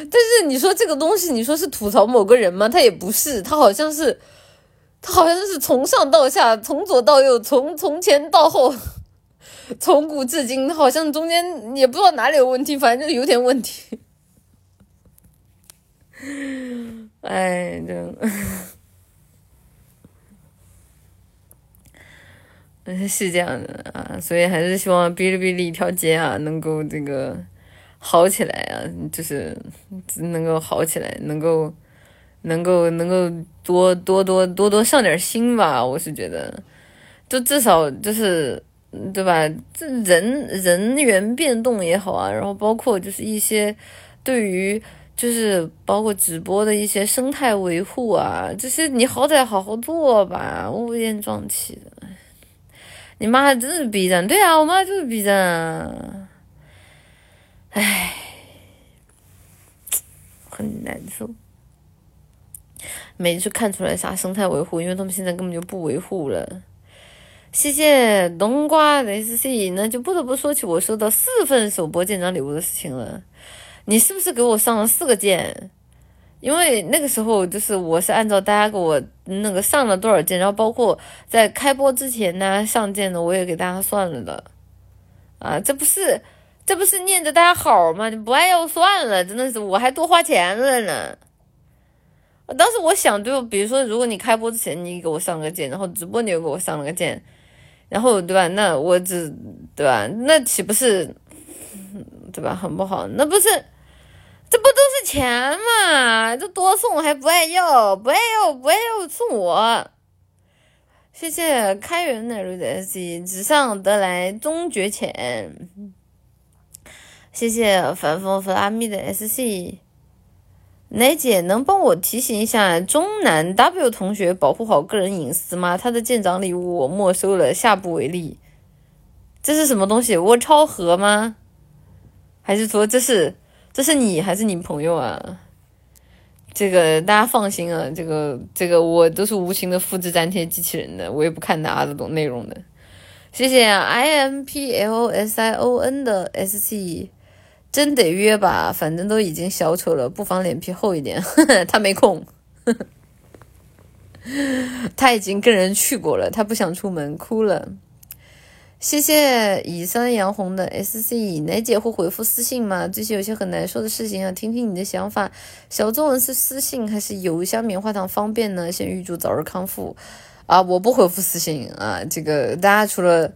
*laughs* 但是你说这个东西，你说是吐槽某个人吗？他也不是，他好像是。他好像是从上到下，从左到右，从从前到后，*laughs* 从古至今，好像中间也不知道哪里有问题，反正就有点问题。*laughs* 哎，这，嗯，*laughs* 是这样的啊，所以还是希望哔哩哔哩一条街啊，能够这个好起来啊，就是能够好起来，能够。能够能够多多多多多上点心吧，我是觉得，就至少就是对吧？这人人员变动也好啊，然后包括就是一些对于就是包括直播的一些生态维护啊，这些你好歹好好做吧，乌烟瘴气的。你妈真是 B 站，对啊，我妈就是 B 站，唉，很难受。没去看出来啥生态维护，因为他们现在根本就不维护了。谢谢冬瓜 S C，那就不得不说起我收到四份首播舰长礼物的事情了。你是不是给我上了四个舰？因为那个时候就是我是按照大家给我那个上了多少件，然后包括在开播之前呢上件的，我也给大家算了的。啊，这不是这不是念着大家好吗？你不爱要算了，真的是我还多花钱了呢。当时我想，就比如说，如果你开播之前你给我上个键，然后直播你又给我上了个键，然后对吧？那我只对吧？那岂不是对吧？很不好？那不是这不都是钱嘛？这多送还不爱要，不爱要不爱要送我。谢谢开源奶瑞的 SC，纸上得来终觉浅。谢谢凡风弗拉米的 SC。奶姐能帮我提醒一下中南 W 同学保护好个人隐私吗？他的舰长礼物我没收了，下不为例。这是什么东西？我超盒吗？还是说这是这是你还是你朋友啊？这个大家放心啊，这个这个我都是无情的复制粘贴机器人的，我也不看大家这种内容的。谢谢 I M P L S I O N 的 S C。真得约吧，反正都已经小丑了，不妨脸皮厚一点。*laughs* 他没空，*laughs* 他已经跟人去过了，他不想出门，哭了。谢谢以山杨红的 S C 奶姐会回复私信吗？最近有些很难受的事情，想听听你的想法。小作文是私信还是邮箱棉花糖方便呢？先预祝早日康复啊！我不回复私信啊，这个大家除了。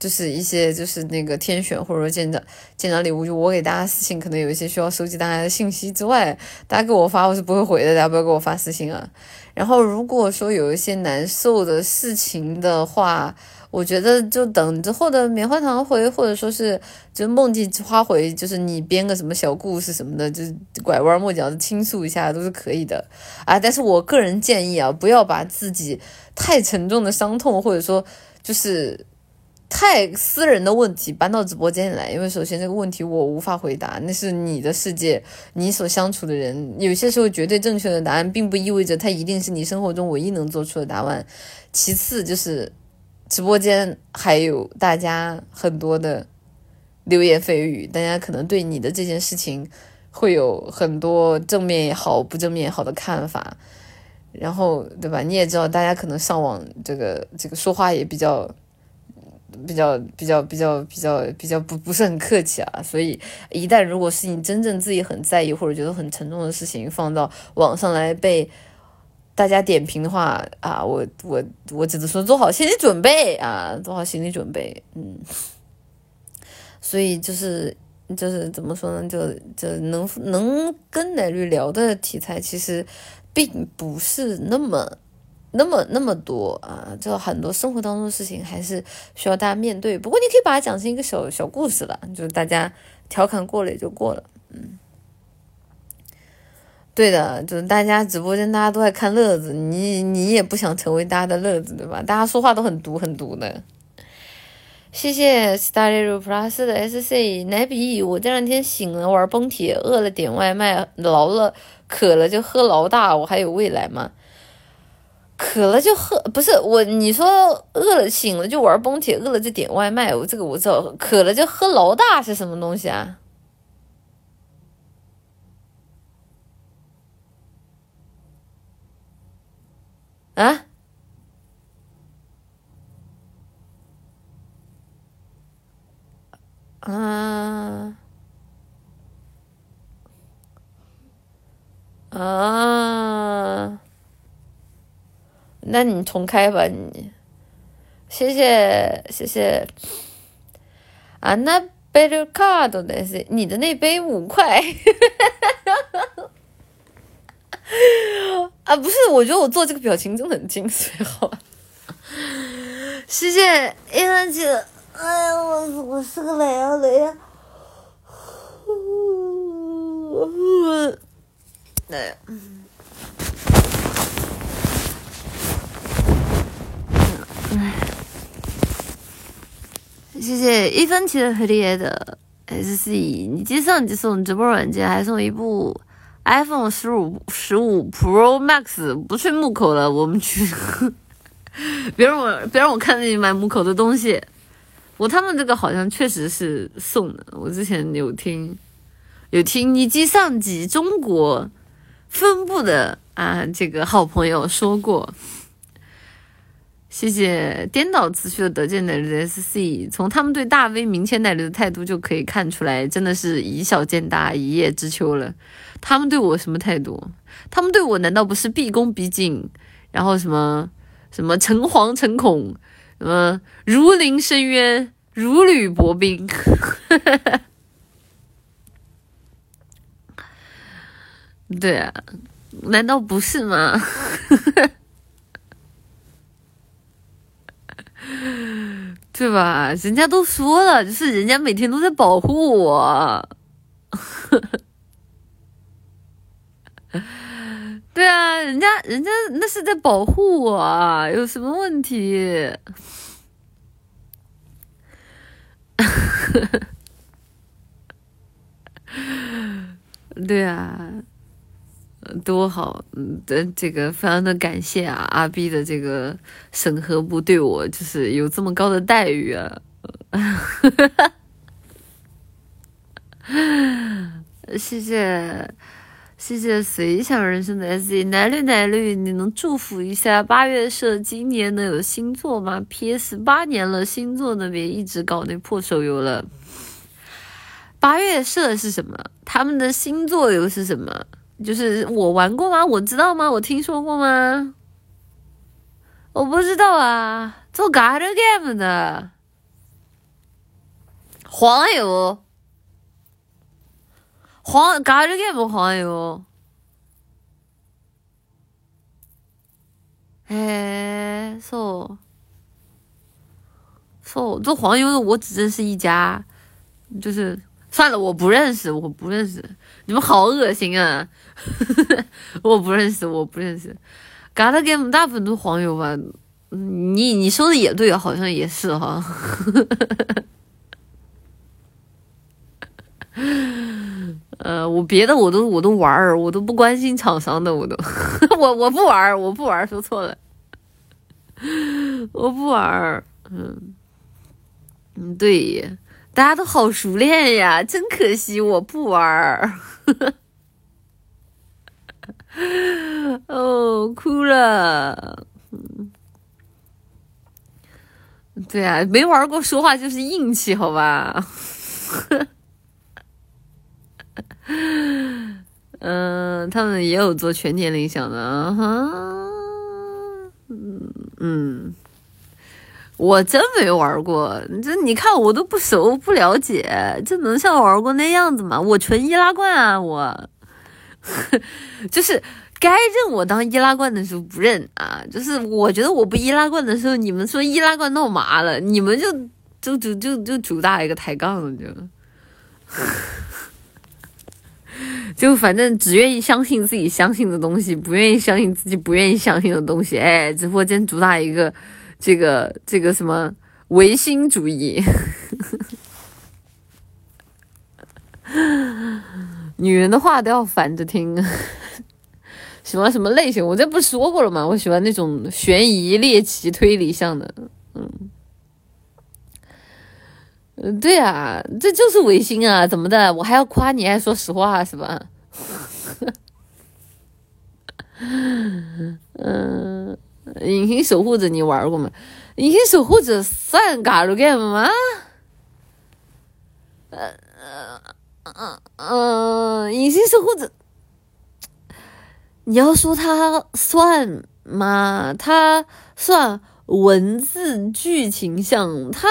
就是一些就是那个天选或者说舰长舰长礼物，就我给大家私信，可能有一些需要收集大家的信息之外，大家给我发我是不会回的，大家不要给我发私信啊。然后如果说有一些难受的事情的话，我觉得就等之后的棉花糖回，或者说是就梦境花回，就是你编个什么小故事什么的，就是拐弯抹角的倾诉一下都是可以的啊。但是我个人建议啊，不要把自己太沉重的伤痛，或者说就是。太私人的问题搬到直播间里来，因为首先这个问题我无法回答，那是你的世界，你所相处的人，有些时候绝对正确的答案，并不意味着它一定是你生活中唯一能做出的答案。其次就是直播间还有大家很多的流言蜚语，大家可能对你的这件事情会有很多正面也好，不正面也好的看法，然后对吧？你也知道，大家可能上网这个这个说话也比较。比较比较比较比较比较不不是很客气啊，所以一旦如果是你真正自己很在意或者觉得很沉重的事情放到网上来被大家点评的话啊，我我我只能说做好心理准备啊，做好心理准备，嗯，所以就是就是怎么说呢，就就能能跟奶绿聊的题材其实并不是那么。那么那么多啊，就很多生活当中的事情还是需要大家面对。不过你可以把它讲成一个小小故事了，就是大家调侃过了也就过了。嗯，对的，就是大家直播间大家都在看乐子，你你也不想成为大家的乐子，对吧？大家说话都很毒很毒的。谢谢 studyplus 的 SC 奶比，我这两天醒了玩崩铁，饿了点外卖，劳了渴了就喝劳大，我还有未来吗？渴了就喝，不是我，你说饿了醒了就玩崩铁，饿了就点外卖，我这个我知道。渴了就喝老大是什么东西啊？啊？啊？啊？那你重开吧，你，谢谢谢谢。啊，那贝鲁卡多的是你的那杯五块，*laughs* 啊，不是，我觉得我做这个表情真的很精髓，好吧？谢谢一文姐，哎呀，我我是个雷啊雷啊，哎。谢谢一分钱的黑夜的 S C，你既送你送直播软件，还送一部 iPhone 十五十五 Pro Max，不去木口了，我们去。*laughs* 别让我别让我看见你买木口的东西。我他们这个好像确实是送的，我之前有听有听你机上级中国分部的啊这个好朋友说过。谢谢颠倒次序的德健奶绿的 SC，从他们对大 V 明谦奶绿的态度就可以看出来，真的是以小见大，一叶知秋了。他们对我什么态度？他们对我难道不是毕恭毕敬，然后什么什么诚惶诚恐，什么如临深渊，如履薄冰？*laughs* 对啊，难道不是吗？*laughs* 对吧？人家都说了，就是人家每天都在保护我。*laughs* 对啊，人家人家那是在保护我，有什么问题？*laughs* 对啊，多好！嗯，这个非常的感谢啊，阿 B 的这个审核部对我就是有这么高的待遇啊！*laughs* 谢谢。谢谢随想人生的 S，男绿男绿，你能祝福一下八月社今年能有新作吗？P.S. 八年了，星座那边一直搞那破手游了。八月社是什么？他们的星座又是什么？就是我玩过吗？我知道吗？我听说过吗？我不知道啊，做 God Game 的黄油。黄嘎这个不黄油，哎，so so 做黄油的我只认识一家，就是算了，我不认识，我不认识，你们好恶心啊！*laughs* 我不认识，我不认识，嘎的 game 大部分都黄油吧？你你说的也对，好像也是哈。*laughs* 呃，我别的我都我都玩儿，我都不关心厂商的，我都 *laughs* 我我不玩儿，我不玩儿，说错了，我不玩儿，嗯嗯，对，大家都好熟练呀，真可惜我不玩儿，*laughs* 哦，哭了，对啊，没玩过，说话就是硬气，好吧。*laughs* 嗯，他们也有做全年龄想的，哈，嗯嗯，我真没玩过，这你看我都不熟不了解，这能像玩过那样子吗？我纯易拉罐啊，我，*laughs* 就是该认我当易拉罐的时候不认啊，就是我觉得我不易拉罐的时候，你们说易拉罐闹麻了，你们就就就就就主打一个抬杠了就。*laughs* 就反正只愿意相信自己相信的东西，不愿意相信自己不愿意相信的东西。哎，直播间主打一个这个这个什么唯心主义。*laughs* 女人的话都要反着听。*laughs* 喜欢什么类型？我这不说过了吗？我喜欢那种悬疑、猎奇、推理向的。嗯。对啊，这就是违心啊！怎么的？我还要夸你，还说实话是吧？*laughs* 嗯，隐形守护者你玩过吗？隐形守护者算 gal game 吗？呃呃嗯，隐形守护者，你要说它算吗？它算文字剧情向它。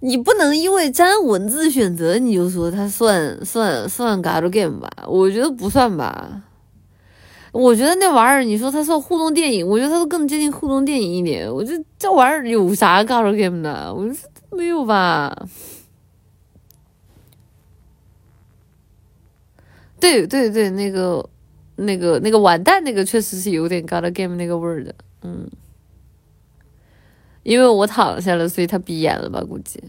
你不能因为沾文字选择，你就说它算算算 gal game 吧？我觉得不算吧。我觉得那玩意儿，你说它算互动电影，我觉得它都更接近互动电影一点。我觉得这玩意儿有啥 gal game 的？我说没有吧。对对对，那个那个那个完蛋，那个确实是有点 gal game 那个味儿的，嗯。因为我躺下了，所以他闭眼了吧？估计，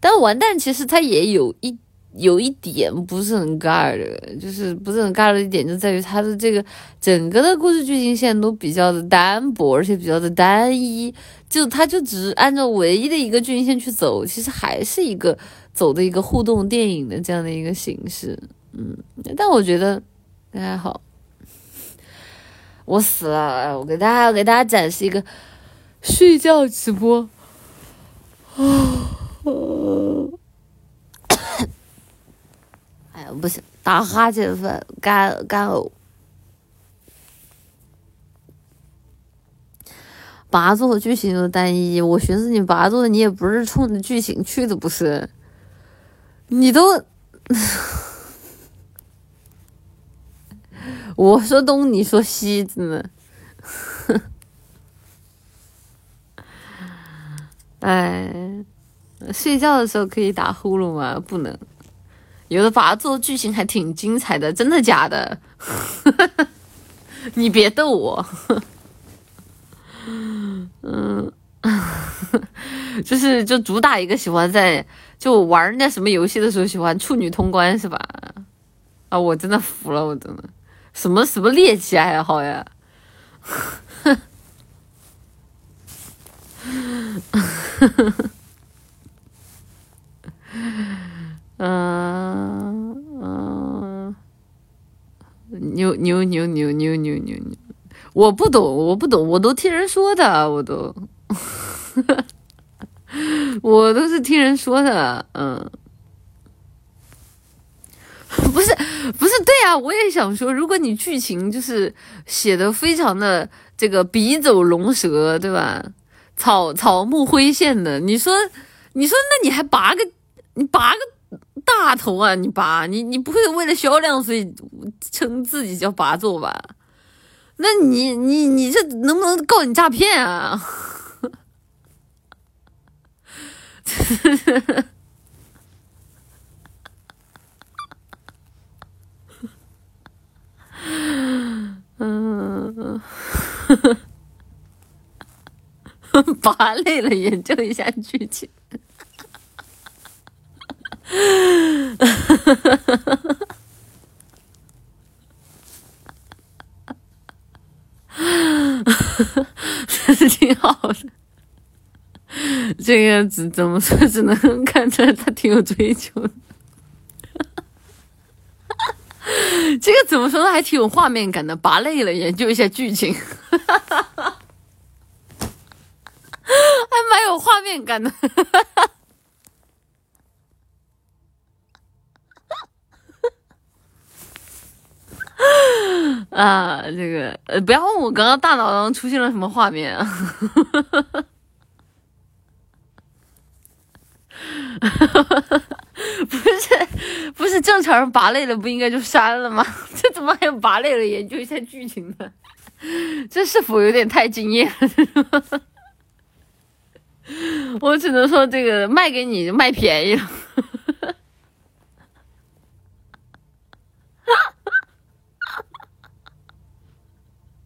但完蛋，其实他也有一有一点不是很尬的，就是不是很尬的一点就在于它的这个整个的故事剧情线都比较的单薄，而且比较的单一，就它就只是按照唯一的一个剧情线去走，其实还是一个走的一个互动电影的这样的一个形式，嗯，但我觉得还好。我死了，我给大家给大家展示一个。睡觉直播，啊，不行，打哈欠犯干干呕。八座剧情又单一，我寻思你八座你也不是冲着剧情去的，不是？你都 *laughs* 我说东，你说西，真的。哎，睡觉的时候可以打呼噜吗？不能。有的把它做的剧情还挺精彩的，真的假的？*laughs* 你别逗我。*laughs* 嗯，*laughs* 就是就主打一个喜欢在就玩那什么游戏的时候喜欢处女通关是吧？啊，我真的服了，我真的什么什么猎奇爱好呀？嗯嗯，牛牛牛牛牛牛牛牛，我不懂，我不懂，我都听人说的，我都，我都是听人说的，嗯，不是不是，对啊，我也想说，如果你剧情就是写的非常的这个笔走龙蛇，对吧？草草木灰线的，你说你说，那你还拔个你拔个。大头啊！你拔你你不会为了销量所以称自己叫拔座吧？那你你你这能不能告你诈骗啊？嗯，*laughs* 拔累了研究一下剧情。哈，哈哈哈哈哈，这是挺好的。这个只怎么说，只能看出来他挺有追求的。这个怎么说呢，还挺有画面感的。拔累了，研究一下剧情，还蛮有画面感的。*laughs* *laughs* 啊，这个呃，不要问我刚刚大脑中出现了什么画面啊！*laughs* 不是，不是正常人拔泪了不应该就删了吗？*laughs* 这怎么还有拔泪了？研究一下剧情呢？这是否有点太惊艳？我只能说这个卖给你卖便宜了。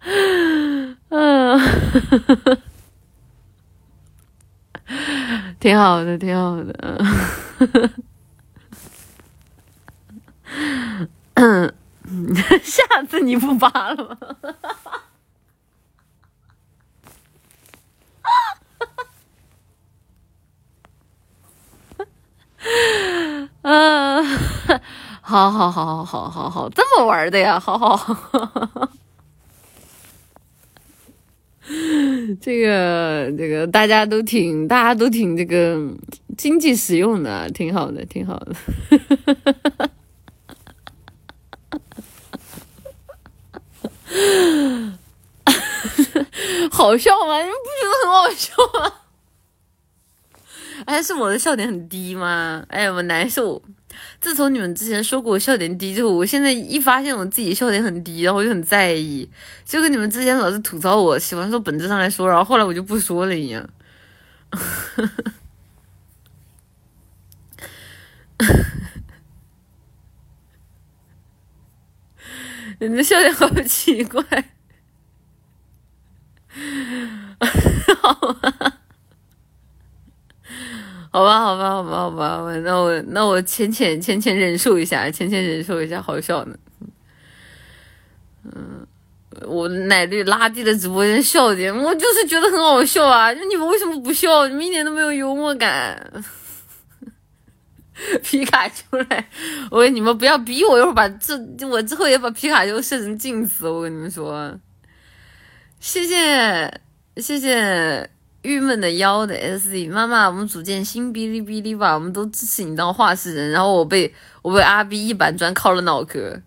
*laughs* 嗯，挺好的，挺好的。嗯，*laughs* 下次你不扒了吗？*laughs* 嗯，好好好好好好好，这么玩的呀？好好好。*laughs* 这个这个大家都挺，大家都挺这个经济实用的，挺好的，挺好的。*laughs* 好笑吗？你不觉得很好笑吗？*laughs* 哎，是我的笑点很低吗？哎，我难受。自从你们之前说过我笑点低之后，我现在一发现我自己笑点很低，然后我就很在意，就跟你们之前老是吐槽我喜欢说本质上来说，然后后来我就不说了一样。*laughs* 你的笑点好奇怪。好吧。好吧，好吧，好吧，好吧，那我那我浅浅浅浅忍受一下，浅浅忍受一下，好笑呢。嗯，我奶绿垃圾的直播间笑点，我就是觉得很好笑啊！就你们为什么不笑？你们一点都没有幽默感。*laughs* 皮卡丘来，我跟你们不要逼我，一会儿把这我之后也把皮卡丘设成镜子。我跟你们说，谢谢谢谢。郁闷的腰的 S C 妈妈，我们组建新哔哩哔哩吧，我们都支持你当话事人。然后我被我被阿 B 一板砖敲了脑壳。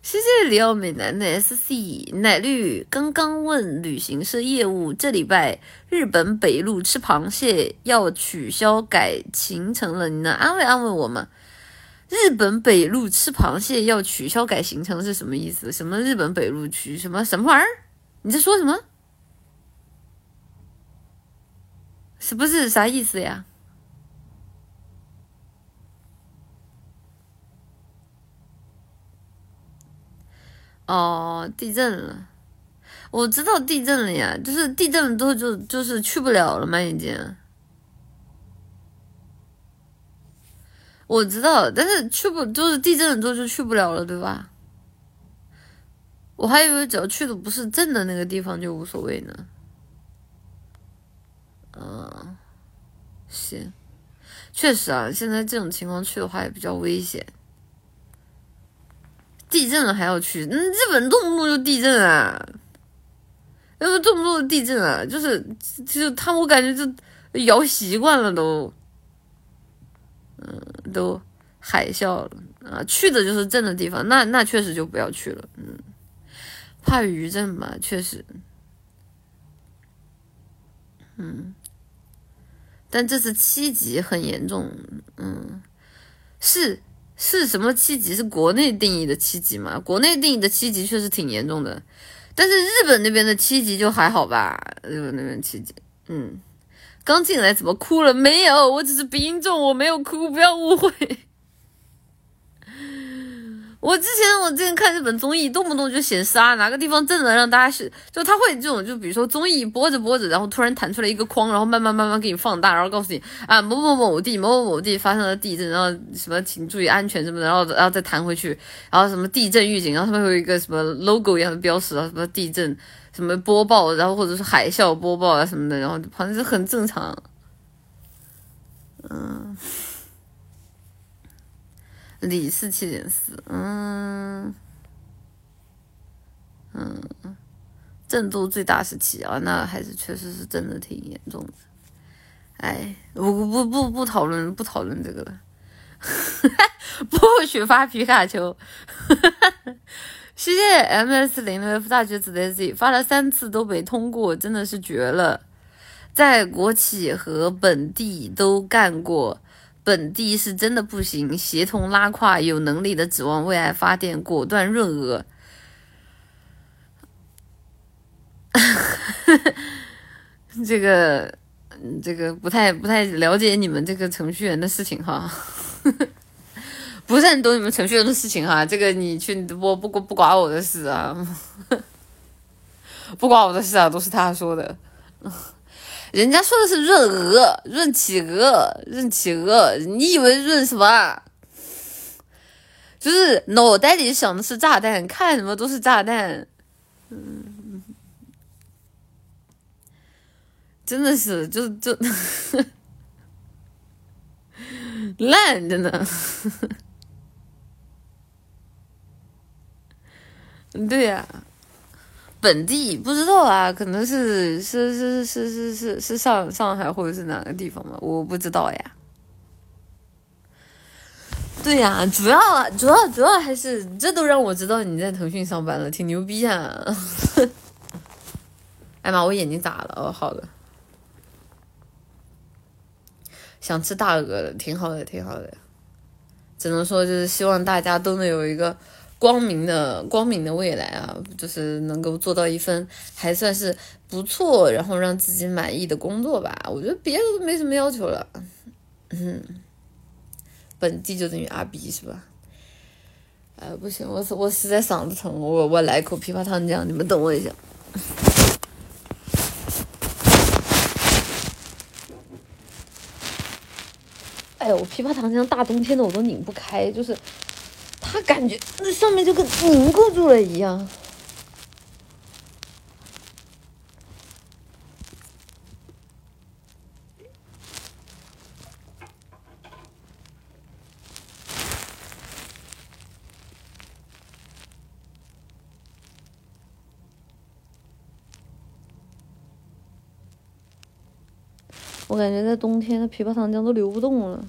谢谢李奥美男的 S C 奶绿刚刚问旅行社业务，这礼拜日本北路吃螃蟹要取消改行程了，你能安慰安慰我吗？日本北路吃螃蟹要取消改行程是什么意思？什么日本北路区什么什么玩意儿？你在说什么？是不是啥意思呀？哦，地震了，我知道地震了呀，就是地震了之后就就是去不了了嘛，已经。我知道，但是去不就是地震了之后就去不了了，对吧？我还以为只要去的不是震的那个地方就无所谓呢。嗯，行，确实啊，现在这种情况去的话也比较危险。地震了还要去？嗯，日本动不动就地震啊，那么动不动地震啊，就是就是他，我感觉就摇习惯了都，嗯，都海啸了啊，去的就是震的地方，那那确实就不要去了，嗯，怕余震吧，确实，嗯，但这是七级，很严重，嗯，是。是什么七级？是国内定义的七级吗？国内定义的七级确实挺严重的，但是日本那边的七级就还好吧？日本那边七级，嗯，刚进来怎么哭了？没有，我只是鼻音重，我没有哭，不要误会。我之前我之前看日本综艺，动不动就显示啊哪个地方震了，让大家是就他会这种，就比如说综艺播着播着，然后突然弹出来一个框，然后慢慢慢慢给你放大，然后告诉你啊某某某地某某某地发生了地震，然后什么请注意安全什么的，然后然后再弹回去，然后什么地震预警，然后他们有一个什么 logo 一样的标识啊，什么地震什么播报，然后或者是海啸播报啊什么的，然后反正是很正常，嗯。李是七点四，嗯嗯，震度最大是七啊，那还是确实是真的挺严重的。哎，不不不不讨论不讨论这个了，*laughs* 不许发皮卡丘。谢谢 M S 零的 F 大橘子的 Z 发了三次都没通过，真的是绝了，在国企和本地都干过。本地是真的不行，协同拉胯，有能力的指望为爱发电，果断润额。*laughs* 这个，这个不太不太了解你们这个程序员的事情哈，*laughs* 不是很懂你们程序员的事情哈。这个你去我不不不管我的事啊，*laughs* 不管我的事啊，都是他说的。人家说的是润鹅，润企鹅，润企鹅，你以为润什么啊？就是脑袋里想的是炸弹，看什么都是炸弹，嗯，真的是，就就 *laughs* 烂，真的，*laughs* 对呀。本地不知道啊，可能是是是是是是是上上海或者是哪个地方吧，我不知道呀。对呀，主要主要主要还是这都让我知道你在腾讯上班了，挺牛逼啊！*laughs* 哎妈，我眼睛咋了？哦，好的，想吃大鹅了，挺好的，挺好的。只能说就是希望大家都能有一个。光明的光明的未来啊，就是能够做到一份还算是不错，然后让自己满意的工作吧。我觉得别的都没什么要求了。嗯，本地就等于阿 B 是吧？哎，不行，我我实在嗓子疼，我我来一口枇杷糖浆，你们等我一下。哎呦，枇杷糖浆大冬天的我都拧不开，就是。他感觉那上面就跟凝固住了一样。我感觉在冬天，那枇杷糖浆都流不动了。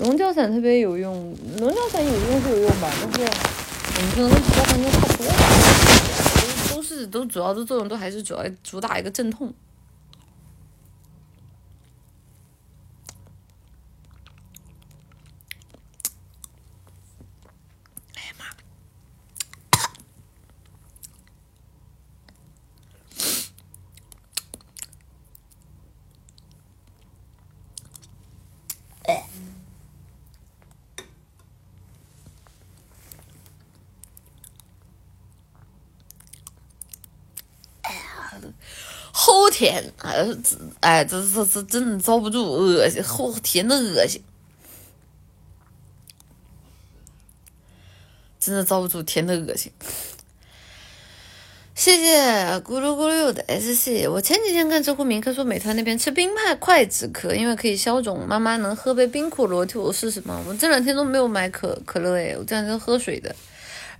龙角散特别有用，龙角散有用是有用吧，但是怎么可能跟皮包环境差不多吧？都都是都主要的作用都还是主要主打一个镇痛。齁甜，哎，这哎，这这这真的遭不住，恶心，齁甜的恶心，真的遭不住甜的恶心。谢谢咕噜咕噜的 S C。我前几天看知乎名客说美团那边吃冰派快止渴，因为可以消肿。妈妈能喝杯冰可乐替我试试吗？我这两天都没有买可可乐哎，我这两天喝水的。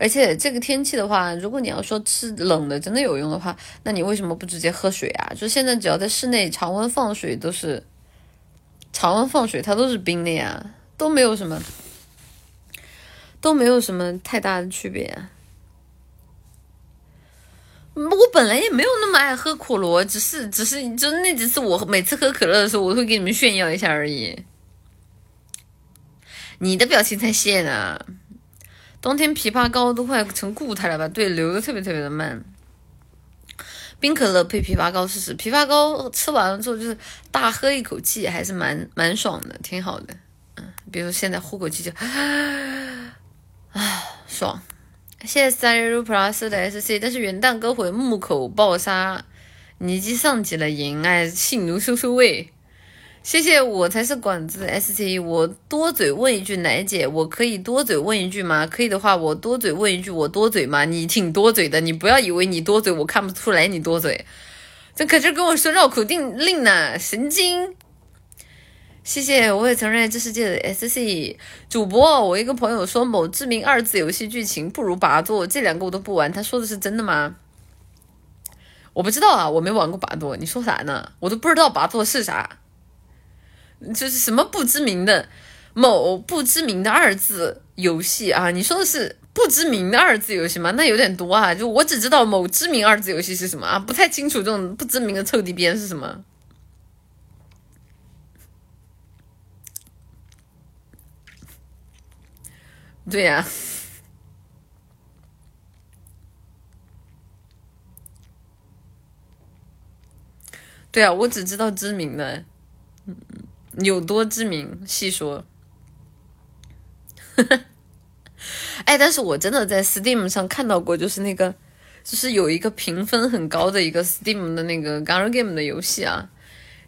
而且这个天气的话，如果你要说吃冷的真的有用的话，那你为什么不直接喝水啊？就现在只要在室内常温放水都是常温放水，它都是冰的呀，都没有什么都没有什么太大的区别。我本来也没有那么爱喝可乐，只是只是就是那几次我每次喝可乐的时候，我会给你们炫耀一下而已。你的表情才谢呢。冬天枇杷膏都快成固态了吧？对，流的特别特别的慢。冰可乐配枇杷膏试试，枇杷膏吃完了之后就是大喝一口气，还是蛮蛮爽的，挺好的。嗯，比如现在呼口气就啊爽。谢谢三六 plus 的 sc，但是元旦歌会木口爆杀，你已经上级了，赢哎，性奴收收尾。谢谢，我才是管子 S C。我多嘴问一句，奶姐，我可以多嘴问一句吗？可以的话，我多嘴问一句，我多嘴吗？你挺多嘴的，你不要以为你多嘴，我看不出来你多嘴。这可是跟我说绕口定令呢，神经。谢谢，我也承认这世界的 S C 主播。我一个朋友说某知名二字游戏剧情不如拔座，这两个我都不玩，他说的是真的吗？我不知道啊，我没玩过拔座，你说啥呢？我都不知道拔座是啥。就是什么不知名的某不知名的二字游戏啊？你说的是不知名的二字游戏吗？那有点多啊！就我只知道某知名二字游戏是什么啊，不太清楚这种不知名的臭地边是什么。对呀，对啊，我只知道知名的，有多知名？细说。*laughs* 哎，但是我真的在 Steam 上看到过，就是那个，就是有一个评分很高的一个 Steam 的那个 Gal Game 的游戏啊，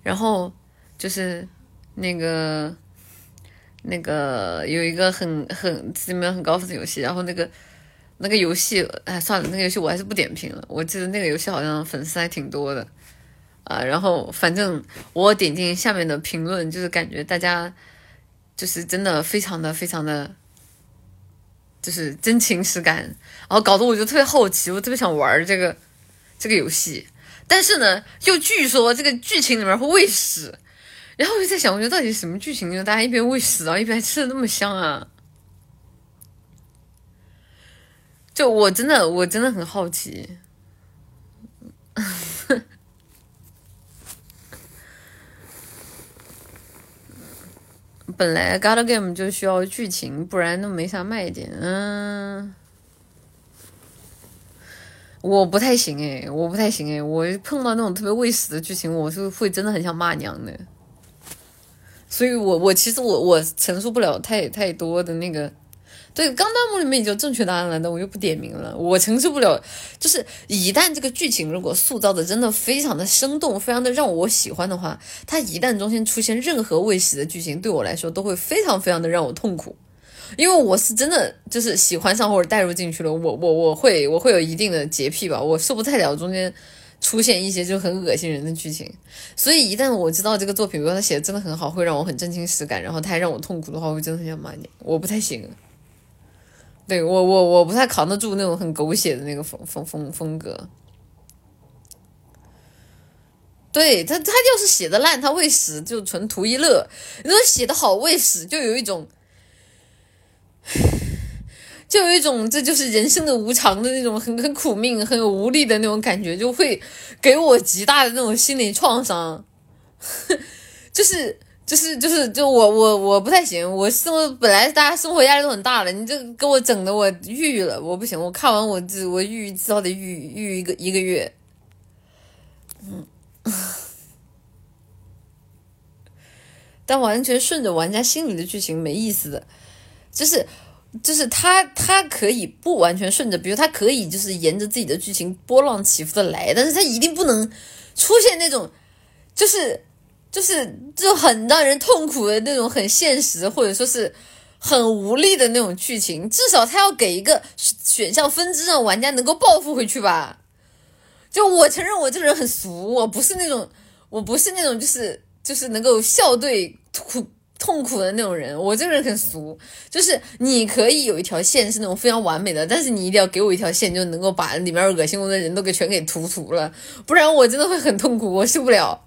然后就是那个那个有一个很很 Steam 很高分的游戏，然后那个那个游戏，哎，算了，那个游戏我还是不点评了。我记得那个游戏好像粉丝还挺多的。啊，然后反正我点进下面的评论，就是感觉大家就是真的非常的非常的，就是真情实感，然后搞得我就特别好奇，我特别想玩这个这个游戏，但是呢，又据说这个剧情里面会喂屎，然后我就在想，我觉得到底什么剧情，就大家一边喂屎然后一边吃的那么香啊？就我真的我真的很好奇。本来 God Game 就需要剧情，不然都没啥卖点。嗯，我不太行诶，我不太行诶，我碰到那种特别喂屎的剧情，我是会真的很想骂娘的。所以我我其实我我承受不了太太多的那个。对，刚弹幕里面已经正确答案了，那我就不点名了。我承受不了，就是一旦这个剧情如果塑造的真的非常的生动，非常的让我喜欢的话，它一旦中间出现任何未死的剧情，对我来说都会非常非常的让我痛苦，因为我是真的就是喜欢上或者带入进去了，我我我会我会有一定的洁癖吧，我受不太了中间出现一些就很恶心人的剧情，所以一旦我知道这个作品如果他写的真的很好，会让我很真情实感，然后他还让我痛苦的话，我真的很想骂你，我不太行。对我我我不太扛得住那种很狗血的那个风风风风格。对他他要是写的烂，他喂屎就纯图一乐；你说写的好喂屎，就有一种，就有一种这就是人生的无常的那种很很苦命、很有无力的那种感觉，就会给我极大的那种心理创伤，*laughs* 就是就是就是就我我我不太行，我生活本来大家生活压力都很大了，你这给我整的我抑郁了，我不行，我看完我这我抑郁至少得抑抑郁一个一个月，嗯。但完全顺着玩家心里的剧情没意思的，就是就是他他可以不完全顺着，比如他可以就是沿着自己的剧情波浪起伏的来，但是他一定不能出现那种就是就是就很让人痛苦的那种很现实或者说是很无力的那种剧情，至少他要给一个选项分支，让玩家能够报复回去吧。就我承认我这个人很俗，我不是那种我不是那种就是。就是能够笑对苦痛苦的那种人，我这个人很俗。就是你可以有一条线是那种非常完美的，但是你一定要给我一条线，就能够把里面恶心我的人都给全给突出了，不然我真的会很痛苦，我受不了。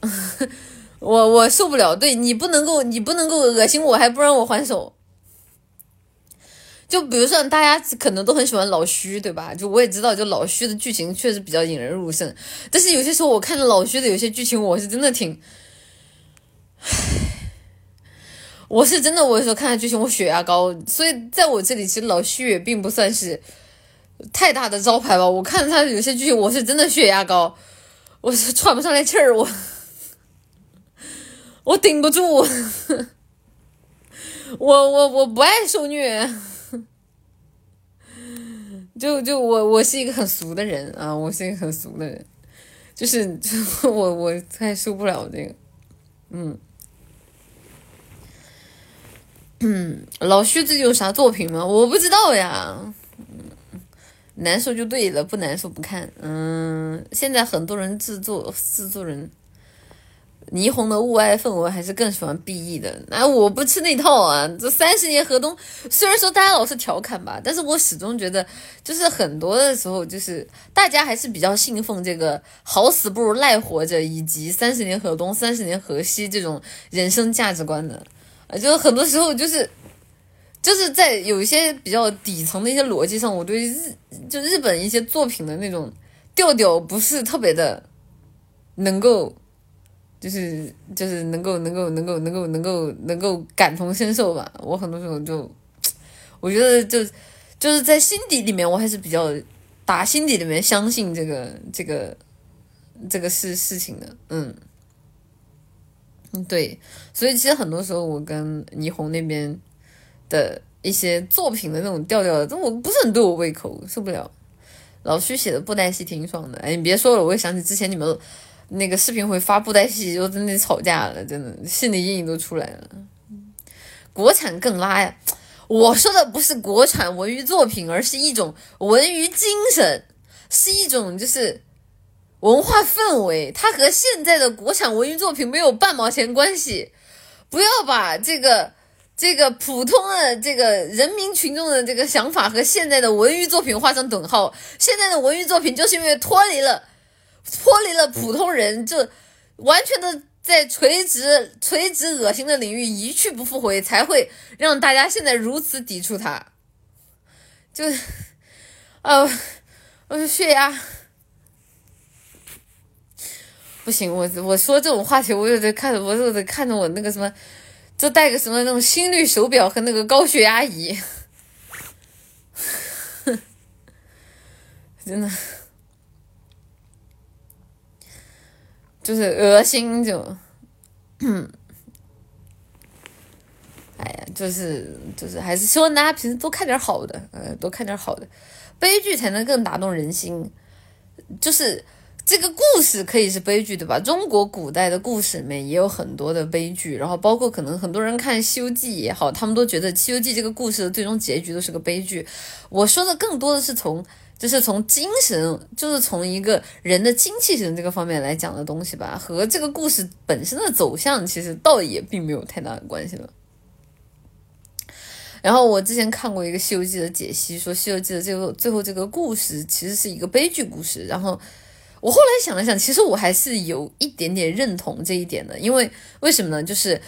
*laughs* 我我受不了，对你不能够，你不能够恶心我，还不让我还手。就比如说，大家可能都很喜欢老徐，对吧？就我也知道，就老徐的剧情确实比较引人入胜。但是有些时候，我看着老徐的有些剧情，我是真的挺，我是真的，我有时候看的剧情，我血压高。所以在我这里，其实老徐也并不算是太大的招牌吧。我看他有些剧情，我是真的血压高，我是喘不上来气儿，我我顶不住，*laughs* 我我我不爱受虐。就就我我是一个很俗的人啊，我是一个很俗的人，就是 *laughs* 我我太受不了这个，嗯嗯，老徐最近有啥作品吗？我不知道呀，难受就对了，不难受不看，嗯，现在很多人制作制作人。霓虹的雾哀氛围还是更喜欢 B E 的，那我不吃那套啊！这三十年河东，虽然说大家老是调侃吧，但是我始终觉得，就是很多的时候，就是大家还是比较信奉这个“好死不如赖活着”以及“三十年河东，三十年河西”这种人生价值观的啊，就很多时候就是，就是在有一些比较底层的一些逻辑上，我对日就日本一些作品的那种调调不是特别的能够。就是就是能够能够能够能够能够能够感同身受吧。我很多时候就，我觉得就就是在心底里面，我还是比较打心底里面相信这个这个这个事事情的。嗯嗯，对。所以其实很多时候，我跟霓虹那边的一些作品的那种调调，但我不是很对我胃口，受不了。老徐写的布袋戏挺爽的。哎，你别说了，我也想起之前你们。那个视频会发布袋戏，就在那里吵架了，真的心理阴影都出来了。国产更拉呀！我说的不是国产文娱作品，而是一种文娱精神，是一种就是文化氛围，它和现在的国产文娱作品没有半毛钱关系。不要把这个这个普通的这个人民群众的这个想法和现在的文娱作品画上等号。现在的文娱作品就是因为脱离了。脱离了普通人，就完全的在垂直、垂直恶心的领域一去不复回，才会让大家现在如此抵触他。就，呃，我血压不行，我我说这种话题，我又得看，我又得看着我那个什么，就带个什么那种心率手表和那个高血压仪，*laughs* 真的。就是恶心，就，哎呀，就是就是，还是希望大家平时多看点好的，呃，多看点好的，悲剧才能更打动人心。就是这个故事可以是悲剧，对吧？中国古代的故事里面也有很多的悲剧，然后包括可能很多人看《西游记》也好，他们都觉得《西游记》这个故事的最终结局都是个悲剧。我说的更多的是从。就是从精神，就是从一个人的精气神这个方面来讲的东西吧，和这个故事本身的走向其实倒也并没有太大的关系了。然后我之前看过一个《西游记》的解析，说《西游记》的这个最后这个故事其实是一个悲剧故事。然后我后来想了想，其实我还是有一点点认同这一点的，因为为什么呢？就是。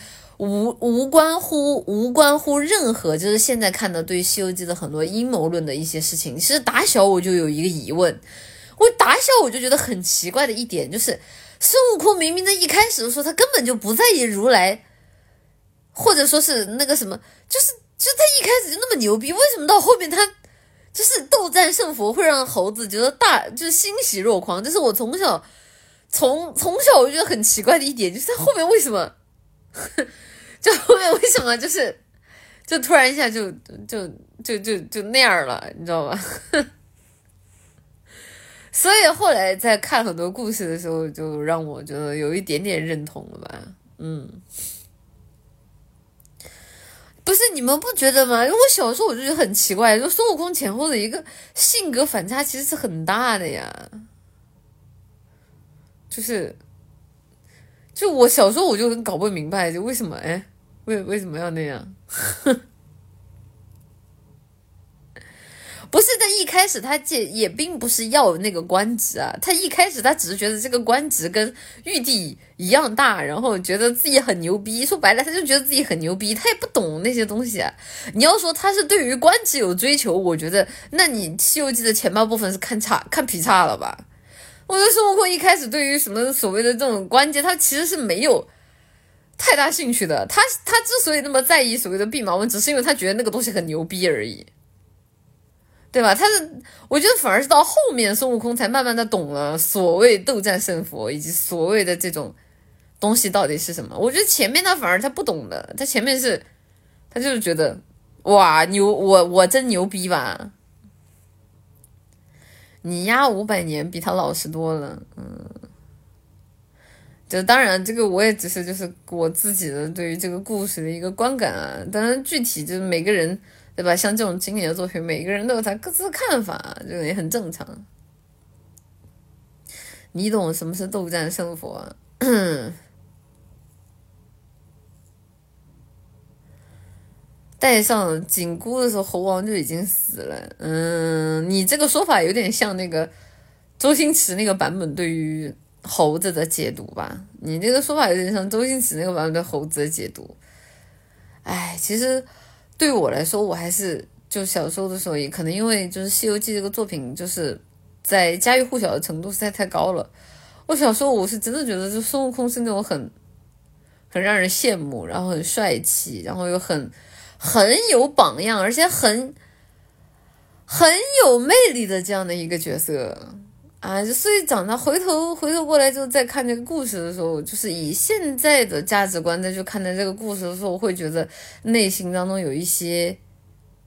无无关乎无关乎任何，就是现在看的对《西游记》的很多阴谋论的一些事情。其实打小我就有一个疑问，我打小我就觉得很奇怪的一点就是，孙悟空明明在一开始的时候他根本就不在意如来，或者说是那个什么，就是就是他一开始就那么牛逼，为什么到后面他就是斗战胜佛会让猴子觉得大就是欣喜若狂？这是我从小从从小我就觉得很奇怪的一点，就是他后面为什么？就后面为什么就是，就突然一下就就就就就那样了，你知道吧？*laughs* 所以后来在看很多故事的时候，就让我觉得有一点点认同了吧？嗯，不是你们不觉得吗？因为我小时候我就觉得很奇怪，就孙悟空前后的一个性格反差其实是很大的呀，就是，就我小时候我就很搞不明白，就为什么哎。为为什么要那样？*laughs* 不是他一开始他这也并不是要那个官职啊，他一开始他只是觉得这个官职跟玉帝一样大，然后觉得自己很牛逼。说白了，他就觉得自己很牛逼，他也不懂那些东西啊。你要说他是对于官职有追求，我觉得那你《西游记》的前半部分是看差看劈叉了吧？我觉得孙悟空一开始对于什么所谓的这种关节，他其实是没有。太大兴趣的他，他之所以那么在意所谓的弼马温，只是因为他觉得那个东西很牛逼而已，对吧？他是，我觉得反而是到后面孙悟空才慢慢的懂了所谓斗战胜佛以及所谓的这种东西到底是什么。我觉得前面他反而他不懂的，他前面是，他就是觉得哇牛，我我真牛逼吧？你压五百年比他老实多了，嗯。就当然，这个我也只是就是我自己的对于这个故事的一个观感啊。当然，具体就是每个人，对吧？像这种经典的作品，每个人都有他各自的看法，这个也很正常。你懂什么是斗战胜佛？带上紧箍的时候，猴王就已经死了。嗯，你这个说法有点像那个周星驰那个版本对于。猴子的解读吧，你这个说法有点像周星驰那个版本对猴子的解读。哎，其实对我来说，我还是就小时候的时候，也可能因为就是《西游记》这个作品，就是在家喻户晓的程度实在太高了。我小时候我是真的觉得，就孙悟空是那种很很让人羡慕，然后很帅气，然后又很很有榜样，而且很很有魅力的这样的一个角色。啊，所以长大回头回头过来就再看这个故事的时候，就是以现在的价值观再去看待这个故事的时候，我会觉得内心当中有一些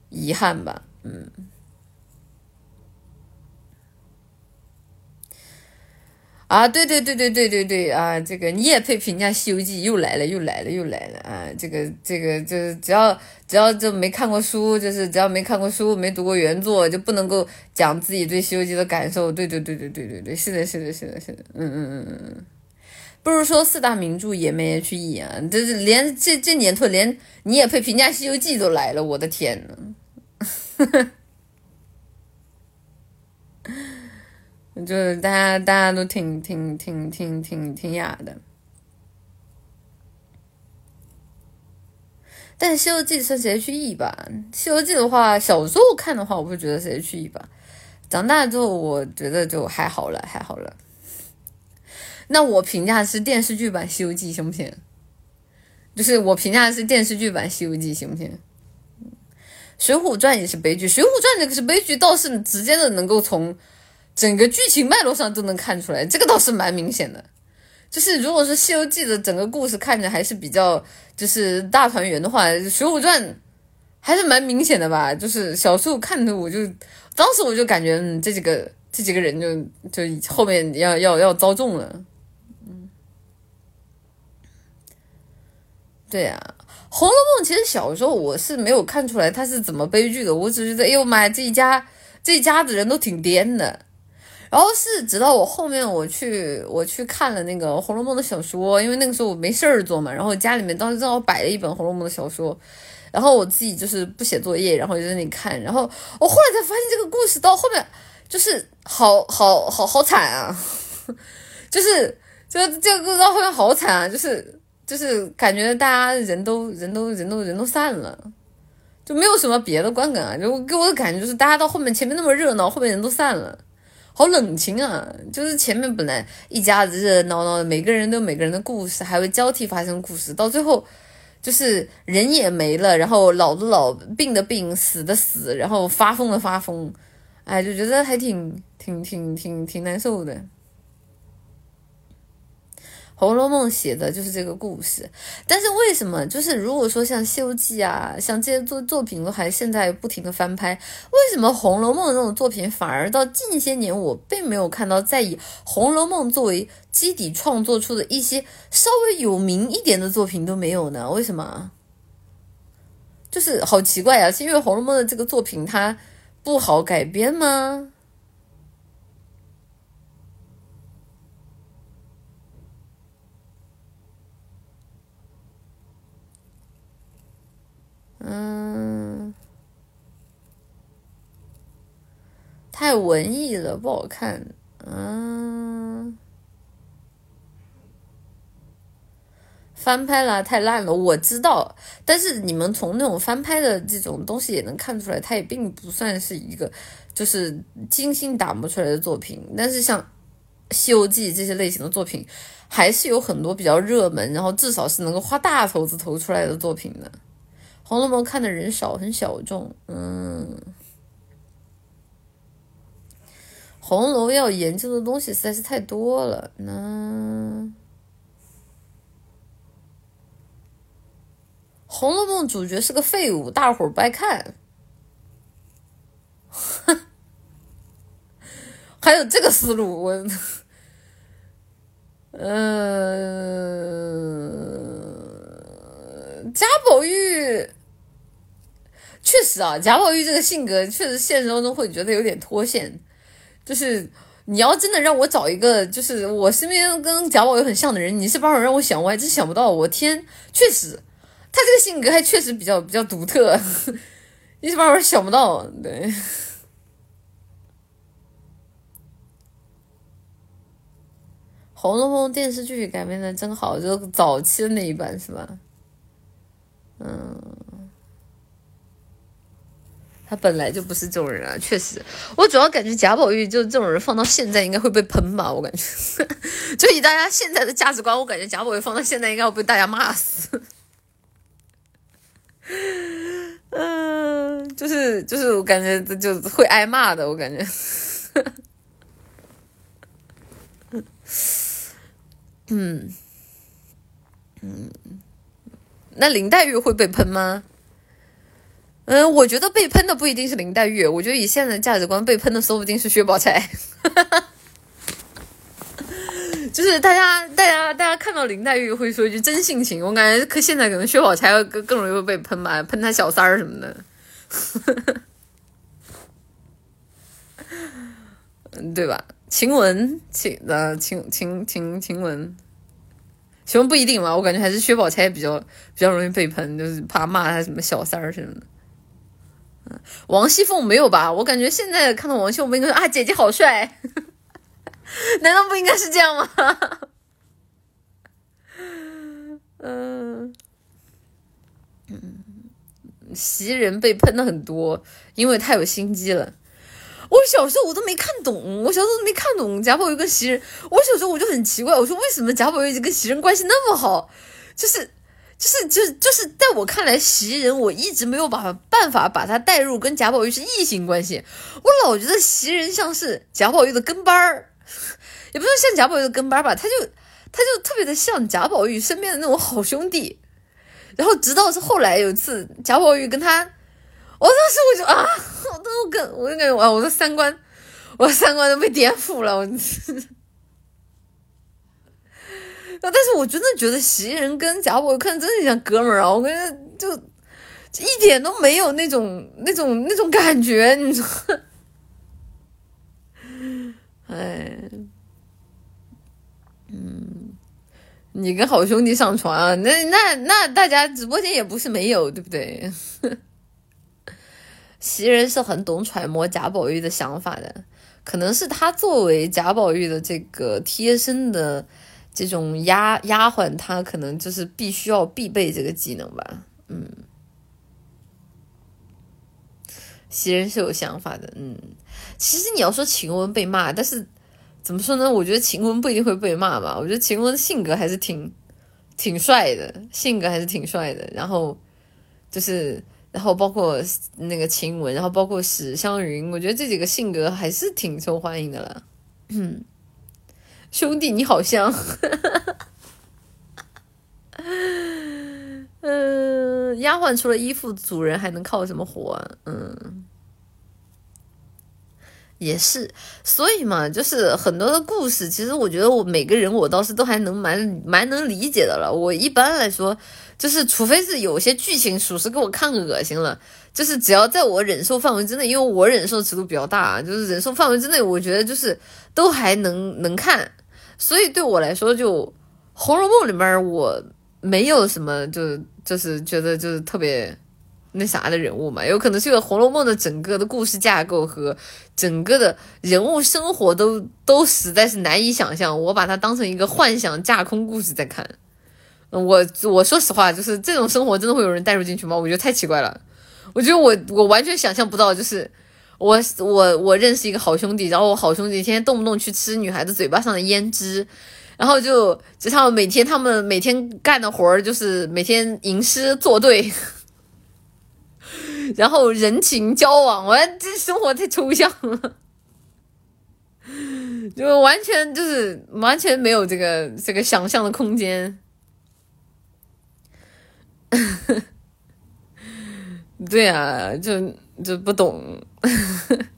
遗憾吧，嗯。啊，对对对对对对对啊！这个你也配评价《西游记》？又来了，又来了，又来了啊！这个这个就是只要只要就没看过书，就是只要没看过书、没读过原作，就不能够讲自己对《西游记》的感受。对对对对对对对，是的，是的，是的，是的，嗯嗯嗯嗯嗯。不如说四大名著也没 H E 啊，这是连这这年头连你也配评价《西游记》都来了，我的天呐！就是大家大家都挺挺挺挺挺挺雅的，但《西游记》算是 H E 吧，《西游记》的话，小时候看的话，我会觉得是 H E 吧。长大之后，我觉得就还好了，还好了。那我评价是电视剧版《西游记》行不行？就是我评价是电视剧版《西游记》行不行？《水浒传》也是悲剧，《水浒传》这个是悲剧，倒是直接的能够从。整个剧情脉络上都能看出来，这个倒是蛮明显的。就是如果说《西游记》的整个故事看着还是比较就是大团圆的话，《水浒传》还是蛮明显的吧。就是小时候看的，我就当时我就感觉，嗯，这几个这几个人就就后面要要要遭重了。嗯，对呀，《红楼梦》其实小时候我是没有看出来它是怎么悲剧的，我只觉得，哎呦妈呀，这一家这一家子人都挺颠的。然后是直到我后面我去我去看了那个《红楼梦》的小说，因为那个时候我没事儿做嘛，然后家里面当时正好摆了一本《红楼梦》的小说，然后我自己就是不写作业，然后就在那里看，然后我后来才发现这个故事到后面就是好好好好惨啊，*laughs* 就是就这个故事到后面好惨啊，就是就是感觉大家人都人都人都人都散了，就没有什么别的观感啊，就给我的感觉就是大家到后面前面那么热闹，后面人都散了，好冷清啊！就是前面本来一家子热热闹闹的，每个人都每个人的故事，还会交替发生故事，到最后就是人也没了，然后老的老，病的病，死的死，然后发疯的发疯，哎，就觉得还挺挺挺挺挺难受的。《红楼梦》写的就是这个故事，但是为什么就是如果说像《西游记》啊，像这些作作品都还现在不停的翻拍，为什么《红楼梦》这种作品反而到近些年我并没有看到再以《红楼梦》作为基底创作出的一些稍微有名一点的作品都没有呢？为什么？就是好奇怪啊！是因为《红楼梦》的这个作品它不好改编吗？嗯，太文艺了，不好看。嗯，翻拍了，太烂了。我知道，但是你们从那种翻拍的这种东西也能看出来，它也并不算是一个就是精心打磨出来的作品。但是像《西游记》这些类型的作品，还是有很多比较热门，然后至少是能够花大投资投出来的作品的。《红楼梦》看的人少，很小众。嗯，红楼要研究的东西实在是太多了。那《红楼梦》主角是个废物，大伙儿不爱看。*laughs* 还有这个思路，我，嗯，贾宝玉。确实啊，贾宝玉这个性格确实现实当中会觉得有点脱线。就是你要真的让我找一个，就是我身边跟贾宝玉很像的人，你是把我让我想，我还真想不到。我天，确实，他这个性格还确实比较比较独特，一时半会儿想不到。对，*laughs*《红楼梦》电视剧改编的真好，就早期的那一版是吧？嗯。本来就不是这种人啊，确实，我主要感觉贾宝玉就这种人放到现在应该会被喷吧，我感觉，*laughs* 就以大家现在的价值观，我感觉贾宝玉放到现在应该会被大家骂死。*laughs* 嗯，就是就是我感觉这就会挨骂的，我感觉。*laughs* 嗯嗯，那林黛玉会被喷吗？嗯，我觉得被喷的不一定是林黛玉，我觉得以现在的价值观，被喷的说不定是薛宝钗。*laughs* 就是大家，大家，大家看到林黛玉会说一句真性情，我感觉可现在可能薛宝钗更更容易被喷吧，喷她小三儿什么的。嗯，*laughs* 对吧？晴雯，晴呃，晴晴晴晴雯，晴雯不一定嘛，我感觉还是薛宝钗比较比较容易被喷，就是怕骂她什么小三儿什么的。王熙凤没有吧？我感觉现在看到王熙凤，应该说啊，姐姐好帅，*laughs* 难道不应该是这样吗？*laughs* 嗯嗯，袭人被喷的很多，因为太有心机了。我小时候我都没看懂，我小时候都没看懂贾宝玉跟袭人。我小时候我就很奇怪，我说为什么贾宝玉跟袭人关系那么好？就是。就是就是就是在我看来，袭人我一直没有把办法把他带入跟贾宝玉是异性关系。我老觉得袭人像是贾宝玉的跟班儿，也不是像贾宝玉的跟班吧，他就他就特别的像贾宝玉身边的那种好兄弟。然后直到是后来有一次贾宝玉跟他，我当时我就啊，我都跟我就感觉啊，我的三观，我的三观都被颠覆了，我。*laughs* 但是我真的觉得袭人跟贾宝玉看真的像哥们儿啊！我感觉就一点都没有那种那种那种感觉，你说？*laughs* 哎，嗯，你跟好兄弟上床啊，那那那大家直播间也不是没有，对不对？*laughs* 袭人是很懂揣摩贾宝玉的想法的，可能是他作为贾宝玉的这个贴身的。这种丫丫鬟，她可能就是必须要必备这个技能吧。嗯，袭人是有想法的。嗯，其实你要说晴雯被骂，但是怎么说呢？我觉得晴雯不一定会被骂吧。我觉得晴雯性格还是挺挺帅的，性格还是挺帅的。然后就是，然后包括那个晴雯，然后包括史湘云，我觉得这几个性格还是挺受欢迎的了。嗯。兄弟，你好香。*laughs* 嗯，丫鬟除了依附主人，还能靠什么活？嗯，也是，所以嘛，就是很多的故事，其实我觉得我每个人我倒是都还能蛮蛮能理解的了。我一般来说，就是除非是有些剧情属实给我看恶心了，就是只要在我忍受范围之内，因为我忍受尺度比较大，就是忍受范围之内，我觉得就是都还能能看。所以对我来说，就《红楼梦》里面我没有什么，就就是觉得就是特别那啥的人物嘛。有可能是因为《红楼梦》的整个的故事架构和整个的人物生活都都实在是难以想象，我把它当成一个幻想架空故事在看。我我说实话，就是这种生活真的会有人带入进去吗？我觉得太奇怪了。我觉得我我完全想象不到，就是。我我我认识一个好兄弟，然后我好兄弟天天动不动去吃女孩子嘴巴上的胭脂，然后就就他们每天他们每天干的活儿就是每天吟诗作对，*laughs* 然后人情交往，我这生活太抽象了，就完全就是完全没有这个这个想象的空间。*laughs* 对啊，就就不懂。*laughs*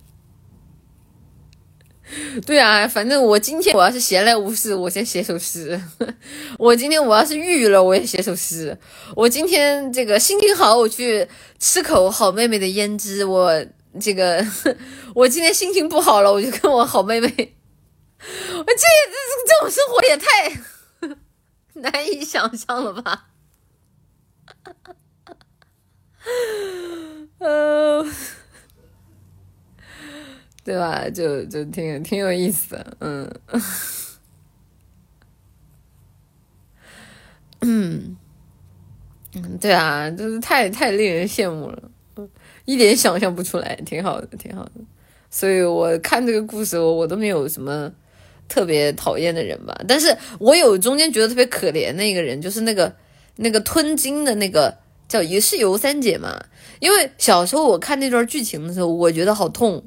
对啊，反正我今天我要是闲来无事，我先写首诗。*laughs* 我今天我要是郁郁了，我也写首诗。我今天这个心情好，我去吃口好妹妹的胭脂。我这个 *laughs* 我今天心情不好了，我就跟我好妹妹。我这这这种生活也太难以想象了吧？嗯。对吧？就就挺挺有意思的，嗯，嗯，对啊，就是太太令人羡慕了，一点想象不出来，挺好的，挺好的。所以我看这个故事，我我都没有什么特别讨厌的人吧。但是我有中间觉得特别可怜的一个人，就是那个那个吞金的那个叫也是尤三姐嘛。因为小时候我看那段剧情的时候，我觉得好痛。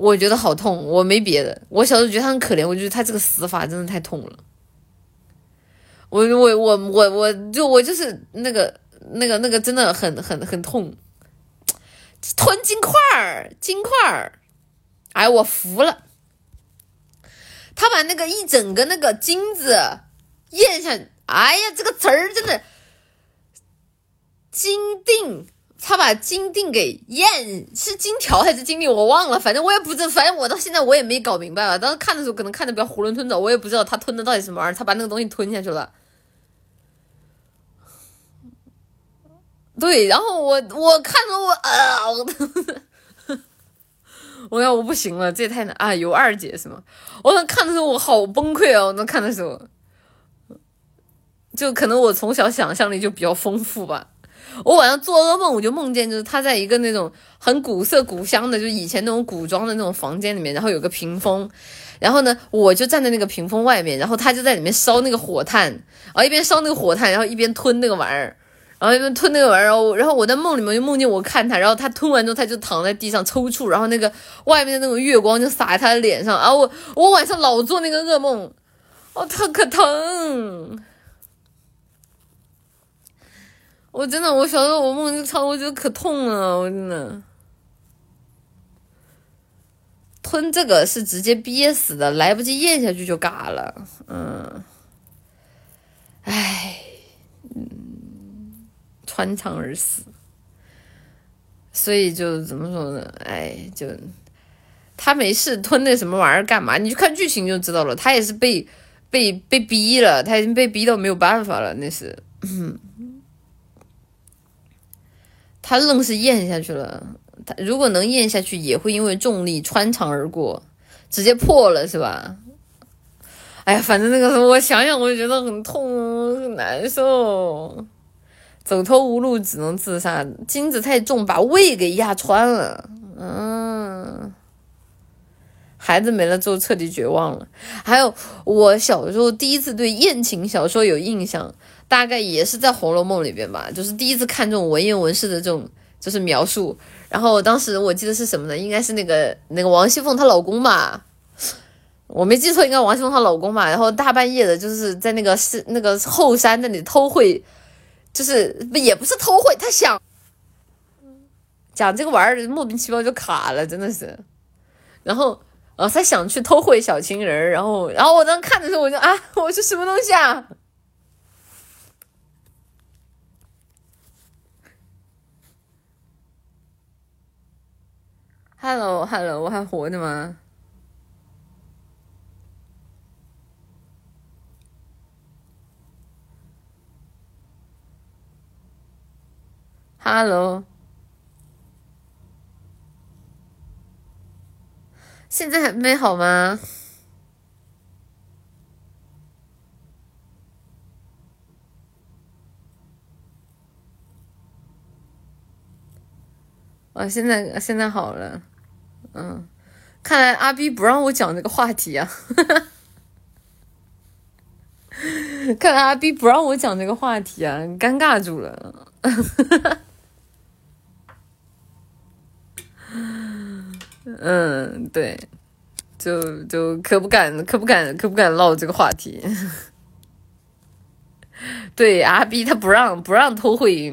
我觉得好痛，我没别的。我小时候觉得他很可怜，我觉得他这个死法真的太痛了。我我我我我就我就是那个那个那个真的很很很痛，吞金块儿金块儿，哎，我服了。他把那个一整个那个金子咽下，哎呀，这个词儿真的金锭。他把金锭给咽，是金条还是金锭？我忘了，反正我也不知，反正我到现在我也没搞明白吧。当时看的时候可能看的比较囫囵吞枣，我也不知道他吞的到底什么玩意儿。他把那个东西吞下去了。对，然后我我看着我啊，我我要我不行了，这也太难啊！有二姐是吗？我能看的时候我好崩溃啊！我，那看的时候，就可能我从小想象力就比较丰富吧。我晚上做噩梦，我就梦见就是他在一个那种很古色古香的，就以前那种古装的那种房间里面，然后有个屏风，然后呢，我就站在那个屏风外面，然后他就在里面烧那个火炭，然后一边烧那个火炭，然后一边吞那个玩意儿，然后一边吞那个玩意儿，然后我在梦里面就梦见我看他，然后他吞完之后他就躺在地上抽搐，然后那个外面的那种月光就洒在他的脸上，啊，我我晚上老做那个噩梦，哦，他可疼。我真的，我小时候我梦就超，我觉得可痛了，我真的。吞这个是直接憋死的，来不及咽下去就嘎了，嗯，唉，嗯，穿肠而死。所以就怎么说呢？哎，就他没事吞那什么玩意儿干嘛？你去看剧情就知道了，他也是被被被逼了，他已经被逼到没有办法了，那是。他愣是咽下去了。他如果能咽下去，也会因为重力穿肠而过，直接破了，是吧？哎呀，反正那个时候我想想我就觉得很痛很难受，走投无路只能自杀，金子太重把胃给压穿了，嗯。孩子没了之后彻底绝望了。还有我小时候第一次对言情小说有印象，大概也是在《红楼梦》里边吧，就是第一次看这种文言文式的这种就是描述。然后当时我记得是什么呢？应该是那个那个王熙凤她老公吧，我没记错，应该王熙凤她老公吧。然后大半夜的，就是在那个是那个后山那里偷会，就是也不是偷会，他想讲这个玩意儿，莫名其妙就卡了，真的是。然后。呃，他想去偷会小情人，然后，然后我当时看的时候，我就啊，我是什么东西啊？Hello，Hello，我还活着吗？Hello。现在还没好吗？哦，现在现在好了，嗯，看来阿 B 不让我讲这个话题啊，*laughs* 看来阿 B 不让我讲这个话题啊，尴尬住了。*laughs* 嗯，对，就就可不敢，可不敢，可不敢唠这个话题。*laughs* 对，阿 B 他不让不让偷会，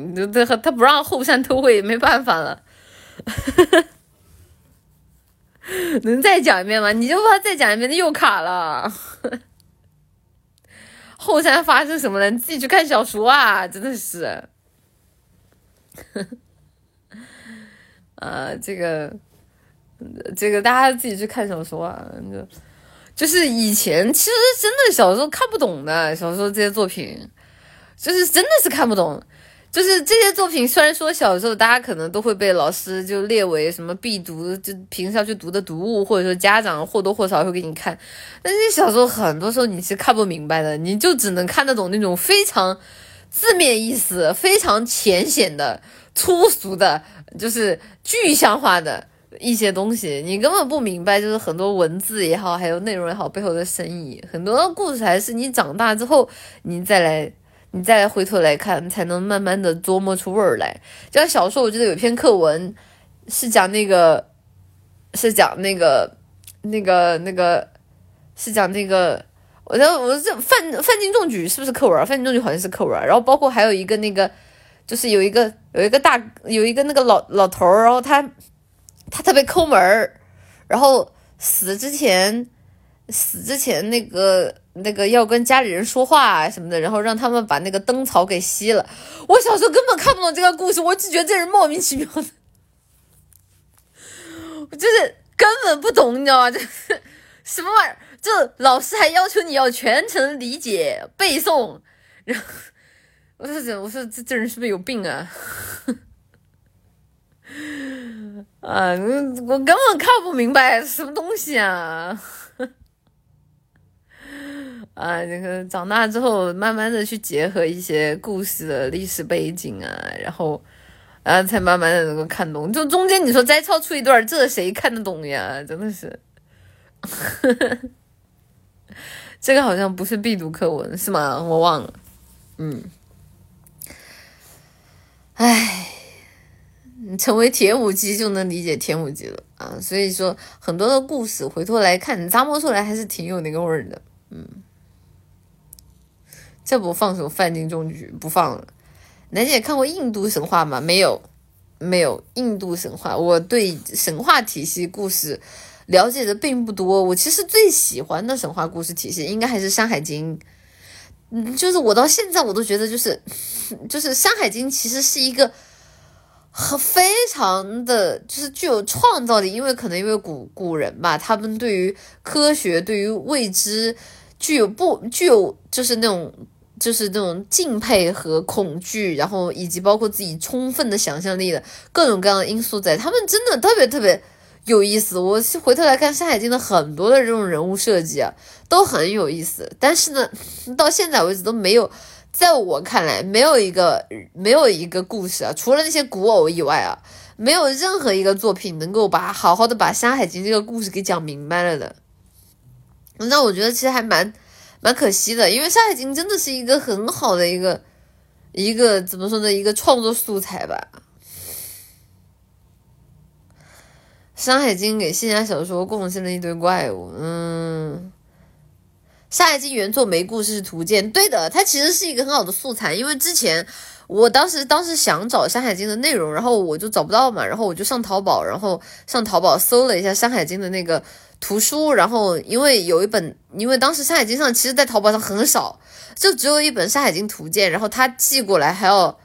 他他不让后山偷会，没办法了。*laughs* 能再讲一遍吗？你就怕再讲一遍，又卡了。*laughs* 后山发生什么了？你自己去看小说啊！真的是。*laughs* 呃，这个。这个大家自己去看小说啊，就就是以前其实真的小时候看不懂的，小时候这些作品，就是真的是看不懂。就是这些作品，虽然说小时候大家可能都会被老师就列为什么必读，就平时要去读的读物，或者说家长或多或少会给你看，但是小时候很多时候你是看不明白的，你就只能看得懂那种非常字面意思、非常浅显的、粗俗的，就是具象化的。一些东西你根本不明白，就是很多文字也好，还有内容也好，背后的深意，很多故事还是你长大之后，你再来，你再回头来看，才能慢慢的琢磨出味儿来。就像小说，我记得有一篇课文是讲那个，是讲那个，那个那个，是讲那个，我我这范范进中举是不是课文？范进中举好像是课文。然后包括还有一个那个，就是有一个有一个大有一个那个老老头儿，然后他。他特别抠门儿，然后死之前，死之前那个那个要跟家里人说话什么的，然后让他们把那个灯草给熄了。我小时候根本看不懂这个故事，我只觉得这人莫名其妙的，我就是根本不懂，你知道吗？就是什么玩意儿？就老师还要求你要全程理解背诵，然后我说这我说这这人是不是有病啊？啊，我根本看不明白什么东西啊！啊，这个长大之后，慢慢的去结合一些故事的历史背景啊，然后，啊才慢慢的能够看懂。就中间你说摘抄出一段，这谁看得懂呀？真的是，这个好像不是必读课文是吗？我忘了。嗯，唉。成为铁母鸡就能理解铁母鸡了啊！所以说很多的故事回头来看，咂摸出来还是挺有那个味儿的。嗯，这不放手范进中举不放了。楠姐看过印度神话吗？没有，没有印度神话。我对神话体系故事了解的并不多。我其实最喜欢的神话故事体系应该还是《山海经》。嗯，就是我到现在我都觉得，就是就是《山海经》其实是一个。和非常的就是具有创造力，因为可能因为古古人吧，他们对于科学、对于未知具有不具有就是那种就是这种敬佩和恐惧，然后以及包括自己充分的想象力的各种各样的因素在，他们真的特别特别有意思。我回头来看《山海经》的很多的这种人物设计啊，都很有意思。但是呢，到现在为止都没有，在我看来，没有一个没有一个故事啊，除了那些古偶以外啊，没有任何一个作品能够把好好的把《山海经》这个故事给讲明白了的。那我觉得其实还蛮蛮可惜的，因为《山海经》真的是一个很好的一个一个怎么说呢，一个创作素材吧。《山海经》给仙侠小说贡献了一堆怪物，嗯，《山海经》原作没故事图鉴，对的，它其实是一个很好的素材，因为之前我当时当时想找《山海经》的内容，然后我就找不到嘛，然后我就上淘宝，然后上淘宝搜了一下《山海经》的那个图书，然后因为有一本，因为当时《山海经》上其实在淘宝上很少，就只有一本《山海经图鉴》，然后他寄过来还要。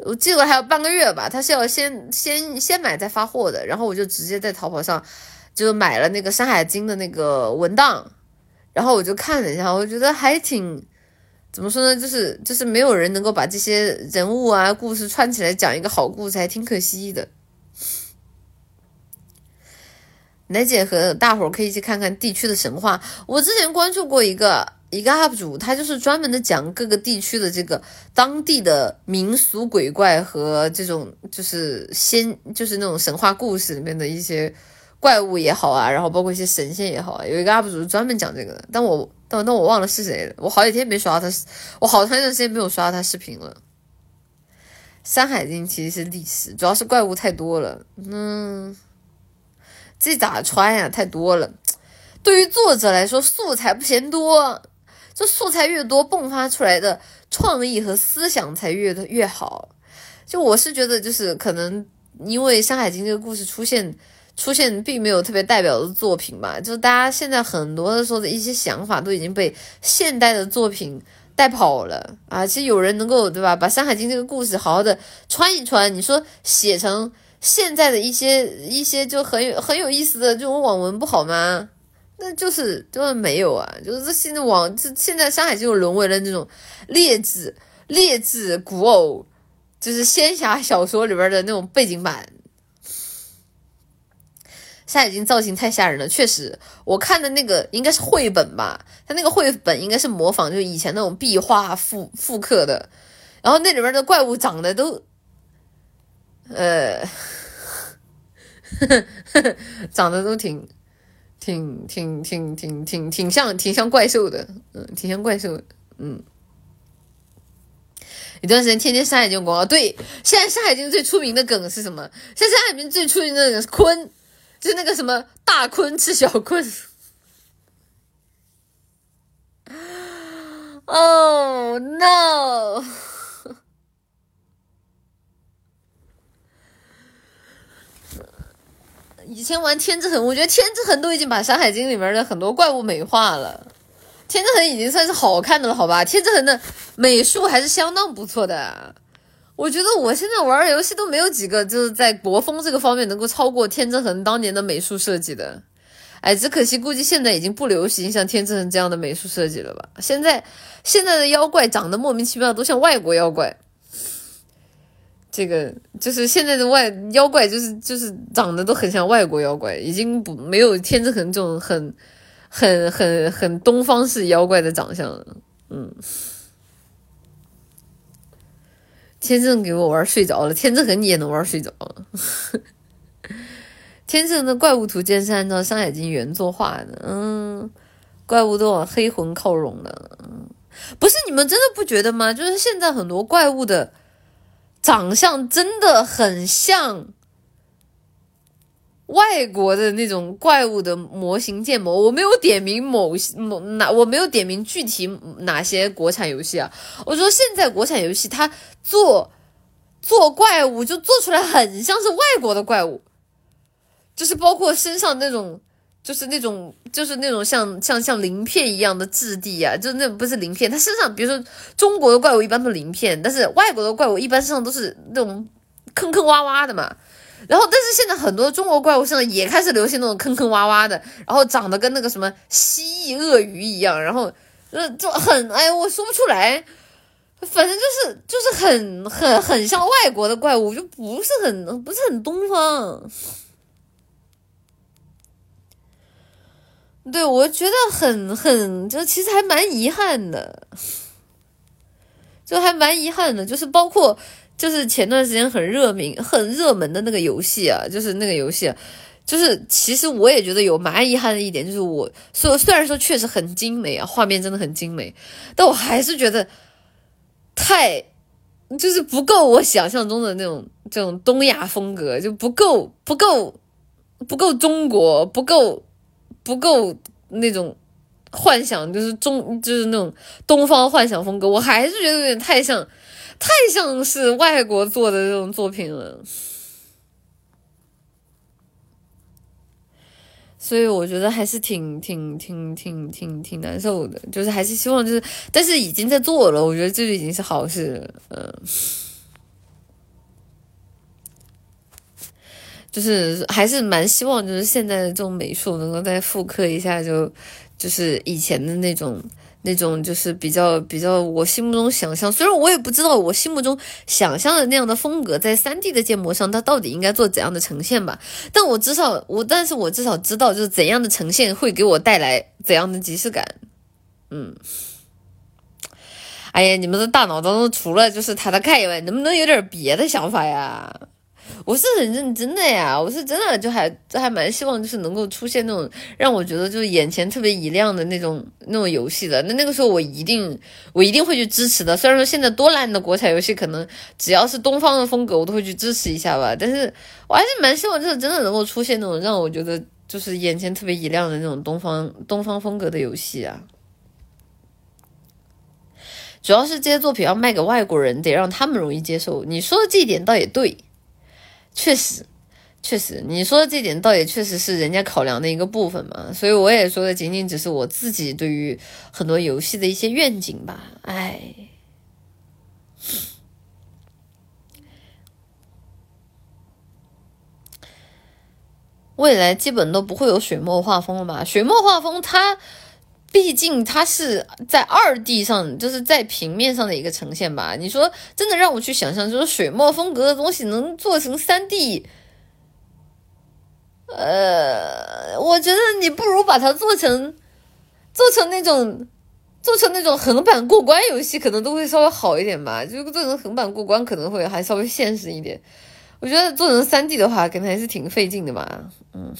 我记得还有半个月吧，他是要先先先买再发货的，然后我就直接在淘宝上就买了那个《山海经》的那个文档，然后我就看了一下，我觉得还挺怎么说呢，就是就是没有人能够把这些人物啊故事串起来讲一个好故事，还挺可惜的。奶姐和大伙儿可以去看看地区的神话，我之前关注过一个。一个 UP 主，他就是专门的讲各个地区的这个当地的民俗鬼怪和这种就是仙，就是那种神话故事里面的一些怪物也好啊，然后包括一些神仙也好啊。有一个 UP 主专门讲这个的，但我但但我忘了是谁了。我好几天没刷他，我好长一段时间没有刷他视频了。《山海经》其实是历史，主要是怪物太多了。嗯，这咋穿呀？太多了。对于作者来说，素材不嫌多。这素材越多，迸发出来的创意和思想才越越好。就我是觉得，就是可能因为《山海经》这个故事出现出现，并没有特别代表的作品吧。就是大家现在很多的时候的一些想法都已经被现代的作品带跑了啊。其实有人能够对吧，把《山海经》这个故事好好的穿一穿，你说写成现在的一些一些就很有很有意思的这种网文，不好吗？那就是就是没有啊，就是这现在网这现在《山海经》沦为了那种劣质劣质古偶，就是仙侠小说里边的那种背景板。《山海经》造型太吓人了，确实，我看的那个应该是绘本吧，它那个绘本应该是模仿就以前那种壁画复复刻的，然后那里边的怪物长得都，呃，*laughs* 长得都挺。挺挺挺挺挺挺像挺像怪兽的，嗯，挺像怪兽，嗯。一段时间天天《山海经》广告，对，现在《山海经》最出名的梗是什么？现在《山海经》最出名的梗是鲲，就是那个什么大鲲吃小鲲。*laughs* Oh no！*laughs* 以前玩天之痕，我觉得天之痕都已经把《山海经》里面的很多怪物美化了。天之痕已经算是好看的了，好吧？天之痕的美术还是相当不错的。我觉得我现在玩游戏都没有几个就是在国风这个方面能够超过天之痕当年的美术设计的。哎，只可惜估计现在已经不流行像天之痕这样的美术设计了吧？现在现在的妖怪长得莫名其妙，都像外国妖怪。这个就是现在的外妖怪，就是就是长得都很像外国妖怪，已经不没有天之痕这种很很很很东方式妖怪的长相了。嗯，天正给我玩睡着了，天之痕你也能玩睡着了。*laughs* 天正的怪物图鉴是按照《山海经》原作画的，嗯，怪物都往黑魂靠拢了，嗯，不是你们真的不觉得吗？就是现在很多怪物的。长相真的很像外国的那种怪物的模型建模，我没有点名某某哪，我没有点名具体哪些国产游戏啊。我说现在国产游戏它做做怪物就做出来很像是外国的怪物，就是包括身上那种。就是那种，就是那种像像像鳞片一样的质地啊，就那不是鳞片，它身上，比如说中国的怪物一般都鳞片，但是外国的怪物一般身上都是那种坑坑洼洼的嘛。然后，但是现在很多中国怪物身上也开始流行那种坑坑洼洼的，然后长得跟那个什么蜥蜴、鳄鱼一样，然后呃就很哎，我说不出来，反正就是就是很很很像外国的怪物，就不是很不是很东方。对我觉得很很，就其实还蛮遗憾的，就还蛮遗憾的，就是包括就是前段时间很热名、很热门的那个游戏啊，就是那个游戏。就是其实我也觉得有蛮遗憾的一点，就是我虽虽然说确实很精美啊，画面真的很精美，但我还是觉得太就是不够我想象中的那种这种东亚风格，就不够不够不够中国，不够不够那种幻想，就是中就是那种东方幻想风格，我还是觉得有点太像太像是外国做的这种作品了。所以我觉得还是挺挺挺挺挺挺难受的，就是还是希望就是，但是已经在做了，我觉得这就已经是好事，嗯，就是还是蛮希望就是现在的这种美术能够再复刻一下，就就是以前的那种。那种就是比较比较我心目中想象，虽然我也不知道我心目中想象的那样的风格，在三 D 的建模上它到底应该做怎样的呈现吧，但我至少我，但是我至少知道就是怎样的呈现会给我带来怎样的即视感，嗯，哎呀，你们的大脑当中除了就是塔塔看以外，能不能有点别的想法呀？我是很认真的呀，我是真的就还这还蛮希望就是能够出现那种让我觉得就是眼前特别一亮的那种那种游戏的。那那个时候我一定我一定会去支持的。虽然说现在多烂的国产游戏，可能只要是东方的风格，我都会去支持一下吧。但是我还是蛮希望就是真的能够出现那种让我觉得就是眼前特别一亮的那种东方东方风格的游戏啊。主要是这些作品要卖给外国人，得让他们容易接受。你说的这一点倒也对。确实，确实，你说的这点倒也确实是人家考量的一个部分嘛，所以我也说的仅仅只是我自己对于很多游戏的一些愿景吧。哎，未来基本都不会有水墨画风了吧？水墨画风它。毕竟它是在二 D 上，就是在平面上的一个呈现吧。你说真的让我去想象，就是水墨风格的东西能做成三 D，呃，我觉得你不如把它做成做成那种做成那种横版过关游戏，可能都会稍微好一点吧。就做成横版过关可能会还稍微现实一点。我觉得做成三 D 的话，可能还是挺费劲的嘛。嗯。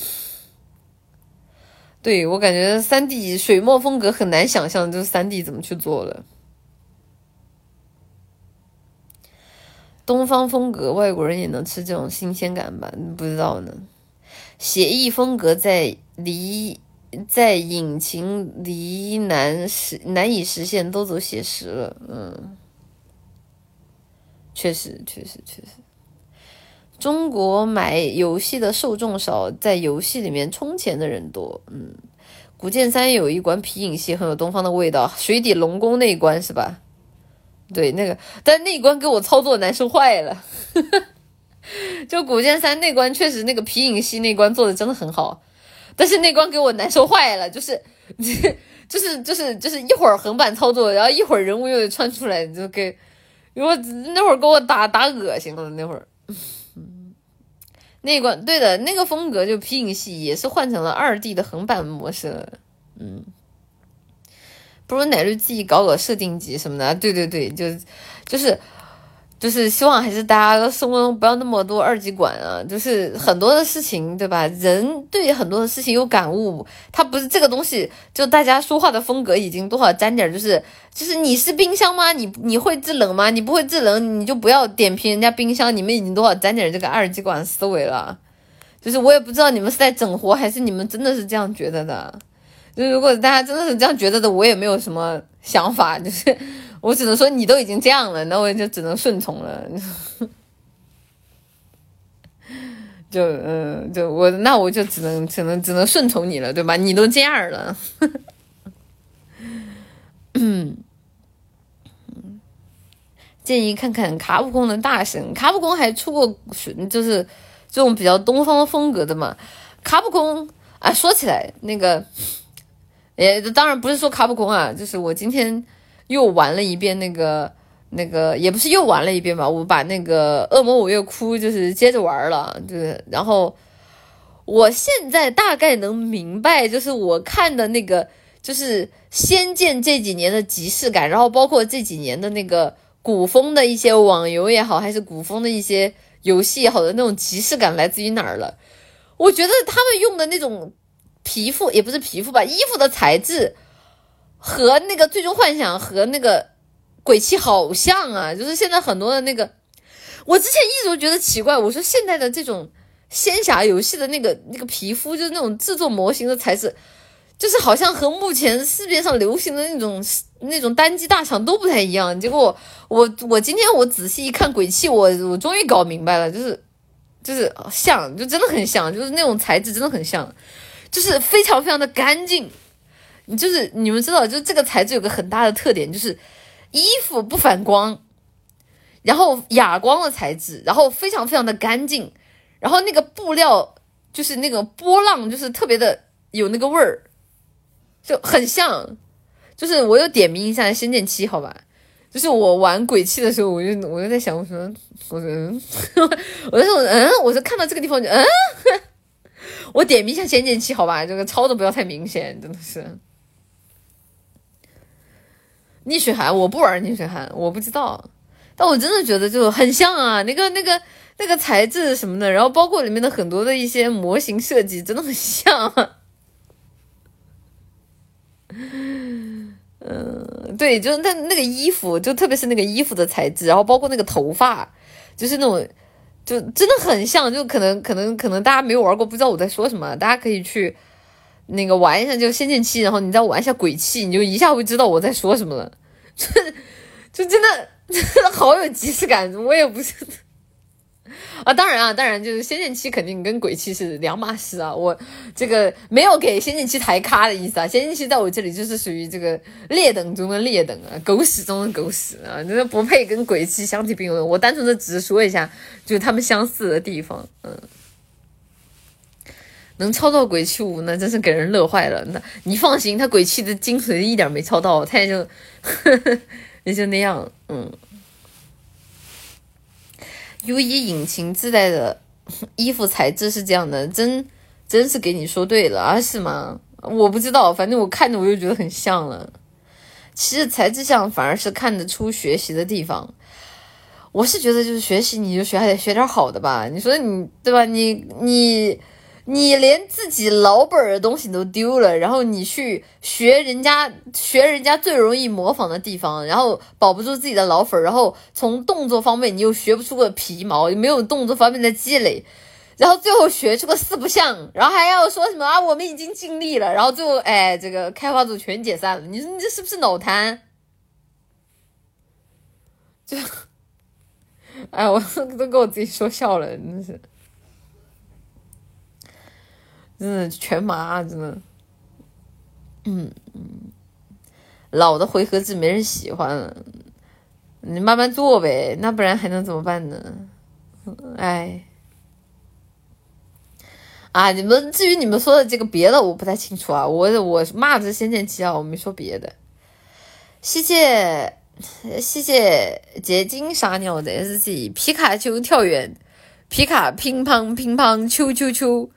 对我感觉三 D 水墨风格很难想象，就是三 D 怎么去做了。东方风格，外国人也能吃这种新鲜感吧？不知道呢。写意风格在离在引擎离难实难以实现，都走写实了。嗯，确实，确实，确实。中国买游戏的受众少，在游戏里面充钱的人多。嗯，古剑三有一关皮影戏很有东方的味道，水底龙宫那一关是吧？对，那个，但那一关给我操作难受坏了。*laughs* 就古剑三那关确实那个皮影戏那关做的真的很好，但是那关给我难受坏了，就是 *laughs* 就是就是就是一会儿横版操作，然后一会儿人物又得窜出来，就给我那会儿给我打打恶心了那会儿。那关对的，那个风格就皮影戏也是换成了二 D 的横版模式，嗯，不如奶绿自己搞搞设定集什么的，对对对，就就是。就是希望还是大家生活中不要那么多二极管啊，就是很多的事情，对吧？人对很多的事情有感悟，他不是这个东西，就大家说话的风格已经多少沾点，就是就是你是冰箱吗？你你会制冷吗？你不会制冷，你就不要点评人家冰箱。你们已经多少沾点这个二极管思维了，就是我也不知道你们是在整活还是你们真的是这样觉得的。就如果大家真的是这样觉得的，我也没有什么想法，*laughs* 就是。我只能说你都已经这样了，那我就只能顺从了。*laughs* 就嗯，就我那我就只能只能只能顺从你了，对吧？你都这样了。嗯，*laughs* 建议看看卡普空的大神，卡普空还出过就是这种比较东方风格的嘛。卡普空啊，说起来那个，也当然不是说卡普空啊，就是我今天。又玩了一遍那个那个，也不是又玩了一遍吧，我把那个《恶魔五月哭》就是接着玩了，就是然后我现在大概能明白，就是我看的那个，就是《仙剑》这几年的即视感，然后包括这几年的那个古风的一些网游也好，还是古风的一些游戏也好的那种即视感来自于哪儿了？我觉得他们用的那种皮肤也不是皮肤吧，衣服的材质和那个《最终幻想》和那个《鬼泣》好像啊，就是现在很多的那个，我之前一直都觉得奇怪，我说现在的这种。仙侠游戏的那个那个皮肤，就是那种制作模型的材质，就是好像和目前市面上流行的那种那种单机大厂都不太一样。结果我我今天我仔细一看鬼泣，我我终于搞明白了，就是就是像，就真的很像，就是那种材质真的很像，就是非常非常的干净。你就是你们知道，就这个材质有个很大的特点，就是衣服不反光，然后哑光的材质，然后非常非常的干净。然后那个布料就是那个波浪，就是特别的有那个味儿，就很像。就是我又点名一下《仙剑七》，好吧？就是我玩鬼泣的时候，我就我就在想，我说我说我就说嗯，我就看到这个地方 *laughs* 就嗯，我点名一下《仙剑七》，好吧？这个抄的不要太明显，真的是。逆水寒，我不玩逆水寒，我不知道，但我真的觉得就很像啊，那个那个。那个材质什么的，然后包括里面的很多的一些模型设计，真的很像。*laughs* 嗯，对，就是那那个衣服，就特别是那个衣服的材质，然后包括那个头发，就是那种，就真的很像。就可能可能可能大家没有玩过，不知道我在说什么，大家可以去那个玩一下，就《仙剑七》，然后你再玩一下《鬼泣》，你就一下会知道我在说什么了。就 *laughs* 就真的真的 *laughs* 好有即视感，我也不是。*laughs* 啊，当然啊，当然就是《仙剑七》肯定跟《鬼泣》是两码事啊。我这个没有给《仙剑七》抬咖的意思啊，《仙剑七》在我这里就是属于这个劣等中的劣等啊，狗屎中的狗屎啊，真的不配跟《鬼泣》相提并论。我单纯的只是说一下，就是他们相似的地方。嗯，能抄到《鬼泣五》那真是给人乐坏了。那你放心，他《鬼泣》的精髓一点没抄到，他也就呵呵 *laughs* 也就那样。嗯。U E 引擎自带的衣服材质是这样的，真真是给你说对了啊？是吗？我不知道，反正我看着我就觉得很像了。其实材质像反而是看得出学习的地方。我是觉得就是学习你就学还得学点好的吧？你说你对吧？你你。你连自己老本的东西都丢了，然后你去学人家学人家最容易模仿的地方，然后保不住自己的老粉，然后从动作方面你又学不出个皮毛，没有动作方面的积累，然后最后学出个四不像，然后还要说什么啊？我们已经尽力了，然后最后哎，这个开发组全解散了。你说你这是不是脑瘫？*laughs* 就，哎，我 *laughs* 都给我自己说笑了，真是。真的全麻，真的，嗯嗯，老的回合制没人喜欢了，你慢慢做呗，那不然还能怎么办呢？哎，啊，你们至于你们说的这个别的，我不太清楚啊，我我骂的是《仙剑奇》啊，我没说别的。谢谢谢谢结晶傻鸟的 S G 皮卡丘跳远，皮卡乒乓乒乓球球球。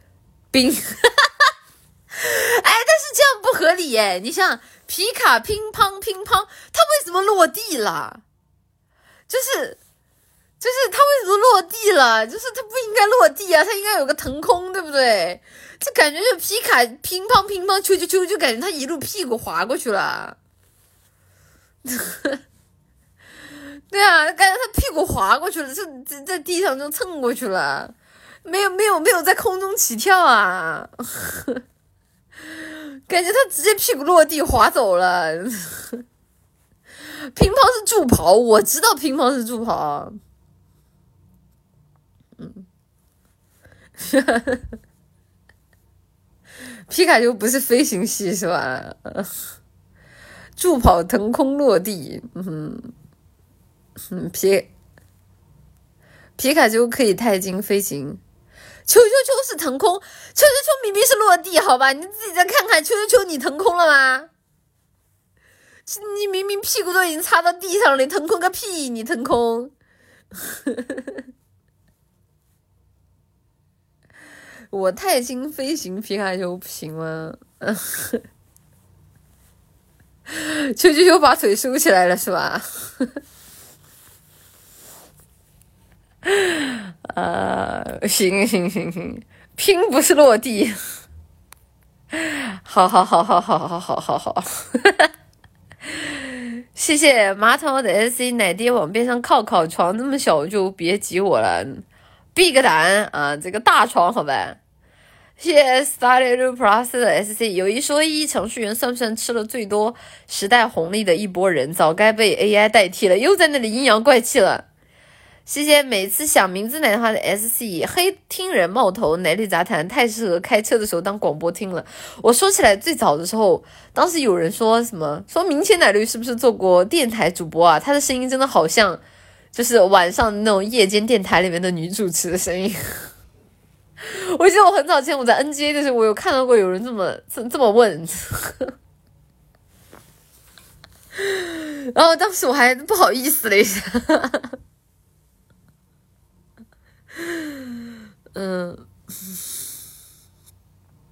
冰，*laughs* 哎，但是这样不合理耶！你想，皮卡乒乓乒乓，它为什么落地了？就是，就是它为什么落地了？就是它不应该落地啊，它应该有个腾空，对不对？这感觉就皮卡乒乓乒乓球球球，就感觉它一路屁股滑过去了。*laughs* 对啊，感觉它屁股滑过去了，就在在地上就蹭过去了。没有没有没有在空中起跳啊！*laughs* 感觉他直接屁股落地滑走了。*laughs* 乒乓是助跑，我知道乒乓是助跑。嗯，皮卡丘不是飞行系是吧？助跑腾空落地，嗯，皮皮卡丘可以钛金飞行。球球球是腾空，球球球明明是落地，好吧？你自己再看看，球球球你腾空了吗？你明明屁股都已经插到地上了，你腾空个屁！你腾空，*laughs* 我钛金飞行皮卡丘不行吗？球球又把腿收起来了是吧？*laughs* 呃，行行行行，拼不是落地。好好好好好好好好好，*laughs* 谢谢马桶的 S C 奶爹往边上靠靠，床这么小就别挤我了，闭个胆啊！这个大床好吧。谢谢 Study Plus 的 S C，有一说一，程序员算不算吃了最多时代红利的一波人？早该被 A I 代替了，又在那里阴阳怪气了。谢谢每次想名字奶的话的 S C 黑听人冒头奶绿杂谈太适合开车的时候当广播听了。我说起来最早的时候，当时有人说什么说明前奶绿是不是做过电台主播啊？他的声音真的好像就是晚上那种夜间电台里面的女主持的声音。我记得我很早前我在 N G A 的时候，我有看到过有人这么这这么问，*laughs* 然后当时我还不好意思了一下。*laughs* 嗯，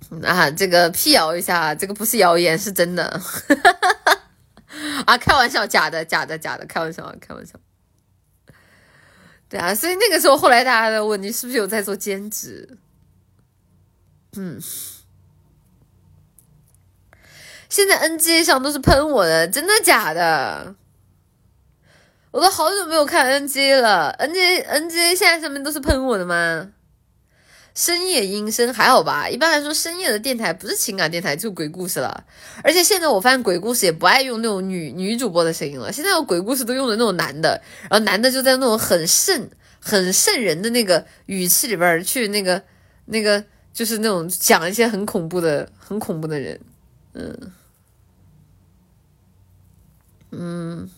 *laughs* 啊，这个辟谣一下，这个不是谣言，是真的。*laughs* 啊，开玩笑，假的，假的，假的，开玩笑，开玩笑。对啊，所以那个时候，后来大家问你是不是有在做兼职？嗯，现在 N G A 上都是喷我的，真的假的？我都好久没有看 N G 了，NG NG 现在上面都是喷我的吗？深夜音声还好吧，一般来说深夜的电台不是情感电台就鬼故事了，而且现在我发现鬼故事也不爱用那种女女主播的声音了，现在有鬼故事都用的那种男的，然后男的就在那种很渗、很渗人的那个语气里边去那个那个就是那种讲一些很恐怖的、很恐怖的人，嗯。嗯。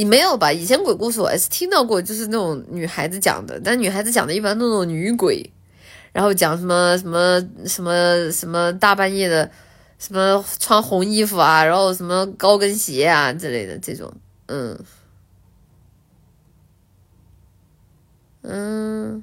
你没有吧？以前鬼故事我还是听到过，就是那种女孩子讲的，但女孩子讲的一般都那种女鬼，然后讲什么什么什么什么大半夜的，什么穿红衣服啊，然后什么高跟鞋啊之类的这种，嗯嗯。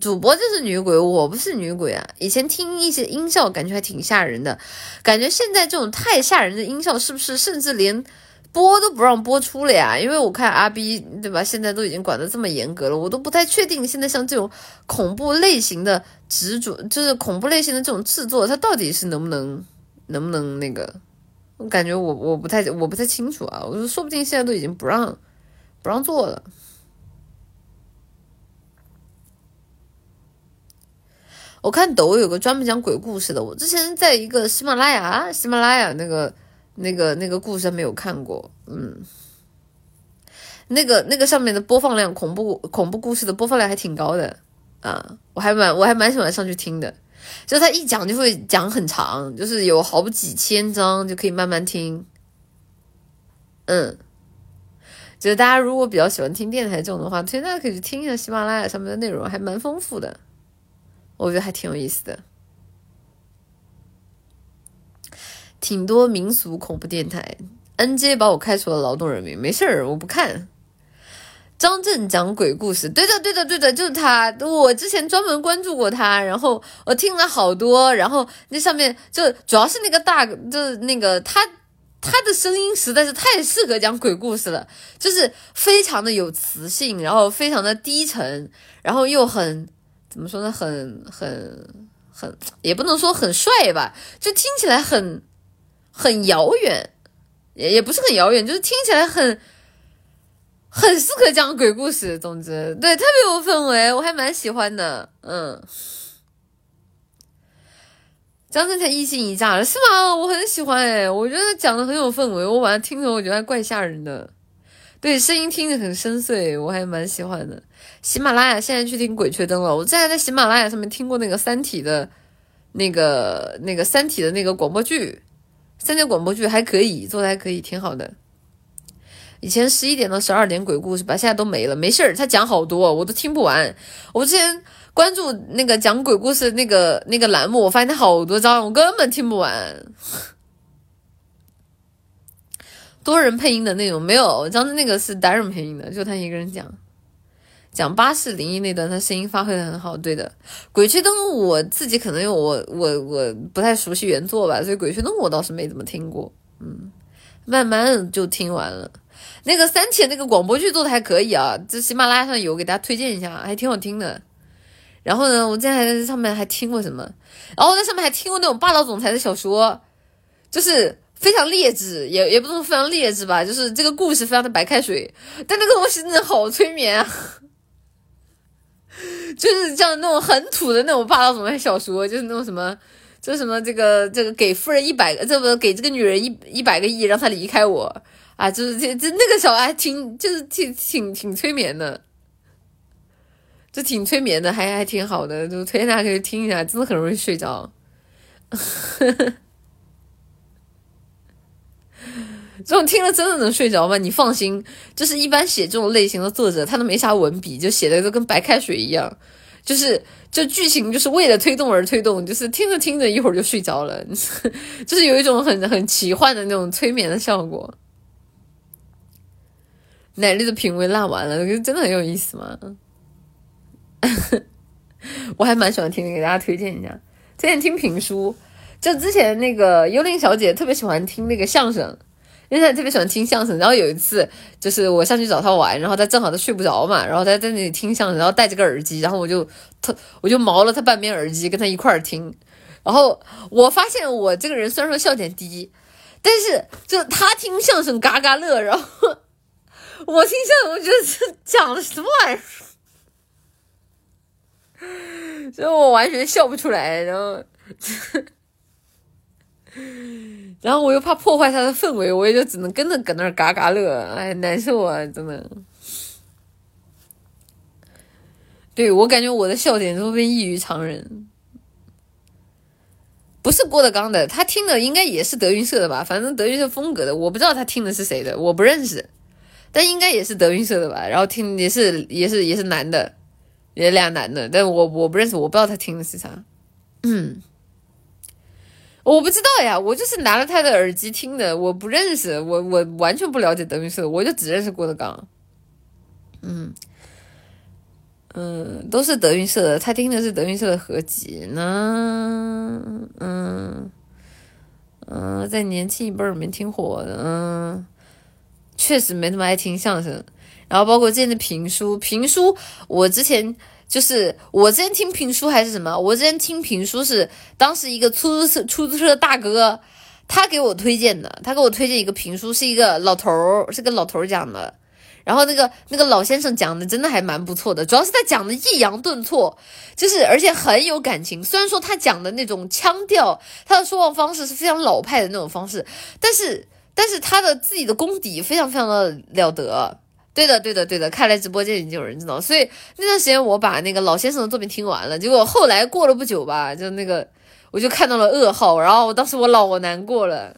主播就是女鬼，我不是女鬼啊！以前听一些音效，感觉还挺吓人的，感觉现在这种太吓人的音效，是不是甚至连播都不让播出了呀？因为我看阿 B 对吧，现在都已经管得这么严格了，我都不太确定现在像这种恐怖类型的执着，就是恐怖类型的这种制作，它到底是能不能能不能那个？我感觉我我不太我不太清楚啊，我说说不定现在都已经不让不让做了。我看抖有个专门讲鬼故事的，我之前在一个喜马拉雅，喜马拉雅那个那个那个故事没有看过，嗯，那个那个上面的播放量，恐怖恐怖故事的播放量还挺高的啊，我还蛮我还蛮喜欢上去听的，就他一讲就会讲很长，就是有好几千章就可以慢慢听，嗯，就是大家如果比较喜欢听电台这种的话，推荐大家可以去听一下喜马拉雅上面的内容，还蛮丰富的。我觉得还挺有意思的，挺多民俗恐怖电台。N J 把我开除了劳动人民，没事儿，我不看。张震讲鬼故事，对的，对的，对的，就是他。我之前专门关注过他，然后我听了好多，然后那上面就主要是那个大，就是那个他他的声音实在是太适合讲鬼故事了，就是非常的有磁性，然后非常的低沉，然后又很。怎么说呢？很很很，也不能说很帅吧，就听起来很很遥远，也也不是很遥远，就是听起来很很适合讲鬼故事。总之，对，特别有氛围，我还蛮喜欢的。嗯，张震才一心一乍了，是吗？我很喜欢哎，我觉得讲的很有氛围，我晚上听着我觉得还怪吓人的。对，声音听着很深邃，我还蛮喜欢的。喜马拉雅现在去听《鬼吹灯》了，我之前在喜马拉雅上面听过那个《三体》的，那个那个《三体》的那个广播剧，三体广播剧还可以，做的还可以，挺好的。以前十一点到十二点鬼故事吧，现在都没了，没事儿，他讲好多，我都听不完。我之前关注那个讲鬼故事那个那个栏目，我发现他好多章，我根本听不完。多人配音的那种没有，张震那个是单人配音的，就他一个人讲。讲巴士灵异那段，他声音发挥的很好。对的，《鬼吹灯》我自己可能因为我我我不太熟悉原作吧，所以《鬼吹灯》我倒是没怎么听过。嗯，慢慢就听完了。那个三体那个广播剧做的还可以啊，这喜马拉雅上有，给大家推荐一下，还挺好听的。然后呢，我之前还在上面还听过什么，然后在上面还听过那种霸道总裁的小说，就是非常劣质，也也不能说非常劣质吧，就是这个故事非常的白开水，但那个东西真的好催眠啊。*laughs* 就是像那种很土的那种霸道总裁小说，就是那种什么，就什么这个这个给夫人一百个，这不给这个女人一一百个亿让她离开我啊，就是这这那个小还挺就是挺挺挺催眠的，就挺催眠的，还还挺好的，就推荐大家可以听一下，真的很容易睡着。呵呵这种听了真的能睡着吗？你放心，就是一般写这种类型的作者，他都没啥文笔，就写的都跟白开水一样，就是就剧情就是为了推动而推动，就是听着听着一会儿就睡着了，*laughs* 就是有一种很很奇幻的那种催眠的效果。奶绿的品味烂完了，真的很有意思吗？*laughs* 我还蛮喜欢听的，给大家推荐一下。推荐听评书，就之前那个幽灵小姐特别喜欢听那个相声。因为他特别喜欢听相声，然后有一次就是我上去找他玩，然后他正好他睡不着嘛，然后他在那里听相声，然后戴着个耳机，然后我就他我就毛了他半边耳机跟他一块儿听，然后我发现我这个人虽然说笑点低，但是就他听相声嘎嘎乐，然后我听相声我觉得这讲的什么玩意儿，*laughs* 所以我完全笑不出来，然后。*laughs* 然后我又怕破坏他的氛围，我也就只能跟着搁那儿嘎嘎乐，哎，难受啊，真的。对我感觉我的笑点都被异于常人。不是郭德纲的，他听的应该也是德云社的吧？反正德云社风格的，我不知道他听的是谁的，我不认识，但应该也是德云社的吧？然后听也是也是也是男的，也俩男的，但我我不认识，我不知道他听的是啥。嗯。我不知道呀，我就是拿了他的耳机听的，我不认识，我我完全不了解德云社，我就只认识郭德纲。嗯嗯，都是德云社的，他听的是德云社的合集呢。嗯嗯，在年轻一辈里面挺火的，嗯，确实没那么爱听相声。然后包括之前的评书，评书我之前。就是我之前听评书还是什么，我之前听评书是当时一个出租车出租车大哥，他给我推荐的，他给我推荐一个评书，是一个老头儿，是个老头儿讲的，然后那个那个老先生讲的真的还蛮不错的，主要是他讲的抑扬顿挫，就是而且很有感情，虽然说他讲的那种腔调，他的说话方式是非常老派的那种方式，但是但是他的自己的功底非常非常的了得。对的，对的，对的，看来直播间已经有人知道，所以那段时间我把那个老先生的作品听完了，结果后来过了不久吧，就那个我就看到了噩耗，然后我当时我老难过了，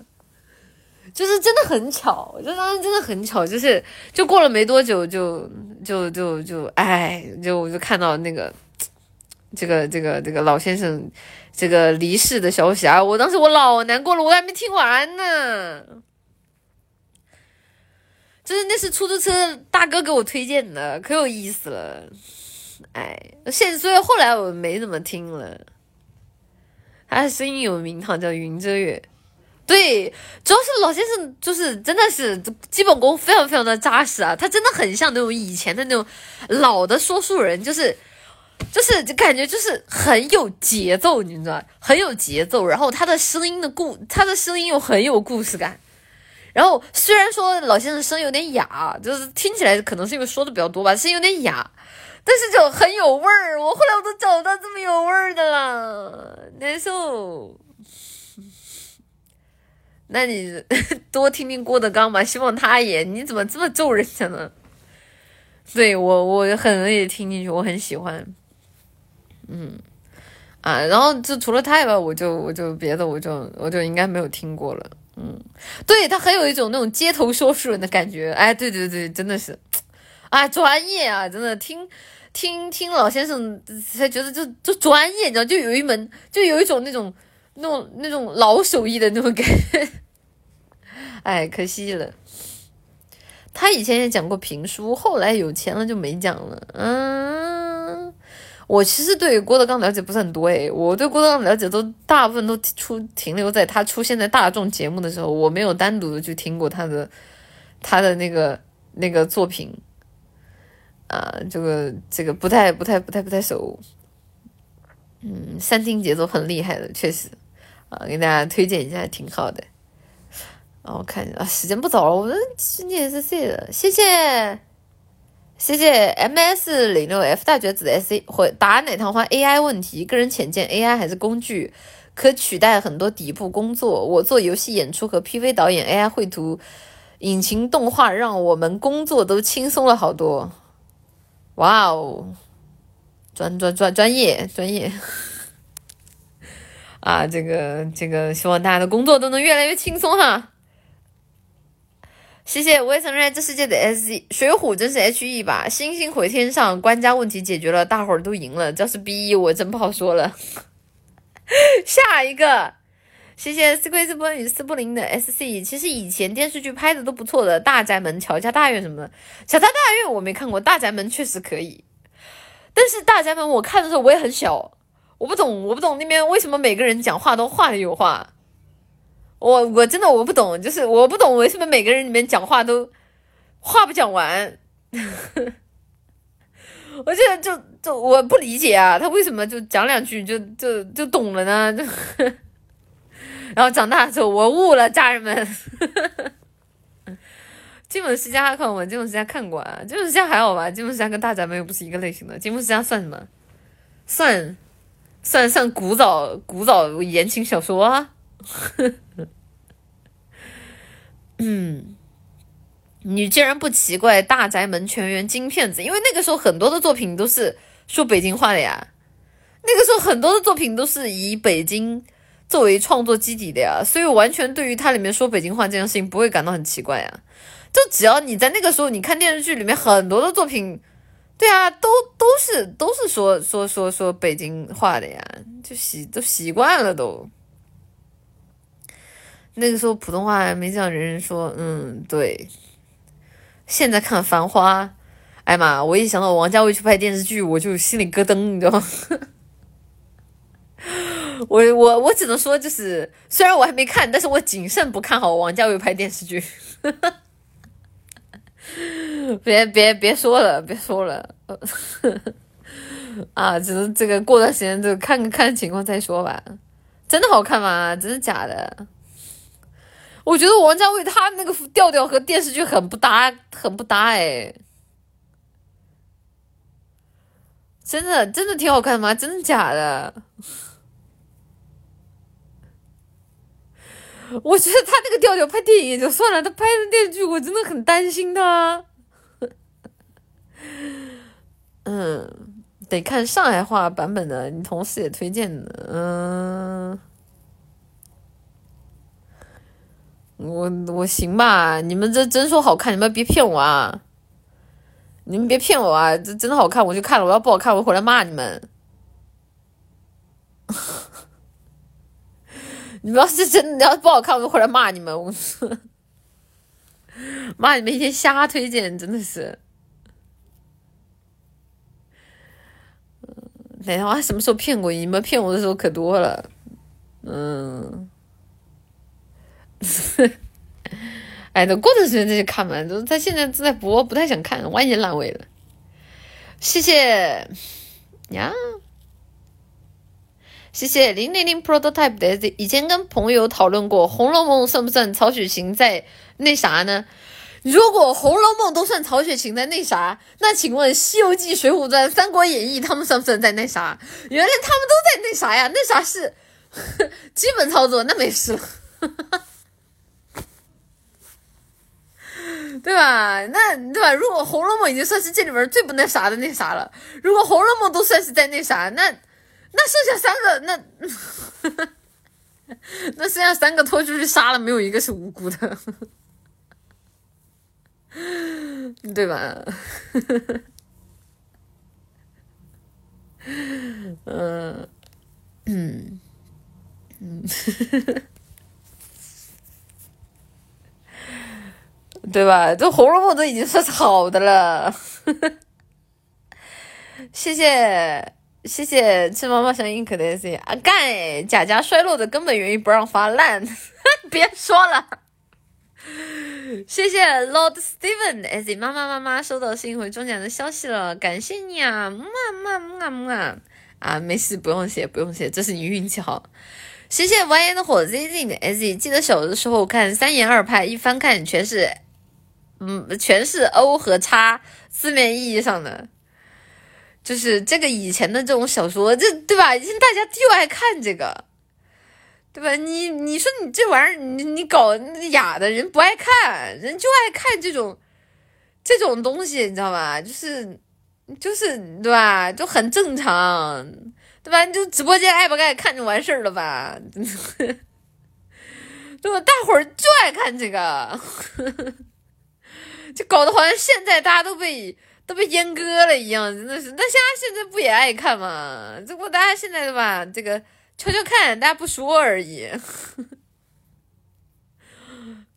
就是真的很巧，就当时真的很巧，就是就过了没多久就就就就哎，就我就看到那个这个这个这个老先生这个离世的消息啊，我当时我老难过了，我还没听完呢。就是那是出租车大哥给我推荐的，可有意思了。哎，现所以后来我没怎么听了。他的声音有名堂，叫云遮月。对，主要是老先生就是真的是基本功非常非常的扎实啊，他真的很像那种以前的那种老的说书人，就是就是就感觉就是很有节奏，你知道很有节奏，然后他的声音的故，他的声音又很有故事感。然后虽然说老先生声音有点哑，就是听起来可能是因为说的比较多吧，声音有点哑，但是就很有味儿。我后来我都找不到这么有味儿的了，难受。那你 *laughs* 多听听郭德纲吧，希望他也。你怎么这么咒人家呢？对我我很容易听进去，我很喜欢。嗯啊，然后就除了他以外，我就我就别的我就我就应该没有听过了。嗯，对他很有一种那种街头说书人的感觉，哎，对对对，真的是，啊，专业啊，真的听听听老先生才觉得就就专业，你知道，就有一门，就有一种那种那种那种老手艺的那种感觉，*laughs* 哎，可惜了。他以前也讲过评书，后来有钱了就没讲了。嗯，我其实对郭德纲了解不是很多诶，我对郭德纲了解都大部分都出停留在他出现在大众节目的时候，我没有单独的去听过他的他的那个那个作品。啊，这个这个不太不太不太不太熟。嗯，三听节奏很厉害的，确实啊，给大家推荐一下，挺好的。啊，我看啊，时间不早了，我们今天是谁了？谢谢，谢谢 M S 零六 F 大绝子的 S A 回答哪趟话 A I 问题？个人浅见，A I 还是工具，可取代很多底部工作。我做游戏演出和 P V 导演，A I 绘图、引擎动画，让我们工作都轻松了好多。哇哦，专专专专业专业。啊，这个这个，希望大家的工作都能越来越轻松哈。谢谢，我也承认这世界的 S E 水浒真是 H E 吧？星星回天上，官家问题解决了，大伙儿都赢了。这是 B E，我真不好说了。*laughs* 下一个，谢谢斯奎斯波与斯布林的 S C。其实以前电视剧拍的都不错的，《大宅门》《乔家大院》什么的，《乔家大院》我没看过，《大宅门》确实可以。但是《大宅门》我看的时候我也很小，我不懂，我不懂那边为什么每个人讲话都话里有话。我我真的我不懂，就是我不懂为什么每个人里面讲话都话不讲完，我觉得就就我不理解啊，他为什么就讲两句就就就懂了呢？就 *laughs* 然后长大之后我悟了，家人们，金粉世家看过吗？金粉世家看过啊，金粉世家还好吧？金粉世家跟大宅门又不是一个类型的，金粉世家算什么？算算算古早古早言情小说啊。嗯，你竟然不奇怪《大宅门》全员金骗子，因为那个时候很多的作品都是说北京话的呀。那个时候很多的作品都是以北京作为创作基底的呀，所以完全对于它里面说北京话这件事情不会感到很奇怪呀。就只要你在那个时候你看电视剧里面很多的作品，对啊，都都是都是说说说说北京话的呀，就习都习惯了都。那个时候普通话还没这样人人说，嗯，对。现在看《繁花》，哎妈，我一想到王家卫去拍电视剧，我就心里咯噔，你知道吗？*laughs* 我我我只能说，就是虽然我还没看，但是我谨慎不看好王家卫拍电视剧。*laughs* 别别别说了，别说了，*laughs* 啊，只能这个过段时间就看看看情况再说吧。真的好看吗？真的假的？我觉得王家卫他那个调调和电视剧很不搭，很不搭哎！真的真的挺好看的吗？真的假的？我觉得他那个调调拍电影也就算了，他拍的电视剧我真的很担心他。*laughs* 嗯，得看上海话版本的，你同事也推荐的，嗯。我我行吧，你们这真说好看，你们别骗我啊！你们别骗我啊！这真的好看，我就看了。我要不好看，我回来骂你们。*laughs* 你们要是真的要不好看，我就回来骂你们。我说骂你们一天瞎推荐，真的是。哪天我什么时候骗过你们？骗我的时候可多了。嗯。*laughs* 哎，等过段时间再去看吧。都他现在正在播，不太想看，万一烂尾了。谢谢呀，谢谢零零零 prototype 的。以前跟朋友讨论过，《红楼梦》算不算曹雪芹在那啥呢？如果《红楼梦》都算曹雪芹在那啥，那请问《西游记》《水浒传》《三国演义》他们算不算在那啥？原来他们都在那啥呀？那啥是 *laughs* 基本操作，那没事了。*laughs* 对吧？那对吧？如果《红楼梦》已经算是这里面最不那啥的那啥了，如果《红楼梦》都算是在那啥，那那剩下三个，那 *laughs* 那剩下三个拖出去杀了，没有一个是无辜的，*laughs* 对吧？嗯嗯嗯。对吧？这《红楼梦》都已经算是好的了。*laughs* 谢谢谢谢吃妈妈声音可的是啊干哎，贾家衰落的根本原因不让发烂，*laughs* 别说了。谢谢 Lord Steven S 妈妈妈妈收到新回中奖的消息了，感谢你啊，么么么么啊，没事不用谢不用谢，这是你运气好。谢谢蜿蜒的火 Z Z S，记得小的时候看三言二拍，一翻看全是，嗯，全是 O 和叉，字面意义上的，就是这个以前的这种小说，这对吧？现在大家就爱看这个，对吧？你你说你这玩意儿，你你搞雅的人不爱看，人就爱看这种这种东西，你知道吧？就是就是对吧？就很正常。对吧？你就直播间爱不爱看就完事儿了吧？*laughs* 对吧？大伙儿就爱看这个，就搞得好像现在大家都被都被阉割了一样，真的是。那现在现在不也爱看吗？只不过大家现在的吧？这个悄悄看，大家不说而已，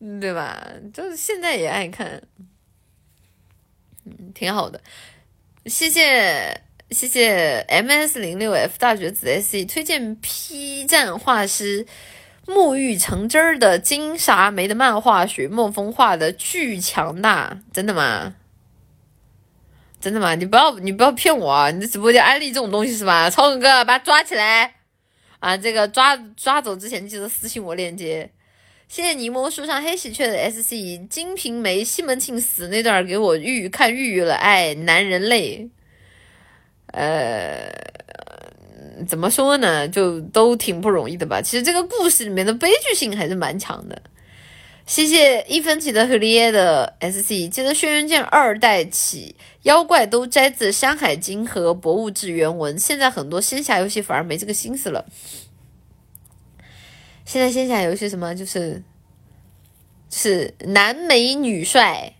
*laughs* 对吧？就是现在也爱看，嗯，挺好的，谢谢。谢谢 M S 零六 F 大学子 S C 推荐 P 站画师沐浴成汁儿的金沙梅的漫画，雪梦风画的巨强大，真的吗？真的吗？你不要你不要骗我啊！你的直播间安利这种东西是吧？超哥哥把他抓起来啊！这个抓抓走之前记得私信我链接。谢谢柠檬树上黑喜鹊的 S C 金瓶梅西门庆死那段给我预看预预了，哎，男人泪。呃，怎么说呢？就都挺不容易的吧。其实这个故事里面的悲剧性还是蛮强的。谢谢一分钱的荷利耶的 S C。记得《轩辕剑》二代起，妖怪都摘自《山海经》和《博物志》原文。现在很多仙侠游戏反而没这个心思了。现在仙侠游戏什么就是是男美女帅，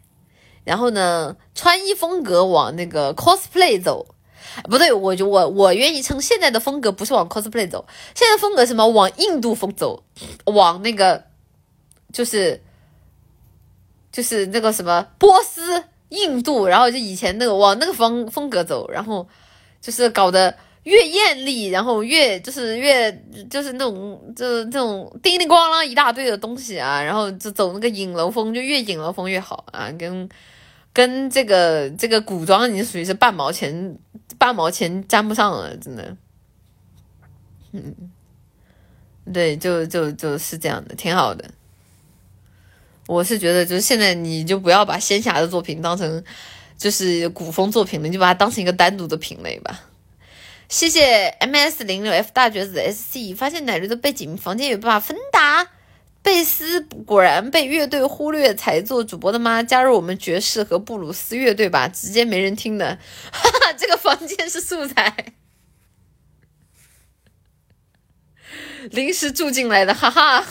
然后呢穿衣风格往那个 cosplay 走。不对，我就我我愿意称现在的风格不是往 cosplay 走，现在风格什么往印度风走，往那个就是就是那个什么波斯、印度，然后就以前那个往那个风风格走，然后就是搞得越艳丽，然后越就是越就是那种就是这种叮叮咣啷一大堆的东西啊，然后就走那个影楼风，就越影楼风越好啊，跟跟这个这个古装已经属于是半毛钱。八毛钱沾不上了，真的。嗯，对，就就就是这样的，挺好的。我是觉得，就是现在你就不要把仙侠的作品当成就是古风作品了，你就把它当成一个单独的品类吧。谢谢 M S 零六 F 大绝子 S C，发现奶绿的背景房间有办法分打。贝斯果然被乐队忽略，才做主播的吗？加入我们爵士和布鲁斯乐队吧，直接没人听的。*laughs* 哈哈，这个房间是素材，临时住进来的，哈哈。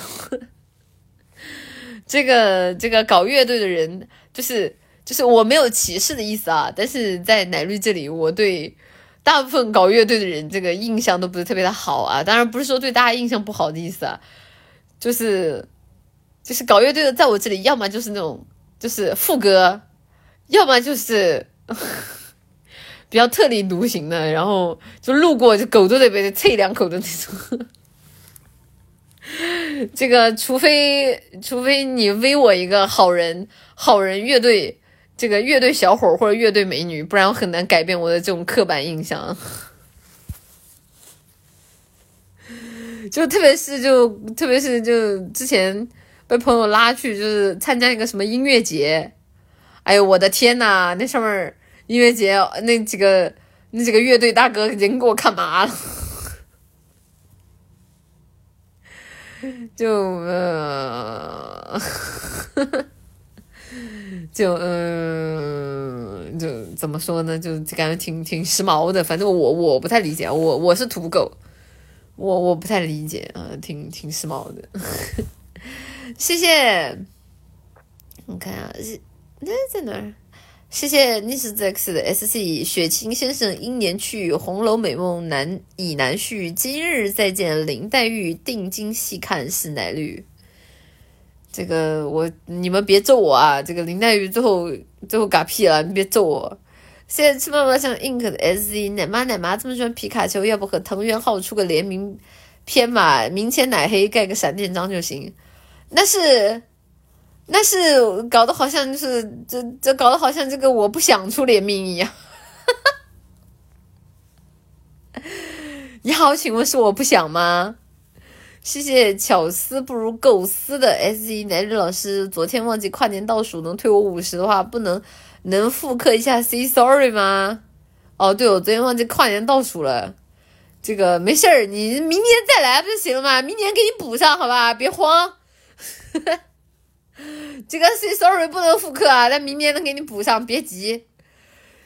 这个这个搞乐队的人，就是就是我没有歧视的意思啊，但是在奶绿这里，我对大部分搞乐队的人这个印象都不是特别的好啊。当然不是说对大家印象不好的意思啊。就是，就是搞乐队的，在我这里，要么就是那种，就是副歌，要么就是 *laughs* 比较特立独行的，然后就路过就狗都得被啐两口的那种。这个，除非除非你威我一个好人，好人乐队，这个乐队小伙或者乐队美女，不然我很难改变我的这种刻板印象。就特别是就特别是就之前被朋友拉去就是参加一个什么音乐节，哎呦我的天呐，那上面音乐节那几个那几个乐队大哥已经给我看麻了，就呃，*laughs* 就嗯就怎么说呢，就感觉挺挺时髦的，反正我我不太理解，我我是土狗。我我不太理解啊，挺挺时髦的，*laughs* 谢谢。我看啊，那在哪儿？谢谢逆时 X 的 SC 雪清先生英年去，红楼美梦难已难续，今日再见林黛玉，定睛细看是乃绿。这个我你们别揍我啊！这个林黛玉最后最后嘎屁了，你别揍我。现在吃妈妈像 ink 的 SZ 奶妈奶妈这么喜欢皮卡丘，要不和藤原浩出个联名片嘛？明前奶黑盖个闪电章就行。那是那是搞得好像就是这这搞得好像这个我不想出联名一样。*laughs* 你好，请问是我不想吗？谢谢巧思不如构思的 S E 男日老师，昨天忘记跨年倒数能退我五十的话，不能能复刻一下 Say Sorry 吗？哦，对，我昨天忘记跨年倒数了，这个没事儿，你明年再来不就行了吗？明年给你补上，好吧，别慌。*laughs* 这个 Say Sorry 不能复刻啊，但明年能给你补上，别急。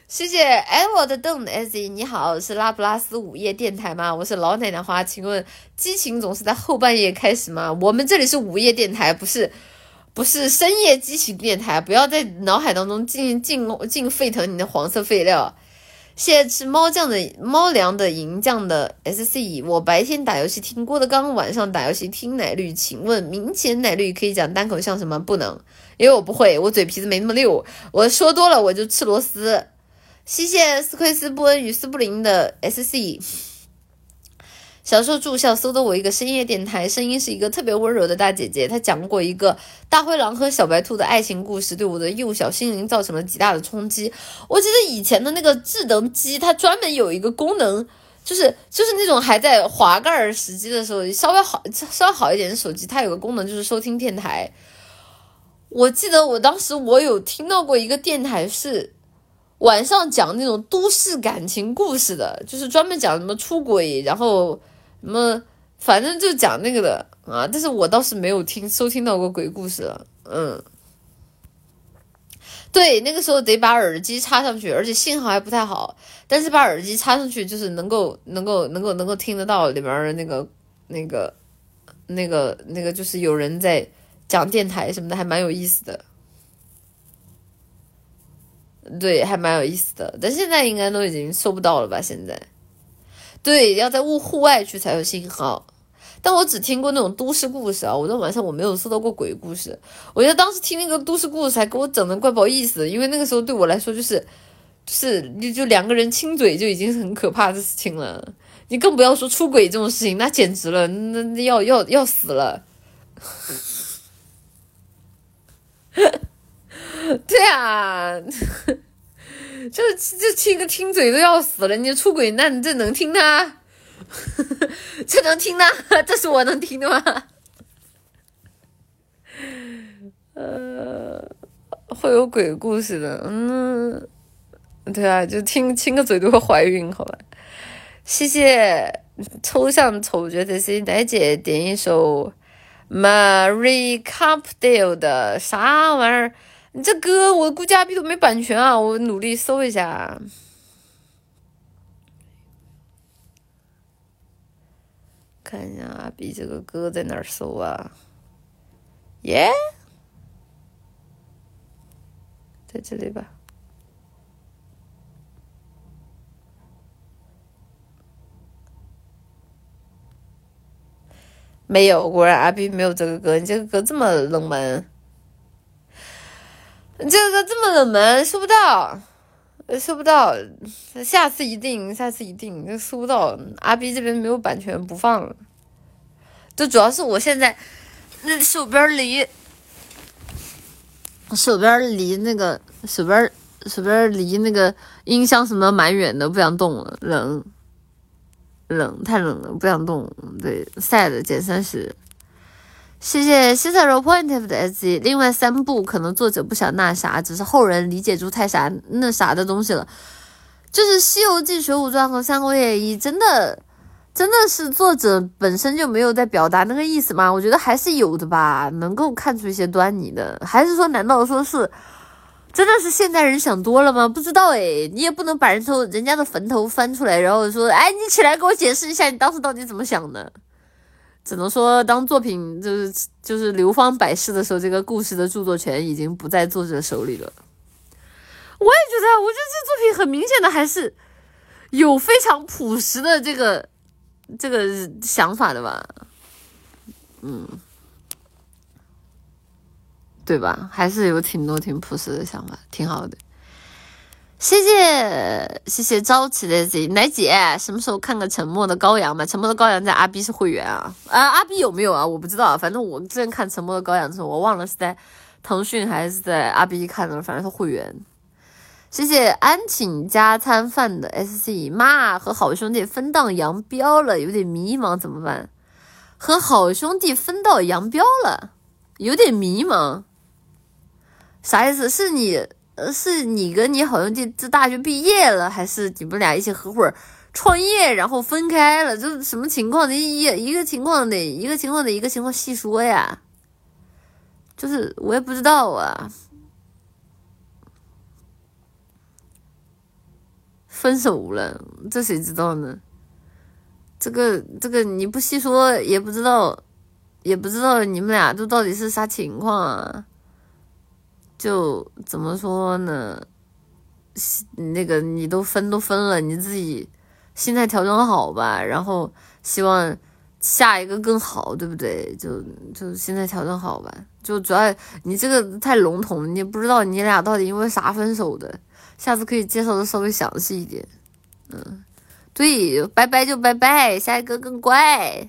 谢谢 Edward 邓的 S E，你好，是拉普拉斯午夜电台吗？我是老奶奶花，请问激情总是在后半夜开始吗？我们这里是午夜电台，不是不是深夜激情电台，不要在脑海当中进进进沸腾你的黄色废料。谢谢吃猫酱的猫粮的银酱的 S C，我白天打游戏听郭德纲，晚上打游戏听奶绿，请问明前奶绿可以讲单口相声吗？不能，因为我不会，我嘴皮子没那么溜，我说多了我就吃螺丝。谢谢斯奎斯布恩与斯布林的 S C。小时候住校，搜的我一个深夜电台，声音是一个特别温柔的大姐姐。她讲过一个大灰狼和小白兔的爱情故事，对我的幼小心灵造成了极大的冲击。我记得以前的那个智能机，它专门有一个功能，就是就是那种还在滑盖儿时机的时候，稍微好稍微好一点的手机，它有个功能就是收听电台。我记得我当时我有听到过一个电台是。晚上讲那种都市感情故事的，就是专门讲什么出轨，然后什么，反正就讲那个的啊。但是我倒是没有听收听到过鬼故事了。嗯，对，那个时候得把耳机插上去，而且信号还不太好。但是把耳机插上去，就是能够能够能够能够听得到里面的那个那个那个那个，就是有人在讲电台什么的，还蛮有意思的。对，还蛮有意思的，但现在应该都已经搜不到了吧？现在，对，要在户户外去才有信号。但我只听过那种都市故事啊，我在晚上我没有收到过鬼故事。我觉得当时听那个都市故事还给我整的怪不好意思，因为那个时候对我来说就是，就是你就两个人亲嘴就已经很可怕的事情了，你更不要说出轨这种事情，那简直了，那那要要要死了。*laughs* 对啊，就就亲个亲嘴都要死了，你出轨那你这能听他？*laughs* 这能听的？这是我能听的吗？*laughs* 呃，会有鬼故事的，嗯，对啊，就听亲个嘴都会怀孕，好吧？谢谢抽象丑角的 C 奶姐点一首 Marie Campbell 的啥玩意儿？你这歌我估计阿 B 都没版权啊！我努力搜一下，看一下阿 B 这个歌在哪儿搜啊？耶，在这里吧？没有，果然阿 B 没有这个歌。你这个歌这么冷门。这个这么冷门，搜不到，搜不到，下次一定，下次一定，搜不到。阿 B 这边没有版权不放了，就主要是我现在那手边离手边离那个手边手边离那个音箱什么蛮远的，不想动了，冷冷太冷了，不想动。对，sad 减三十。谢谢西特罗 point 的 S，另外三部可能作者不想那啥，只是后人理解出太啥那啥的东西了。就是《西游记》《水浒传》和《三国演义》，真的真的是作者本身就没有在表达那个意思吗？我觉得还是有的吧，能够看出一些端倪的。还是说，难道说是真的是现代人想多了吗？不知道诶，你也不能把人头人家的坟头翻出来，然后说，哎，你起来给我解释一下，你当时到底怎么想的？只能说，当作品就是就是流芳百世的时候，这个故事的著作权已经不在作者手里了。我也觉得，我觉得这作品很明显的还是有非常朴实的这个这个想法的吧。嗯，对吧？还是有挺多挺朴实的想法，挺好的。谢谢谢谢朝起的 Z 奶姐，什么时候看个沉默的羔羊吧？沉默的羔羊在阿 B 是会员啊啊！阿 B 有没有啊？我不知道，反正我之前看沉默的羔羊的时候，我忘了是在腾讯还是在阿 B 看的，反正是会员。谢谢安请加餐饭的 SC 妈和好兄弟分道扬镳了，有点迷茫，怎么办？和好兄弟分道扬镳了，有点迷茫，啥意思？是你？呃，是你跟你好兄弟这大学毕业了，还是你们俩一起合伙创业，然后分开了？这什么情况？你一一个情况得一个情况得一个情况细说呀。就是我也不知道啊。分手了，这谁知道呢？这个这个你不细说也不知道，也不知道你们俩都到底是啥情况啊。就怎么说呢？那个你都分都分了，你自己心态调整好吧。然后希望下一个更好，对不对？就就心态调整好吧。就主要你这个太笼统，你不知道你俩到底因为啥分手的。下次可以介绍的稍微详细一点。嗯，对，拜拜就拜拜，下一个更乖。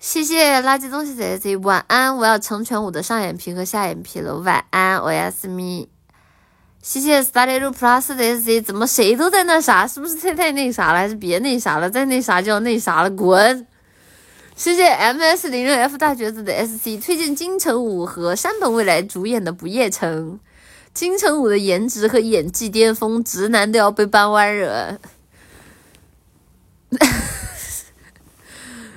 谢谢垃圾东西仔仔，晚安！我要成全我的上眼皮和下眼皮了，晚安，我要思密。谢谢 Study Plus 的 S Z 怎么谁都在那啥？是不是太太那啥了？还是别那啥了？再那啥就要那啥了，滚！谢谢 MS 零六 F 大橘子的 SC，推荐金城武和山本未来主演的《不夜城》。金城武的颜值和演技巅峰，直男都要被掰弯惹。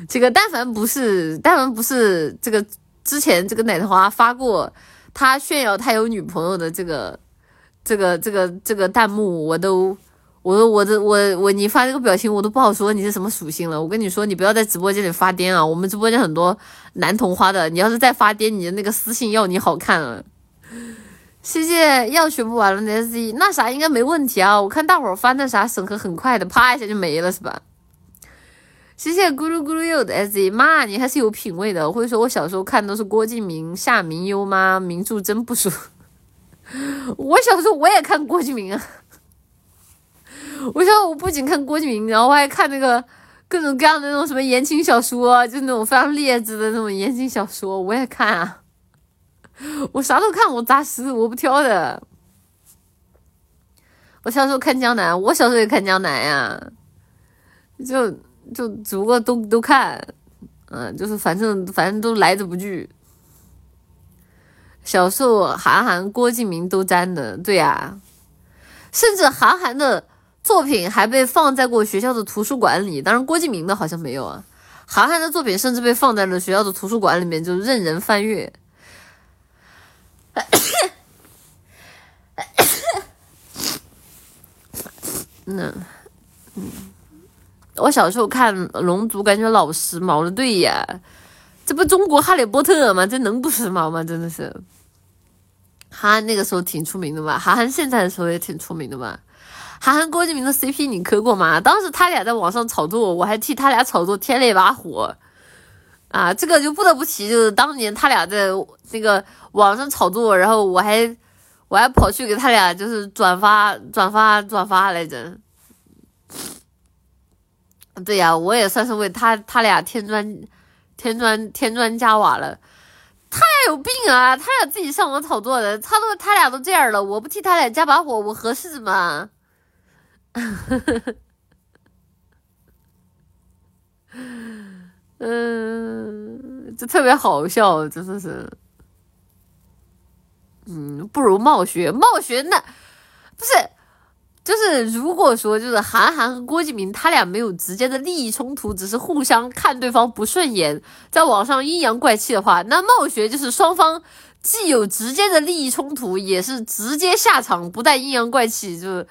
这个但凡不是，但凡不是这个之前这个奶花发过他炫耀他有女朋友的这个这个这个这个弹幕，我都我都我的我我你发这个表情我都不好说你是什么属性了。我跟你说，你不要在直播间里发癫啊！我们直播间很多男同花的，你要是再发癫，你的那个私信要你好看了。谢谢要学不完了的 Z，那啥应该没问题啊！我看大伙儿发那啥审核很快的，啪一下就没了是吧？谢谢咕噜咕噜柚的 S Z 妈，你还是有品位的。会说我小时候看都是郭敬明、夏明优吗？名著真不熟。*laughs* 我小时候我也看郭敬明啊。我小我不仅看郭敬明，然后我还看那个各种各样的那种什么言情小说，就那种非常劣质的那种言情小说，我也看啊。我啥都看，我杂食，我不挑的。我小时候看江南，我小时候也看江南呀，就。就只不过都都看，嗯，就是反正反正都来者不拒。小时候韩寒、郭敬明都沾的，对呀，甚至韩寒的作品还被放在过学校的图书馆里，当然郭敬明的好像没有啊。韩寒的作品甚至被放在了学校的图书馆里面，就任人翻阅。*coughs* 那，嗯。我小时候看《龙族》，感觉老时髦了。对呀，这不中国哈利波特吗？这能不时髦吗？真的是。韩寒那个时候挺出名的吧？韩寒现在的时候也挺出名的吧？韩寒郭敬明的 CP 你磕过吗？当时他俩在网上炒作，我还替他俩炒作添了一把火。啊，这个就不得不提，就是当年他俩在那个网上炒作，然后我还我还跑去给他俩就是转发转发转发来着。对呀，我也算是为他他俩添砖添砖添砖加瓦了。他俩有病啊！他俩自己上网炒作的，他都他俩都这样了，我不替他俩加把火，我合适吗？*laughs* 嗯，就特别好笑，真的是。嗯，不如冒学，冒学那不是。就是如果说就是韩寒和郭敬明他俩没有直接的利益冲突，只是互相看对方不顺眼，在网上阴阳怪气的话，那冒学就是双方既有直接的利益冲突，也是直接下场不带阴阳怪气，就是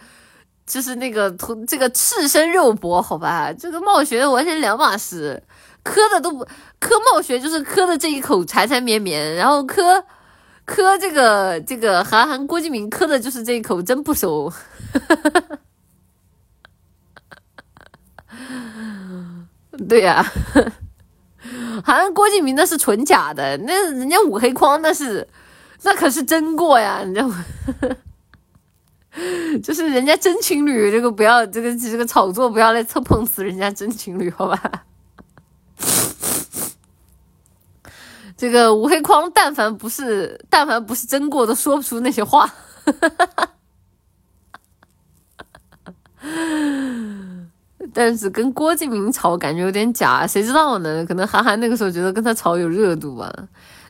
就是那个同这个赤身肉搏，好吧，这个冒学完全两码事，磕的都不磕冒学就是磕的这一口缠缠绵绵，然后磕。磕这个这个韩寒郭敬明磕的就是这一口真不熟，*laughs* 对呀，韩好像郭敬明那是纯假的，那人家五黑框那是，那可是真过呀，你知道吗？*laughs* 就是人家真情侣，这个不要这个这个炒作，不要来蹭碰瓷人家真情侣，好吧？这个吴黑框，但凡不是但凡不是真过，都说不出那些话。*laughs* 但是跟郭敬明吵，感觉有点假，谁知道呢？可能韩寒那个时候觉得跟他吵有热度吧。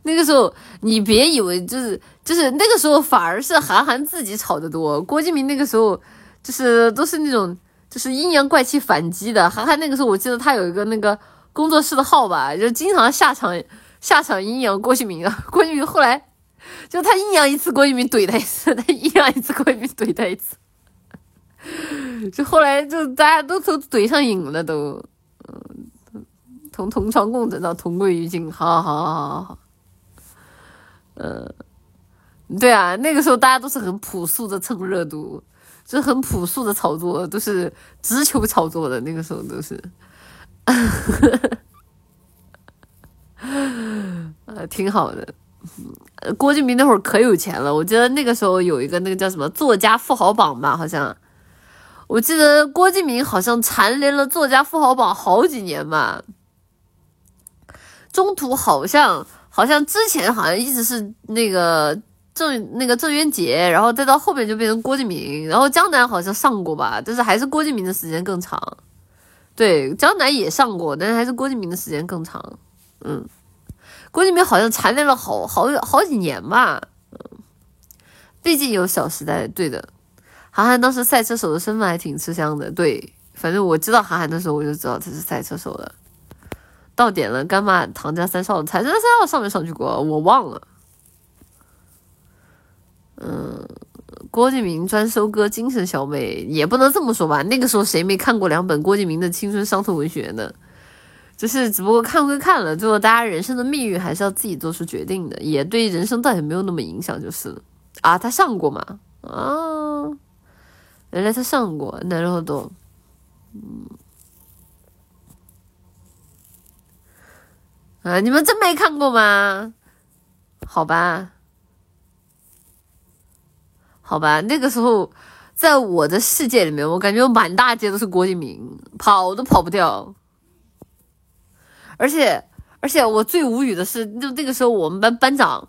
那个时候你别以为就是就是那个时候反而是韩寒自己吵得多，郭敬明那个时候就是都是那种就是阴阳怪气反击的。韩寒那个时候我记得他有一个那个工作室的号吧，就经常下场下场阴阳郭敬明啊。郭敬明后来就他阴阳一次，郭敬明怼他一次；*laughs* 他阴阳一次，郭敬明怼他一次。*laughs* 就后来就大家都都怼上瘾了，都，嗯，同同床共枕到同归于尽，好好好好好，嗯，对啊，那个时候大家都是很朴素的蹭热度，就是很朴素的炒作，都是直球炒作的，那个时候都是，*laughs* *laughs* 呃，挺好的。郭敬明那会儿可有钱了，我记得那个时候有一个那个叫什么作家富豪榜吧，好像。我记得郭敬明好像蝉联了作家富豪榜好几年吧，中途好像好像之前好像一直是那个郑那个郑渊洁，然后再到后面就变成郭敬明，然后江南好像上过吧，但是还是郭敬明的时间更长。对，江南也上过，但是还是郭敬明的时间更长。嗯，郭敬明好像蝉联了好好好几年吧。嗯，毕竟有《小时代》，对的。韩寒当时赛车手的身份还挺吃香的，对，反正我知道韩寒的时候，我就知道他是赛车手了。到点了，干妈唐家三少，唐家三少上没上去过？我忘了。嗯，郭敬明专收割精神小妹，也不能这么说吧？那个时候谁没看过两本郭敬明的青春伤痛文学呢？就是只不过看归看了，最后大家人生的命运还是要自己做出决定的，也对人生倒也没有那么影响，就是了。啊，他上过嘛？啊。原来他上过，然后都，嗯，啊，你们真没看过吗？好吧，好吧，那个时候在我的世界里面，我感觉满大街都是郭敬明，跑都跑不掉。而且，而且我最无语的是，就那个时候我们班班长，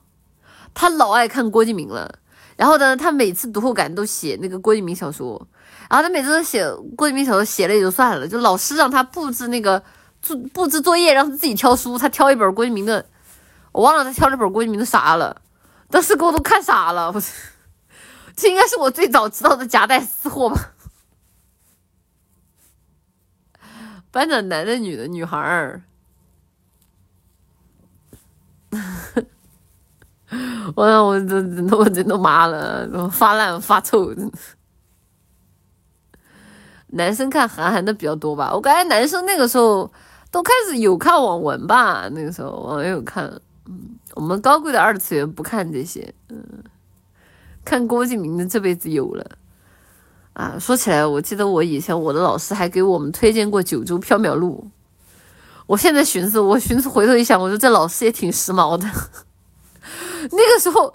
他老爱看郭敬明了。然后呢，他每次读后感都写那个郭敬明小说，然后他每次都写郭敬明小说，写了也就算了，就老师让他布置那个布布置作业，让他自己挑书，他挑一本郭敬明的，我忘了他挑了本郭敬明的啥了，当时给我都看傻了，我这应该是我最早知道的夹带私货吧？*laughs* 班长男的女的女孩儿。*laughs* 我我我这我真都麻了，发烂发臭。*laughs* 男生看韩寒的比较多吧？我感觉男生那个时候都开始有看网文吧？那个时候网友看，嗯，我们高贵的二次元不看这些，嗯，看郭敬明的这辈子有了。啊，说起来，我记得我以前我的老师还给我们推荐过《九州缥缈录》。我现在寻思，我寻思回头一想，我说这老师也挺时髦的。*laughs* 那个时候，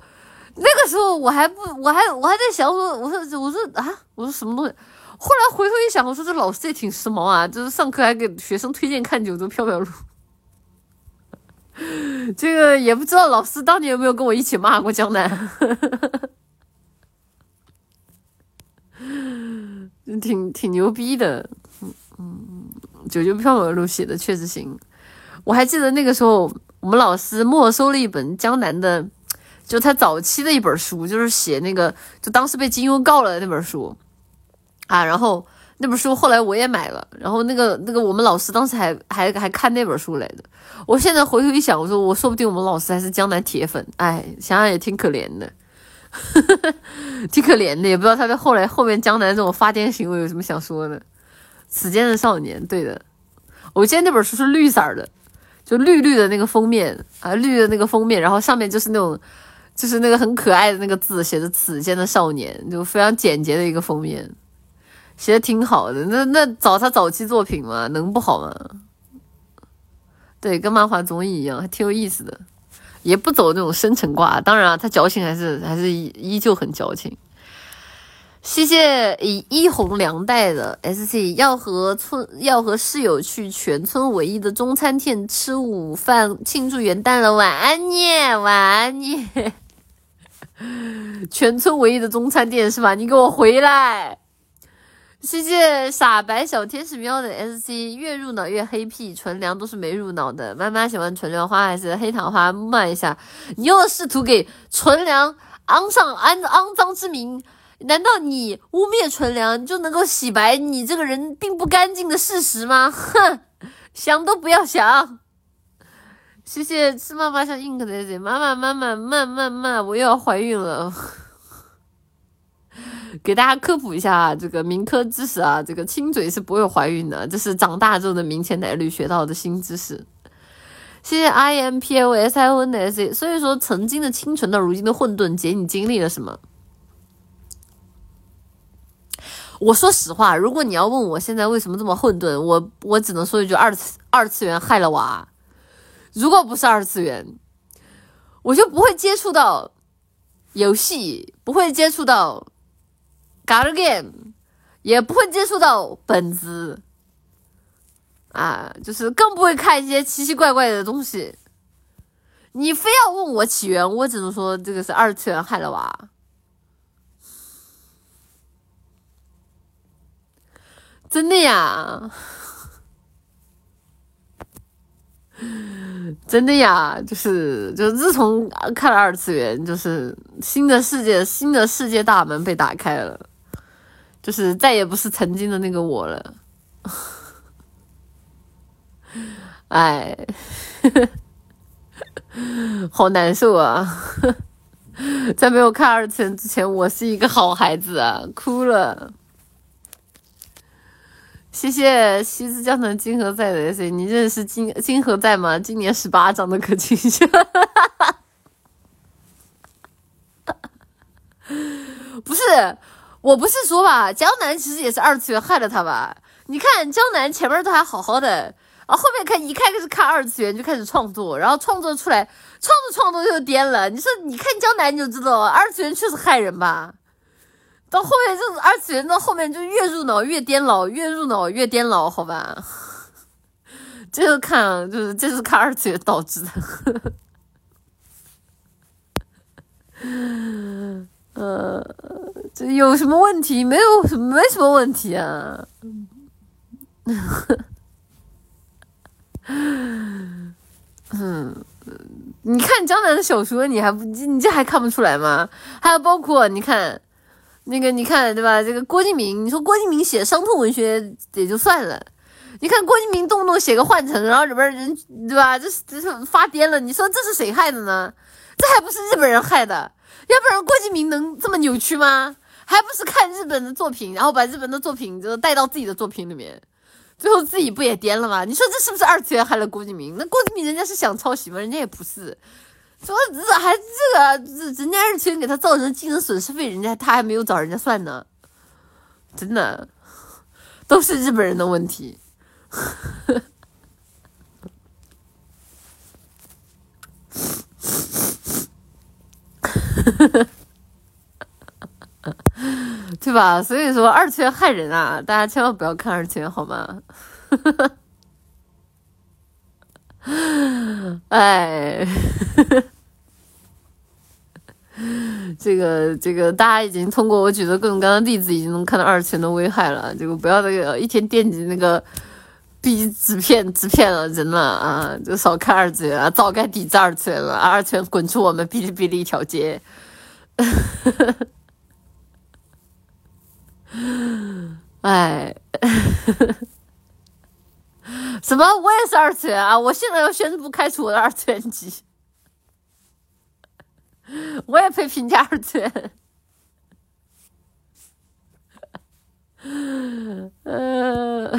那个时候我还不，我还我还在想，我说我说我说啊，我说什么东西？后来回头一想，我说这老师也挺时髦啊，就是上课还给学生推荐看《九州缥缈录》。这个也不知道老师当年有没有跟我一起骂过江南，*laughs* 挺挺牛逼的。嗯嗯，《九州漂流录》写的确实行。我还记得那个时候，我们老师没收了一本江南的。就他早期的一本书，就是写那个，就当时被金庸告了那本书，啊，然后那本书后来我也买了，然后那个那个我们老师当时还还还看那本书来的。我现在回头一想，我说我说不定我们老师还是江南铁粉，哎，想想也挺可怜的，*laughs* 挺可怜的，也不知道他在后来后面江南这种发癫行为有什么想说的。此间的少年，对的，我记得那本书是绿色的，就绿绿的那个封面啊，绿的那个封面，然后上面就是那种。就是那个很可爱的那个字，写着“此间的少年”，就非常简洁的一个封面，写的挺好的。那那找他早期作品嘛，能不好吗？对，跟漫画综艺一样，还挺有意思的，也不走那种深沉挂。当然啊，他矫情还是还是依旧很矫情。谢谢以一红两代的 S C，要和村要和室友去全村唯一的中餐厅吃午饭庆祝元旦了，晚安你，晚安你。*laughs* 全村唯一的中餐店是吧？你给我回来！谢谢傻白小天使喵的 S C，越入脑越黑屁，纯良都是没入脑的。妈妈喜欢纯良花还是黑糖花？慢一下，你又试图给纯良安上安肮脏之名。难道你污蔑纯良就能够洗白你这个人并不干净的事实吗？哼，*laughs* 想都不要想。谢谢吃妈妈像 ink 的姐，妈妈妈妈慢慢慢，我又要怀孕了。*laughs* 给大家科普一下啊，这个民科知识啊，这个亲嘴是不会怀孕的，这是长大之后的明前奶绿学到的新知识。谢谢 i m p o s i o n s，所以说曾经的清纯到如今的混沌，姐你经历了什么？我说实话，如果你要问我现在为什么这么混沌，我我只能说一句：二次二次元害了娃。如果不是二次元，我就不会接触到游戏，不会接触到 galgame，也不会接触到本子，啊，就是更不会看一些奇奇怪怪的东西。你非要问我起源，我只能说这个是二次元害了娃。真的呀，真的呀，就是就自从看了二次元，就是新的世界，新的世界大门被打开了，就是再也不是曾经的那个我了。哎，*laughs* 好难受啊！*laughs* 在没有看二次元之前，我是一个好孩子啊，哭了。谢谢西子江南金河在的 S，你认识金金河在吗？今年十八，长得可清秀。*laughs* 不是，我不是说吧，江南其实也是二次元害了他吧？你看江南前面都还好好的，啊，后面看一开始看二次元就开始创作，然后创作出来，创作创作就颠了。你说你看江南你就知道，二次元确实害人吧？到后面就是二次元，到后面就越入脑越颠老，越入脑越颠老，好吧？*laughs* 这个看就是这是看二次元导致的。呃，这有什么问题？没有，没什么问题啊。嗯，你看江南的小说，你还不你这还看不出来吗？还有包括你看。那个你看对吧？这个郭敬明，你说郭敬明写伤痛文学也就算了，你看郭敬明动不动写个幻城，然后里边人对吧？这这是发癫了。你说这是谁害的呢？这还不是日本人害的？要不然郭敬明能这么扭曲吗？还不是看日本的作品，然后把日本的作品就带到自己的作品里面，最后自己不也颠了吗？你说这是不是二次元害了郭敬明？那郭敬明人家是想抄袭吗？人家也不是。说这还这个这，人家二次元给他造成精神损失费，人家他还没有找人家算呢，真的，都是日本人的问题。*laughs* 对吧？所以说二次元害人啊，大家千万不要看二次元，好吗？*laughs* 哎，*laughs* 这个这个，大家已经通过我举的各种各样的例子，已经能看到二次元的危害了。这个不要那个一天惦记那个 B 纸片纸片了，人了啊！就少看二次元啊，早该抵制二次元了。二次元滚出我们哔哩哔哩一条街！*laughs* 哎。*laughs* 什么？我也是二次元啊！我现在要宣布开除我的二次元籍，*laughs* 我也配评价二次元。嗯，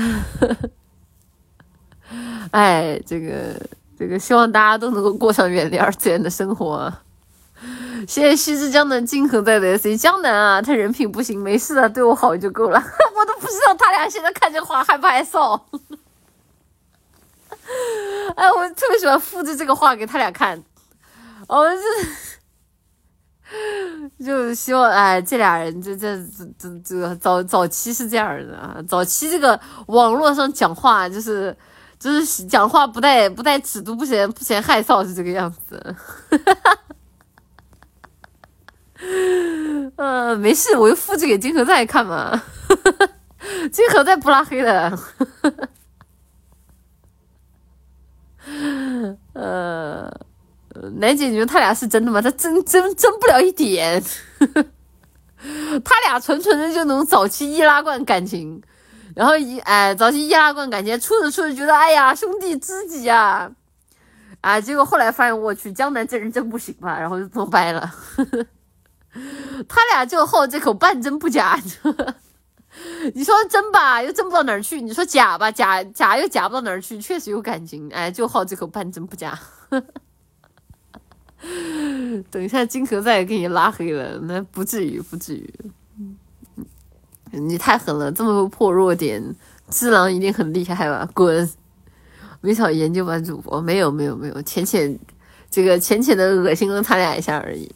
*laughs* 哎，这个这个，希望大家都能够过上远离二次元的生活。谢谢西之江南金河在的 S 江南啊，他人品不行，没事的，对我好就够了。我都不知道他俩现在看这话害不害臊。*laughs* 哎，我特别喜欢复制这个话给他俩看。哦，就就希望哎，这俩人这这这这这早早期是这样的啊，早期这个网络上讲话就是就是讲话不带不带尺度，不嫌不嫌害臊是这个样子。*laughs* 呃，没事，我就复制给金河在看嘛。*laughs* 金河在不拉黑的。*laughs* 呃，南姐，你说他俩是真的吗？他真真真不了一点。他俩纯纯的就那种早期易拉罐感情，然后一哎，早期易拉罐感情，处着处着觉得哎呀兄弟知己啊，啊，结果后来发现我去江南这人真不行吧，然后就作掰了。*laughs* 他俩就好这口半真不假，*laughs* 你说真吧，又真不到哪儿去；你说假吧，假假又假不到哪儿去，确实有感情。哎，就好这口半真不假。*laughs* 等一下，金河再给你拉黑了，那不至于，不至于。你太狠了，这么多破弱点，智狼一定很厉害吧？滚！没少研究吧，主播？没有，没有，没有，浅浅这个浅浅的恶心了他俩一下而已。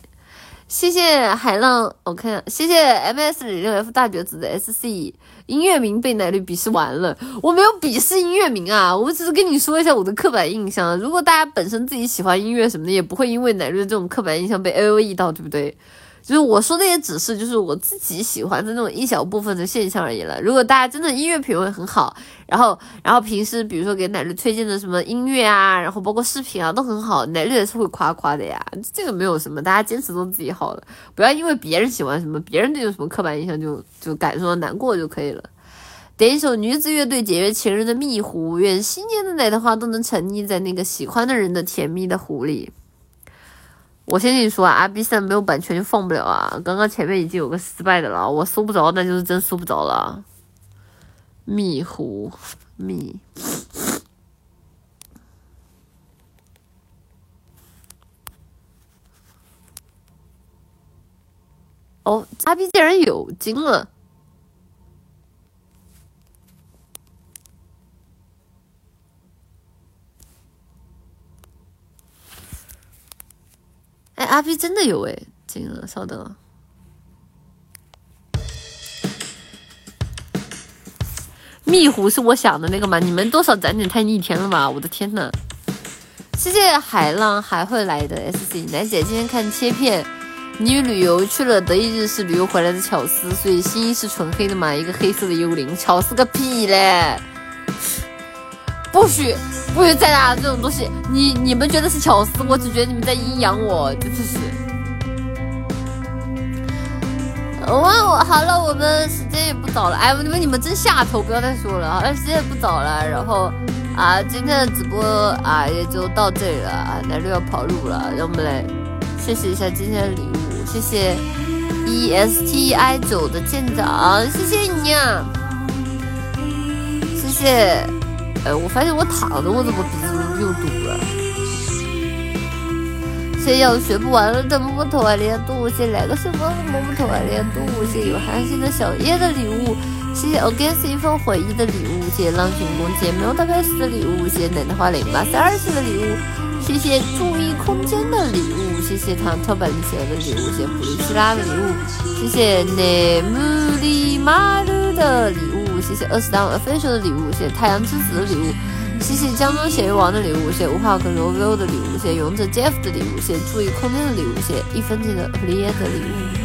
谢谢海浪，我看谢谢 M S 零六 F 大婊子的 S C 音乐名被奶绿鄙视完了，我没有鄙视音乐名啊，我只是跟你说一下我的刻板印象。如果大家本身自己喜欢音乐什么的，也不会因为奶绿的这种刻板印象被 A O E 到，对不对？就是我说的也只是就是我自己喜欢的那种一小部分的现象而已了。如果大家真的音乐品味很好，然后然后平时比如说给奶绿推荐的什么音乐啊，然后包括视频啊都很好，奶绿也是会夸夸的呀。这个没有什么，大家坚持做自己好了，不要因为别人喜欢什么，别人对有什么刻板印象就就感受到难过就可以了。点一首女子乐队《解约情人的蜜壶》，愿新年的奶的花都能沉溺在那个喜欢的人的甜蜜的壶里。我先跟你说啊阿 B 三没有版权就放不了啊！刚刚前面已经有个失败的了，我搜不着，那就是真搜不着了。蜜糊蜜，哦阿 B 竟然有金了。哎，R P 真的有哎，惊了，稍等啊。蜜壶是我想的那个吗？你们多少攒点太逆天了吧！我的天呐！谢谢海浪还会来的 S C 奶姐，今天看切片，你旅游去了德意日是旅游回来的巧思，所以心是纯黑的嘛？一个黑色的幽灵，巧思个屁嘞！不许不许再拿这种东西！你你们觉得是巧思，我只觉得你们在阴阳我，真的是。我我好了，我们时间也不早了，哎，你们你们真下头，不要再说了。好了，时间也不早了，然后啊，今天的直播啊也就到这里了啊，奶绿要跑路了，让我们来谢谢一下今天的礼物，谢谢 E S T I 九的舰长，谢谢你啊，谢谢。哎，我发现我躺着，我怎么鼻子又堵了？谢谢学不完了的摸摸头啊连读，谢谢来个什么摸摸头啊连读，谢谢有寒心的小叶的礼物，谢谢 against 一份回忆的礼物，谢谢浪群公姐没有打开始的礼物，谢谢奶奶花零八三二四的礼物，谢谢注意空间的礼物，谢谢唐特版写的礼物，谢谢普利希拉的礼物，谢谢内姆里马鲁的礼物。谢谢二十单 official 的礼物，谢谢太阳之子的礼物，谢谢江中血鱼王的礼物，谢谢无话可说 V O 的礼物，谢谢勇者 Jeff 的礼物，谢谢注意空间的礼物，谢谢一分钱的 p l e 的礼物。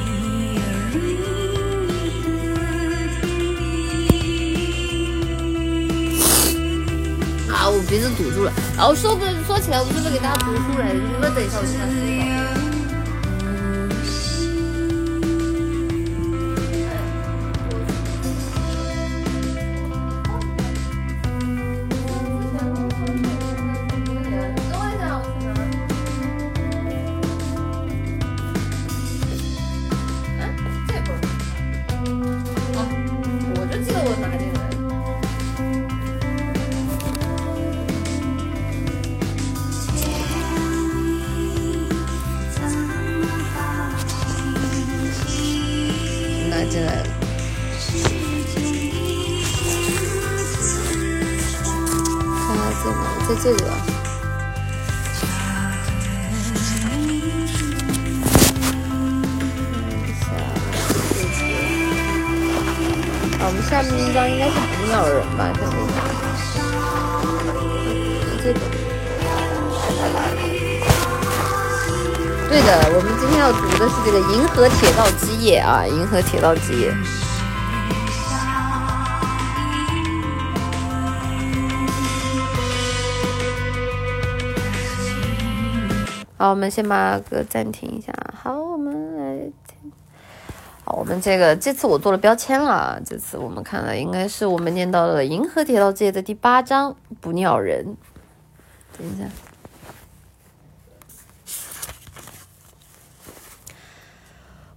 鼻子堵住了，然后说不说起来，我就是给大家读书来？你们等一下，我先把书找。夜》啊，《银河铁道之夜》。好，我们先把歌暂停一下。好，我们来听。好，我们这个这次我做了标签了。这次我们看了，应该是我们念到了《银河铁道之夜》的第八章《捕鸟人》。等一下，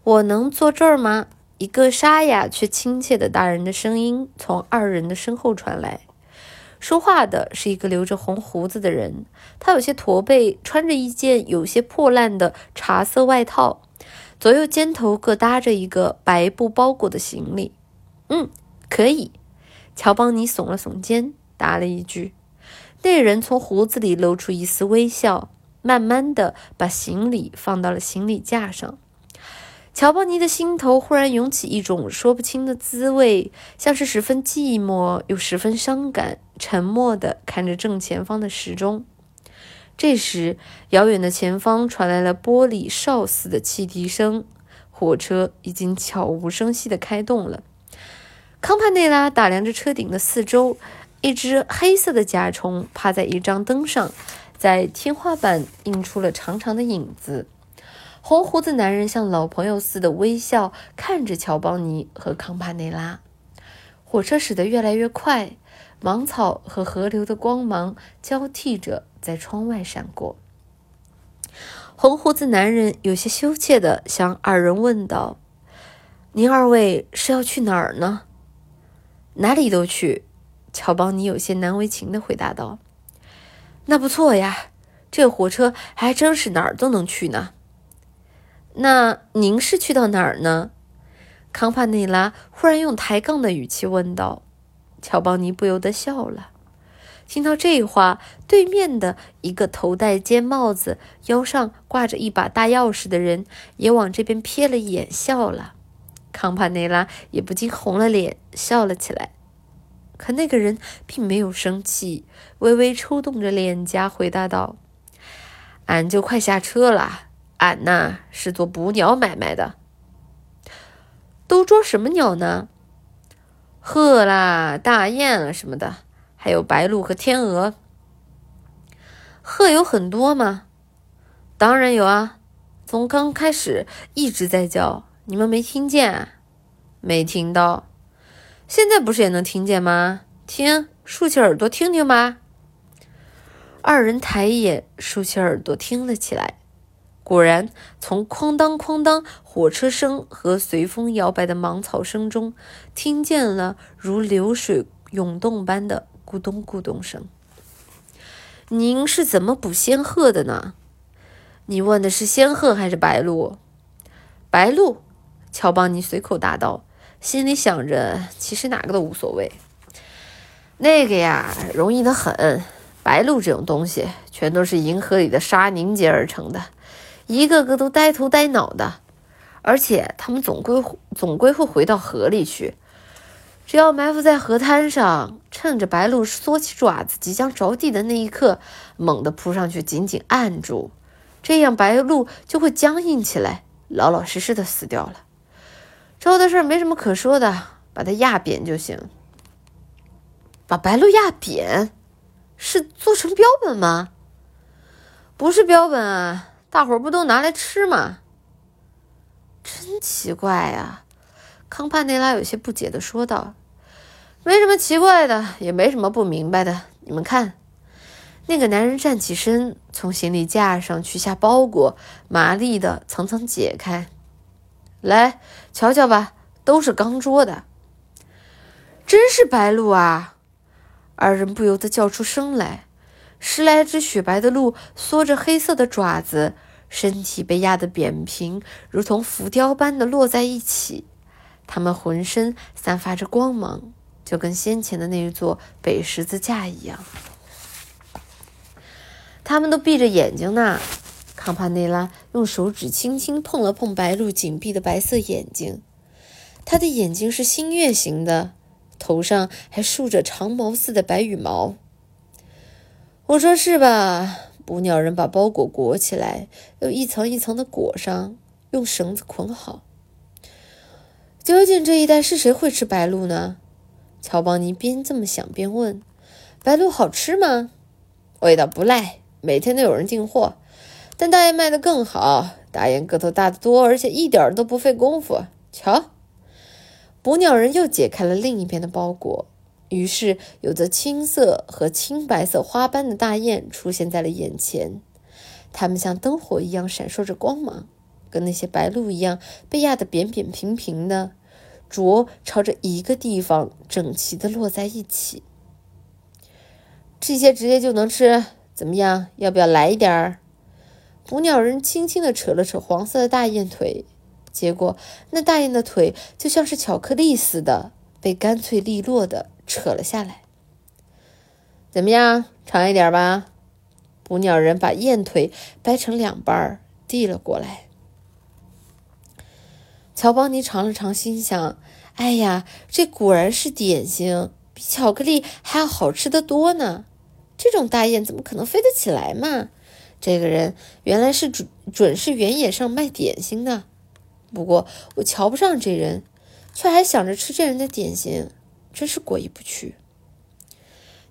我能坐这儿吗？一个沙哑却亲切的大人的声音从二人的身后传来。说话的是一个留着红胡子的人，他有些驼背，穿着一件有些破烂的茶色外套，左右肩头各搭着一个白布包裹的行李。嗯，可以。乔邦尼耸了耸肩，答了一句。那人从胡子里露出一丝微笑，慢慢的把行李放到了行李架上。乔邦尼的心头忽然涌起一种说不清的滋味，像是十分寂寞又十分伤感，沉默地看着正前方的时钟。这时，遥远的前方传来了玻璃哨似的汽笛声，火车已经悄无声息地开动了。康帕内拉打量着车顶的四周，一只黑色的甲虫趴在一张灯上，在天花板映出了长长的影子。红胡子男人像老朋友似的微笑看着乔邦尼和康帕内拉。火车驶得越来越快，芒草和河流的光芒交替着在窗外闪过。红胡子男人有些羞怯地向二人问道：“您二位是要去哪儿呢？”“哪里都去。”乔邦尼有些难为情地回答道。“那不错呀，这火车还真是哪儿都能去呢。”那您是去到哪儿呢？康帕内拉忽然用抬杠的语气问道。乔邦尼不由得笑了。听到这话，对面的一个头戴尖帽子、腰上挂着一把大钥匙的人也往这边瞥了一眼，笑了。康帕内拉也不禁红了脸，笑了起来。可那个人并没有生气，微微抽动着脸颊，回答道：“俺就快下车了。”俺呐是做捕鸟买卖的，都捉什么鸟呢？鹤啦、大雁啊什么的，还有白鹭和天鹅。鹤有很多吗？当然有啊，从刚开始一直在叫，你们没听见？没听到？现在不是也能听见吗？听，竖起耳朵听听吧。二人抬眼竖起耳朵听了起来。果然，从哐当哐当火车声和随风摇摆的芒草声中，听见了如流水涌动般的咕咚咕咚声。您是怎么捕仙鹤的呢？你问的是仙鹤还是白鹭？白鹭，乔邦尼随口答道，心里想着，其实哪个都无所谓。那个呀，容易的很。白鹭这种东西，全都是银河里的沙凝结而成的。一个个都呆头呆脑的，而且他们总归总归会回到河里去。只要埋伏在河滩上，趁着白鹭缩起爪子即将着地的那一刻，猛地扑上去，紧紧按住，这样白鹭就会僵硬起来，老老实实的死掉了。之后的事没什么可说的，把它压扁就行。把白鹭压扁，是做成标本吗？不是标本啊。大伙儿不都拿来吃吗？真奇怪呀！康帕内拉有些不解的说道：“没什么奇怪的，也没什么不明白的。你们看，那个男人站起身，从行李架上取下包裹，麻利的层层解开。来，瞧瞧吧，都是刚捉的。真是白鹭啊！”二人不由得叫出声来。十来只雪白的鹿缩着黑色的爪子，身体被压得扁平，如同浮雕般的落在一起。它们浑身散发着光芒，就跟先前的那一座北十字架一样。他们都闭着眼睛呢。康帕内拉用手指轻轻碰了碰白鹿紧闭的白色眼睛，他的眼睛是新月形的，头上还竖着长毛似的白羽毛。我说是吧？捕鸟人把包裹裹起来，又一层一层的裹上，用绳子捆好。究竟这一带是谁会吃白鹭呢？乔邦尼边这么想边问：“白鹭好吃吗？”“味道不赖，每天都有人订货。但大雁卖的更好，大雁个头大得多，而且一点都不费功夫。瞧。”捕鸟人又解开了另一边的包裹，于是有着青色和青白色花斑的大雁出现在了眼前。它们像灯火一样闪烁着光芒。跟那些白鹭一样，被压得扁扁平平的，啄朝着一个地方整齐地落在一起。这些直接就能吃，怎么样？要不要来一点儿？捕鸟人轻轻地扯了扯黄色的大雁腿，结果那大雁的腿就像是巧克力似的，被干脆利落的扯了下来。怎么样？尝一点吧。捕鸟人把雁腿掰成两半，递了过来。乔邦尼尝了尝，心想：“哎呀，这果然是点心，比巧克力还要好吃的多呢！这种大雁怎么可能飞得起来嘛？这个人原来是准准是原野上卖点心的。不过我瞧不上这人，却还想着吃这人的点心，真是过意不去。”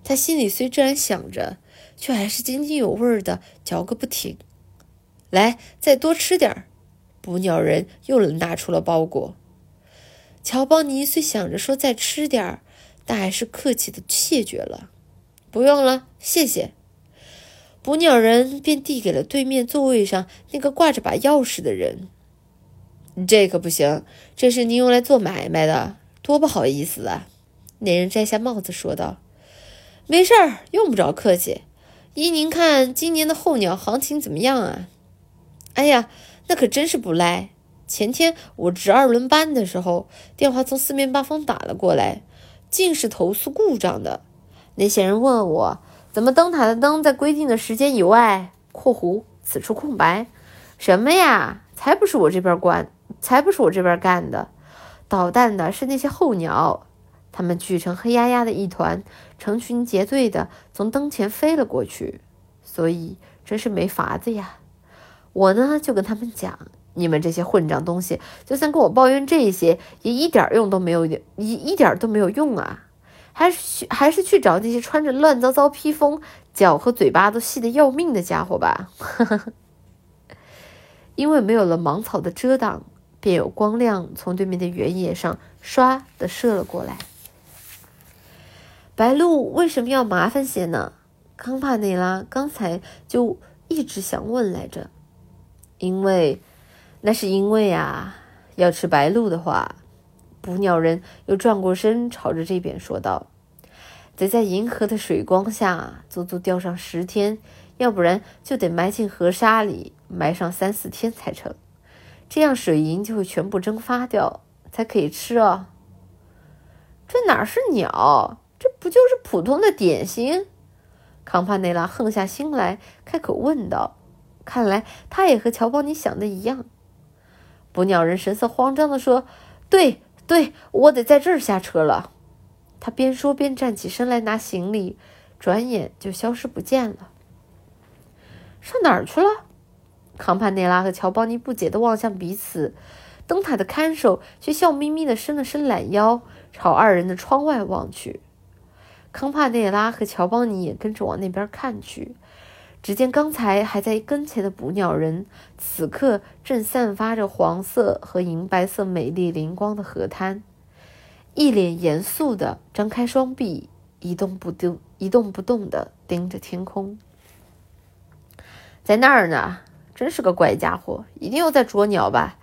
他心里虽这样想着，却还是津津有味的嚼个不停。来，再多吃点儿。捕鸟人又拿出了包裹，乔邦尼虽想着说再吃点儿，但还是客气的谢绝了。不用了，谢谢。捕鸟人便递给了对面座位上那个挂着把钥匙的人。这可不行，这是您用来做买卖的，多不好意思啊！那人摘下帽子说道：“没事儿，用不着客气。依您看，今年的候鸟行情怎么样啊？”哎呀！那可真是不赖。前天我值二轮班的时候，电话从四面八方打了过来，尽是投诉故障的。那些人问我，怎么灯塔的灯在规定的时间以外（括弧此处空白）？什么呀？才不是我这边关，才不是我这边干的。捣蛋的是那些候鸟，他们聚成黑压压的一团，成群结队的从灯前飞了过去，所以真是没法子呀。我呢，就跟他们讲，你们这些混账东西，就算跟我抱怨这些，也一点用都没有，一一点都没有用啊！还是去，还是去找那些穿着乱糟糟披风、脚和嘴巴都细得要命的家伙吧。*laughs* 因为没有了芒草的遮挡，便有光亮从对面的原野上唰的射了过来。白鹿为什么要麻烦些呢？康帕内拉刚才就一直想问来着。因为，那是因为啊，要吃白鹭的话，捕鸟人又转过身朝着这边说道：“得在银河的水光下足足钓上十天，要不然就得埋进河沙里埋上三四天才成。这样水银就会全部蒸发掉，才可以吃哦。”这哪是鸟？这不就是普通的点心？康帕内拉横下心来，开口问道。看来他也和乔邦尼想的一样。捕鸟人神色慌张地说：“对对，我得在这儿下车了。”他边说边站起身来拿行李，转眼就消失不见了。上哪儿去了？康帕内拉和乔邦尼不解地望向彼此，灯塔的看守却笑眯眯地伸了伸懒腰，朝二人的窗外望去。康帕内拉和乔邦尼也跟着往那边看去。只见刚才还在跟前的捕鸟人，此刻正散发着黄色和银白色美丽灵光的河滩，一脸严肃地张开双臂，一动不动、一动不动地盯着天空。在那儿呢，真是个怪家伙，一定又在捉鸟吧？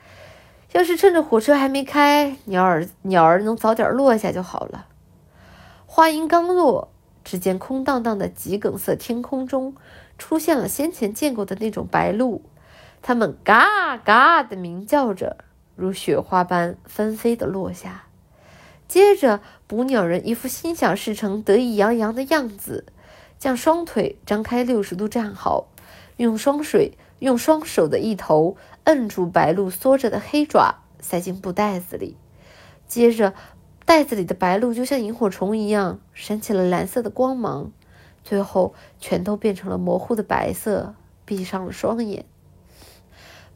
要是趁着火车还没开，鸟儿鸟儿能早点落下就好了。话音刚落，只见空荡荡的桔梗色天空中。出现了先前见过的那种白鹭，它们嘎嘎的鸣叫着，如雪花般纷飞的落下。接着，捕鸟人一副心想事成、得意洋洋的样子，将双腿张开六十度站好，用双水用双手的一头摁住白鹭缩着的黑爪，塞进布袋子里。接着，袋子里的白鹭就像萤火虫一样，闪起了蓝色的光芒，最后全都变成了模糊的白色，闭上了双眼。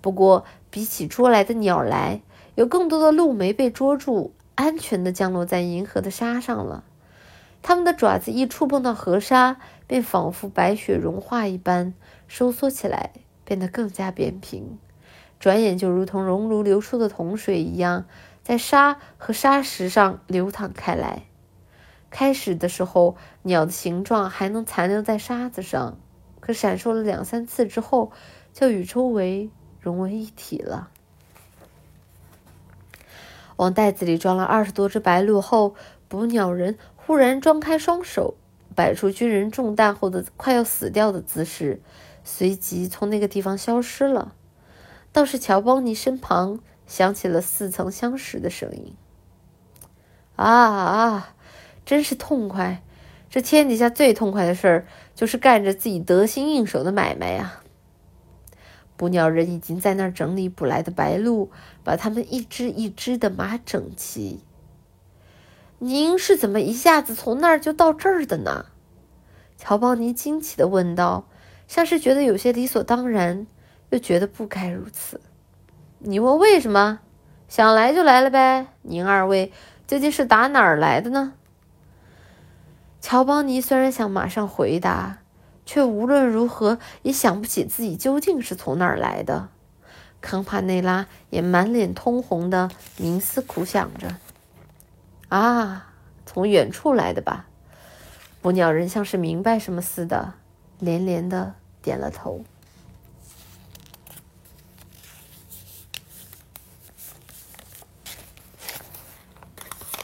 不过，比起捉来的鸟来，有更多的鹿没被捉住，安全的降落在银河的沙上了。它们的爪子一触碰到河沙，便仿佛白雪融化一般收缩起来，变得更加扁平，转眼就如同熔炉流出的铜水一样，在沙和沙石上流淌开来。开始的时候，鸟的形状还能残留在沙子上，可闪烁了两三次之后，就与周围融为一体了。往袋子里装了二十多只白鹭后，捕鸟人。忽然张开双手，摆出军人中弹后的快要死掉的姿势，随即从那个地方消失了。倒是乔邦尼身旁响起了似曾相识的声音：“啊啊，真是痛快！这天底下最痛快的事儿，就是干着自己得心应手的买卖呀。”捕鸟人已经在那儿整理捕来的白鹭，把它们一只一只的码整齐。您是怎么一下子从那儿就到这儿的呢？乔邦尼惊奇的问道，像是觉得有些理所当然，又觉得不该如此。你问为什么？想来就来了呗。您二位究竟是打哪儿来的呢？乔邦尼虽然想马上回答，却无论如何也想不起自己究竟是从哪儿来的。康帕内拉也满脸通红的冥思苦想着。啊，从远处来的吧？捕鸟人像是明白什么似的，连连的点了头。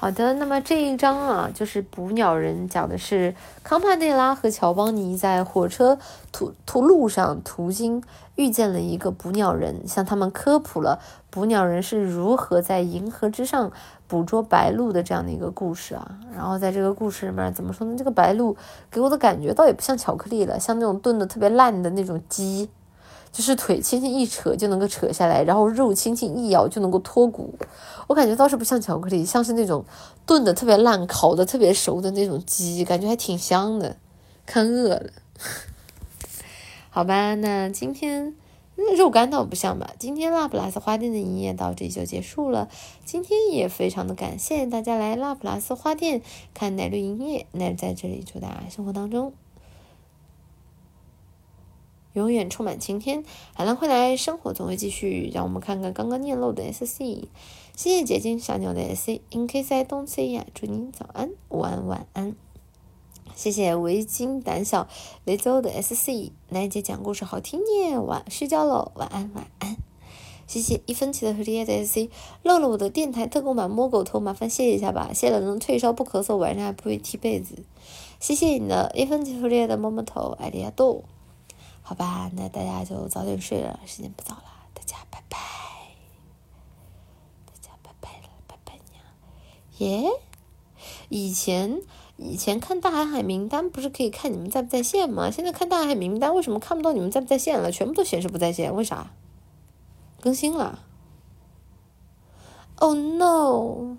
好的，那么这一章啊，就是捕鸟人讲的是康帕内拉和乔邦尼在火车途途路上途经，遇见了一个捕鸟人，向他们科普了捕鸟人是如何在银河之上捕捉白鹭的这样的一个故事啊。然后在这个故事里面，怎么说呢？这个白鹭给我的感觉倒也不像巧克力了，像那种炖的特别烂的那种鸡。就是腿轻轻一扯就能够扯下来，然后肉轻轻一咬就能够脱骨。我感觉倒是不像巧克力，像是那种炖的特别烂、烤的特别熟的那种鸡，感觉还挺香的。看饿了，*laughs* 好吧，那今天那肉干倒不像吧。今天拉普拉斯花店的营业到这里就结束了。今天也非常的感谢大家来拉普拉斯花店看奶绿营业，那在这里祝大家生活当中。永远充满晴天，海浪会来，生活总会继续。让我们看看刚刚念漏的 S C，谢谢结晶小鸟的 S C，In case I don't say 呀，祝您早安、午安、晚安。谢谢围巾胆小雷州的 S C，楠姐讲故事好听耶，晚睡觉喽，晚安晚安。谢谢一分钱的和叶的 S C，漏了我的电台特供版摸狗头，麻烦谢一下吧，谢了能退烧不咳嗽，晚上还不会踢被子。谢谢你的一分钱和叶的摸摸头，爱利亚多。好吧，那大家就早点睡了，时间不早了，大家拜拜，大家拜拜了，拜拜。耶，以前以前看大海海名单不是可以看你们在不在线吗？现在看大海海名单为什么看不到你们在不在线了？全部都显示不在线，为啥？更新了？Oh no！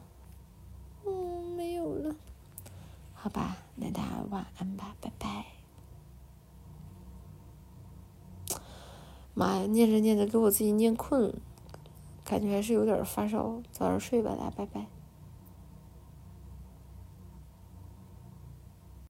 嗯，没有了。好吧，那大家晚安吧，拜拜。妈呀，念着念着给我自己念困，感觉还是有点发烧，早点睡吧，大家拜拜。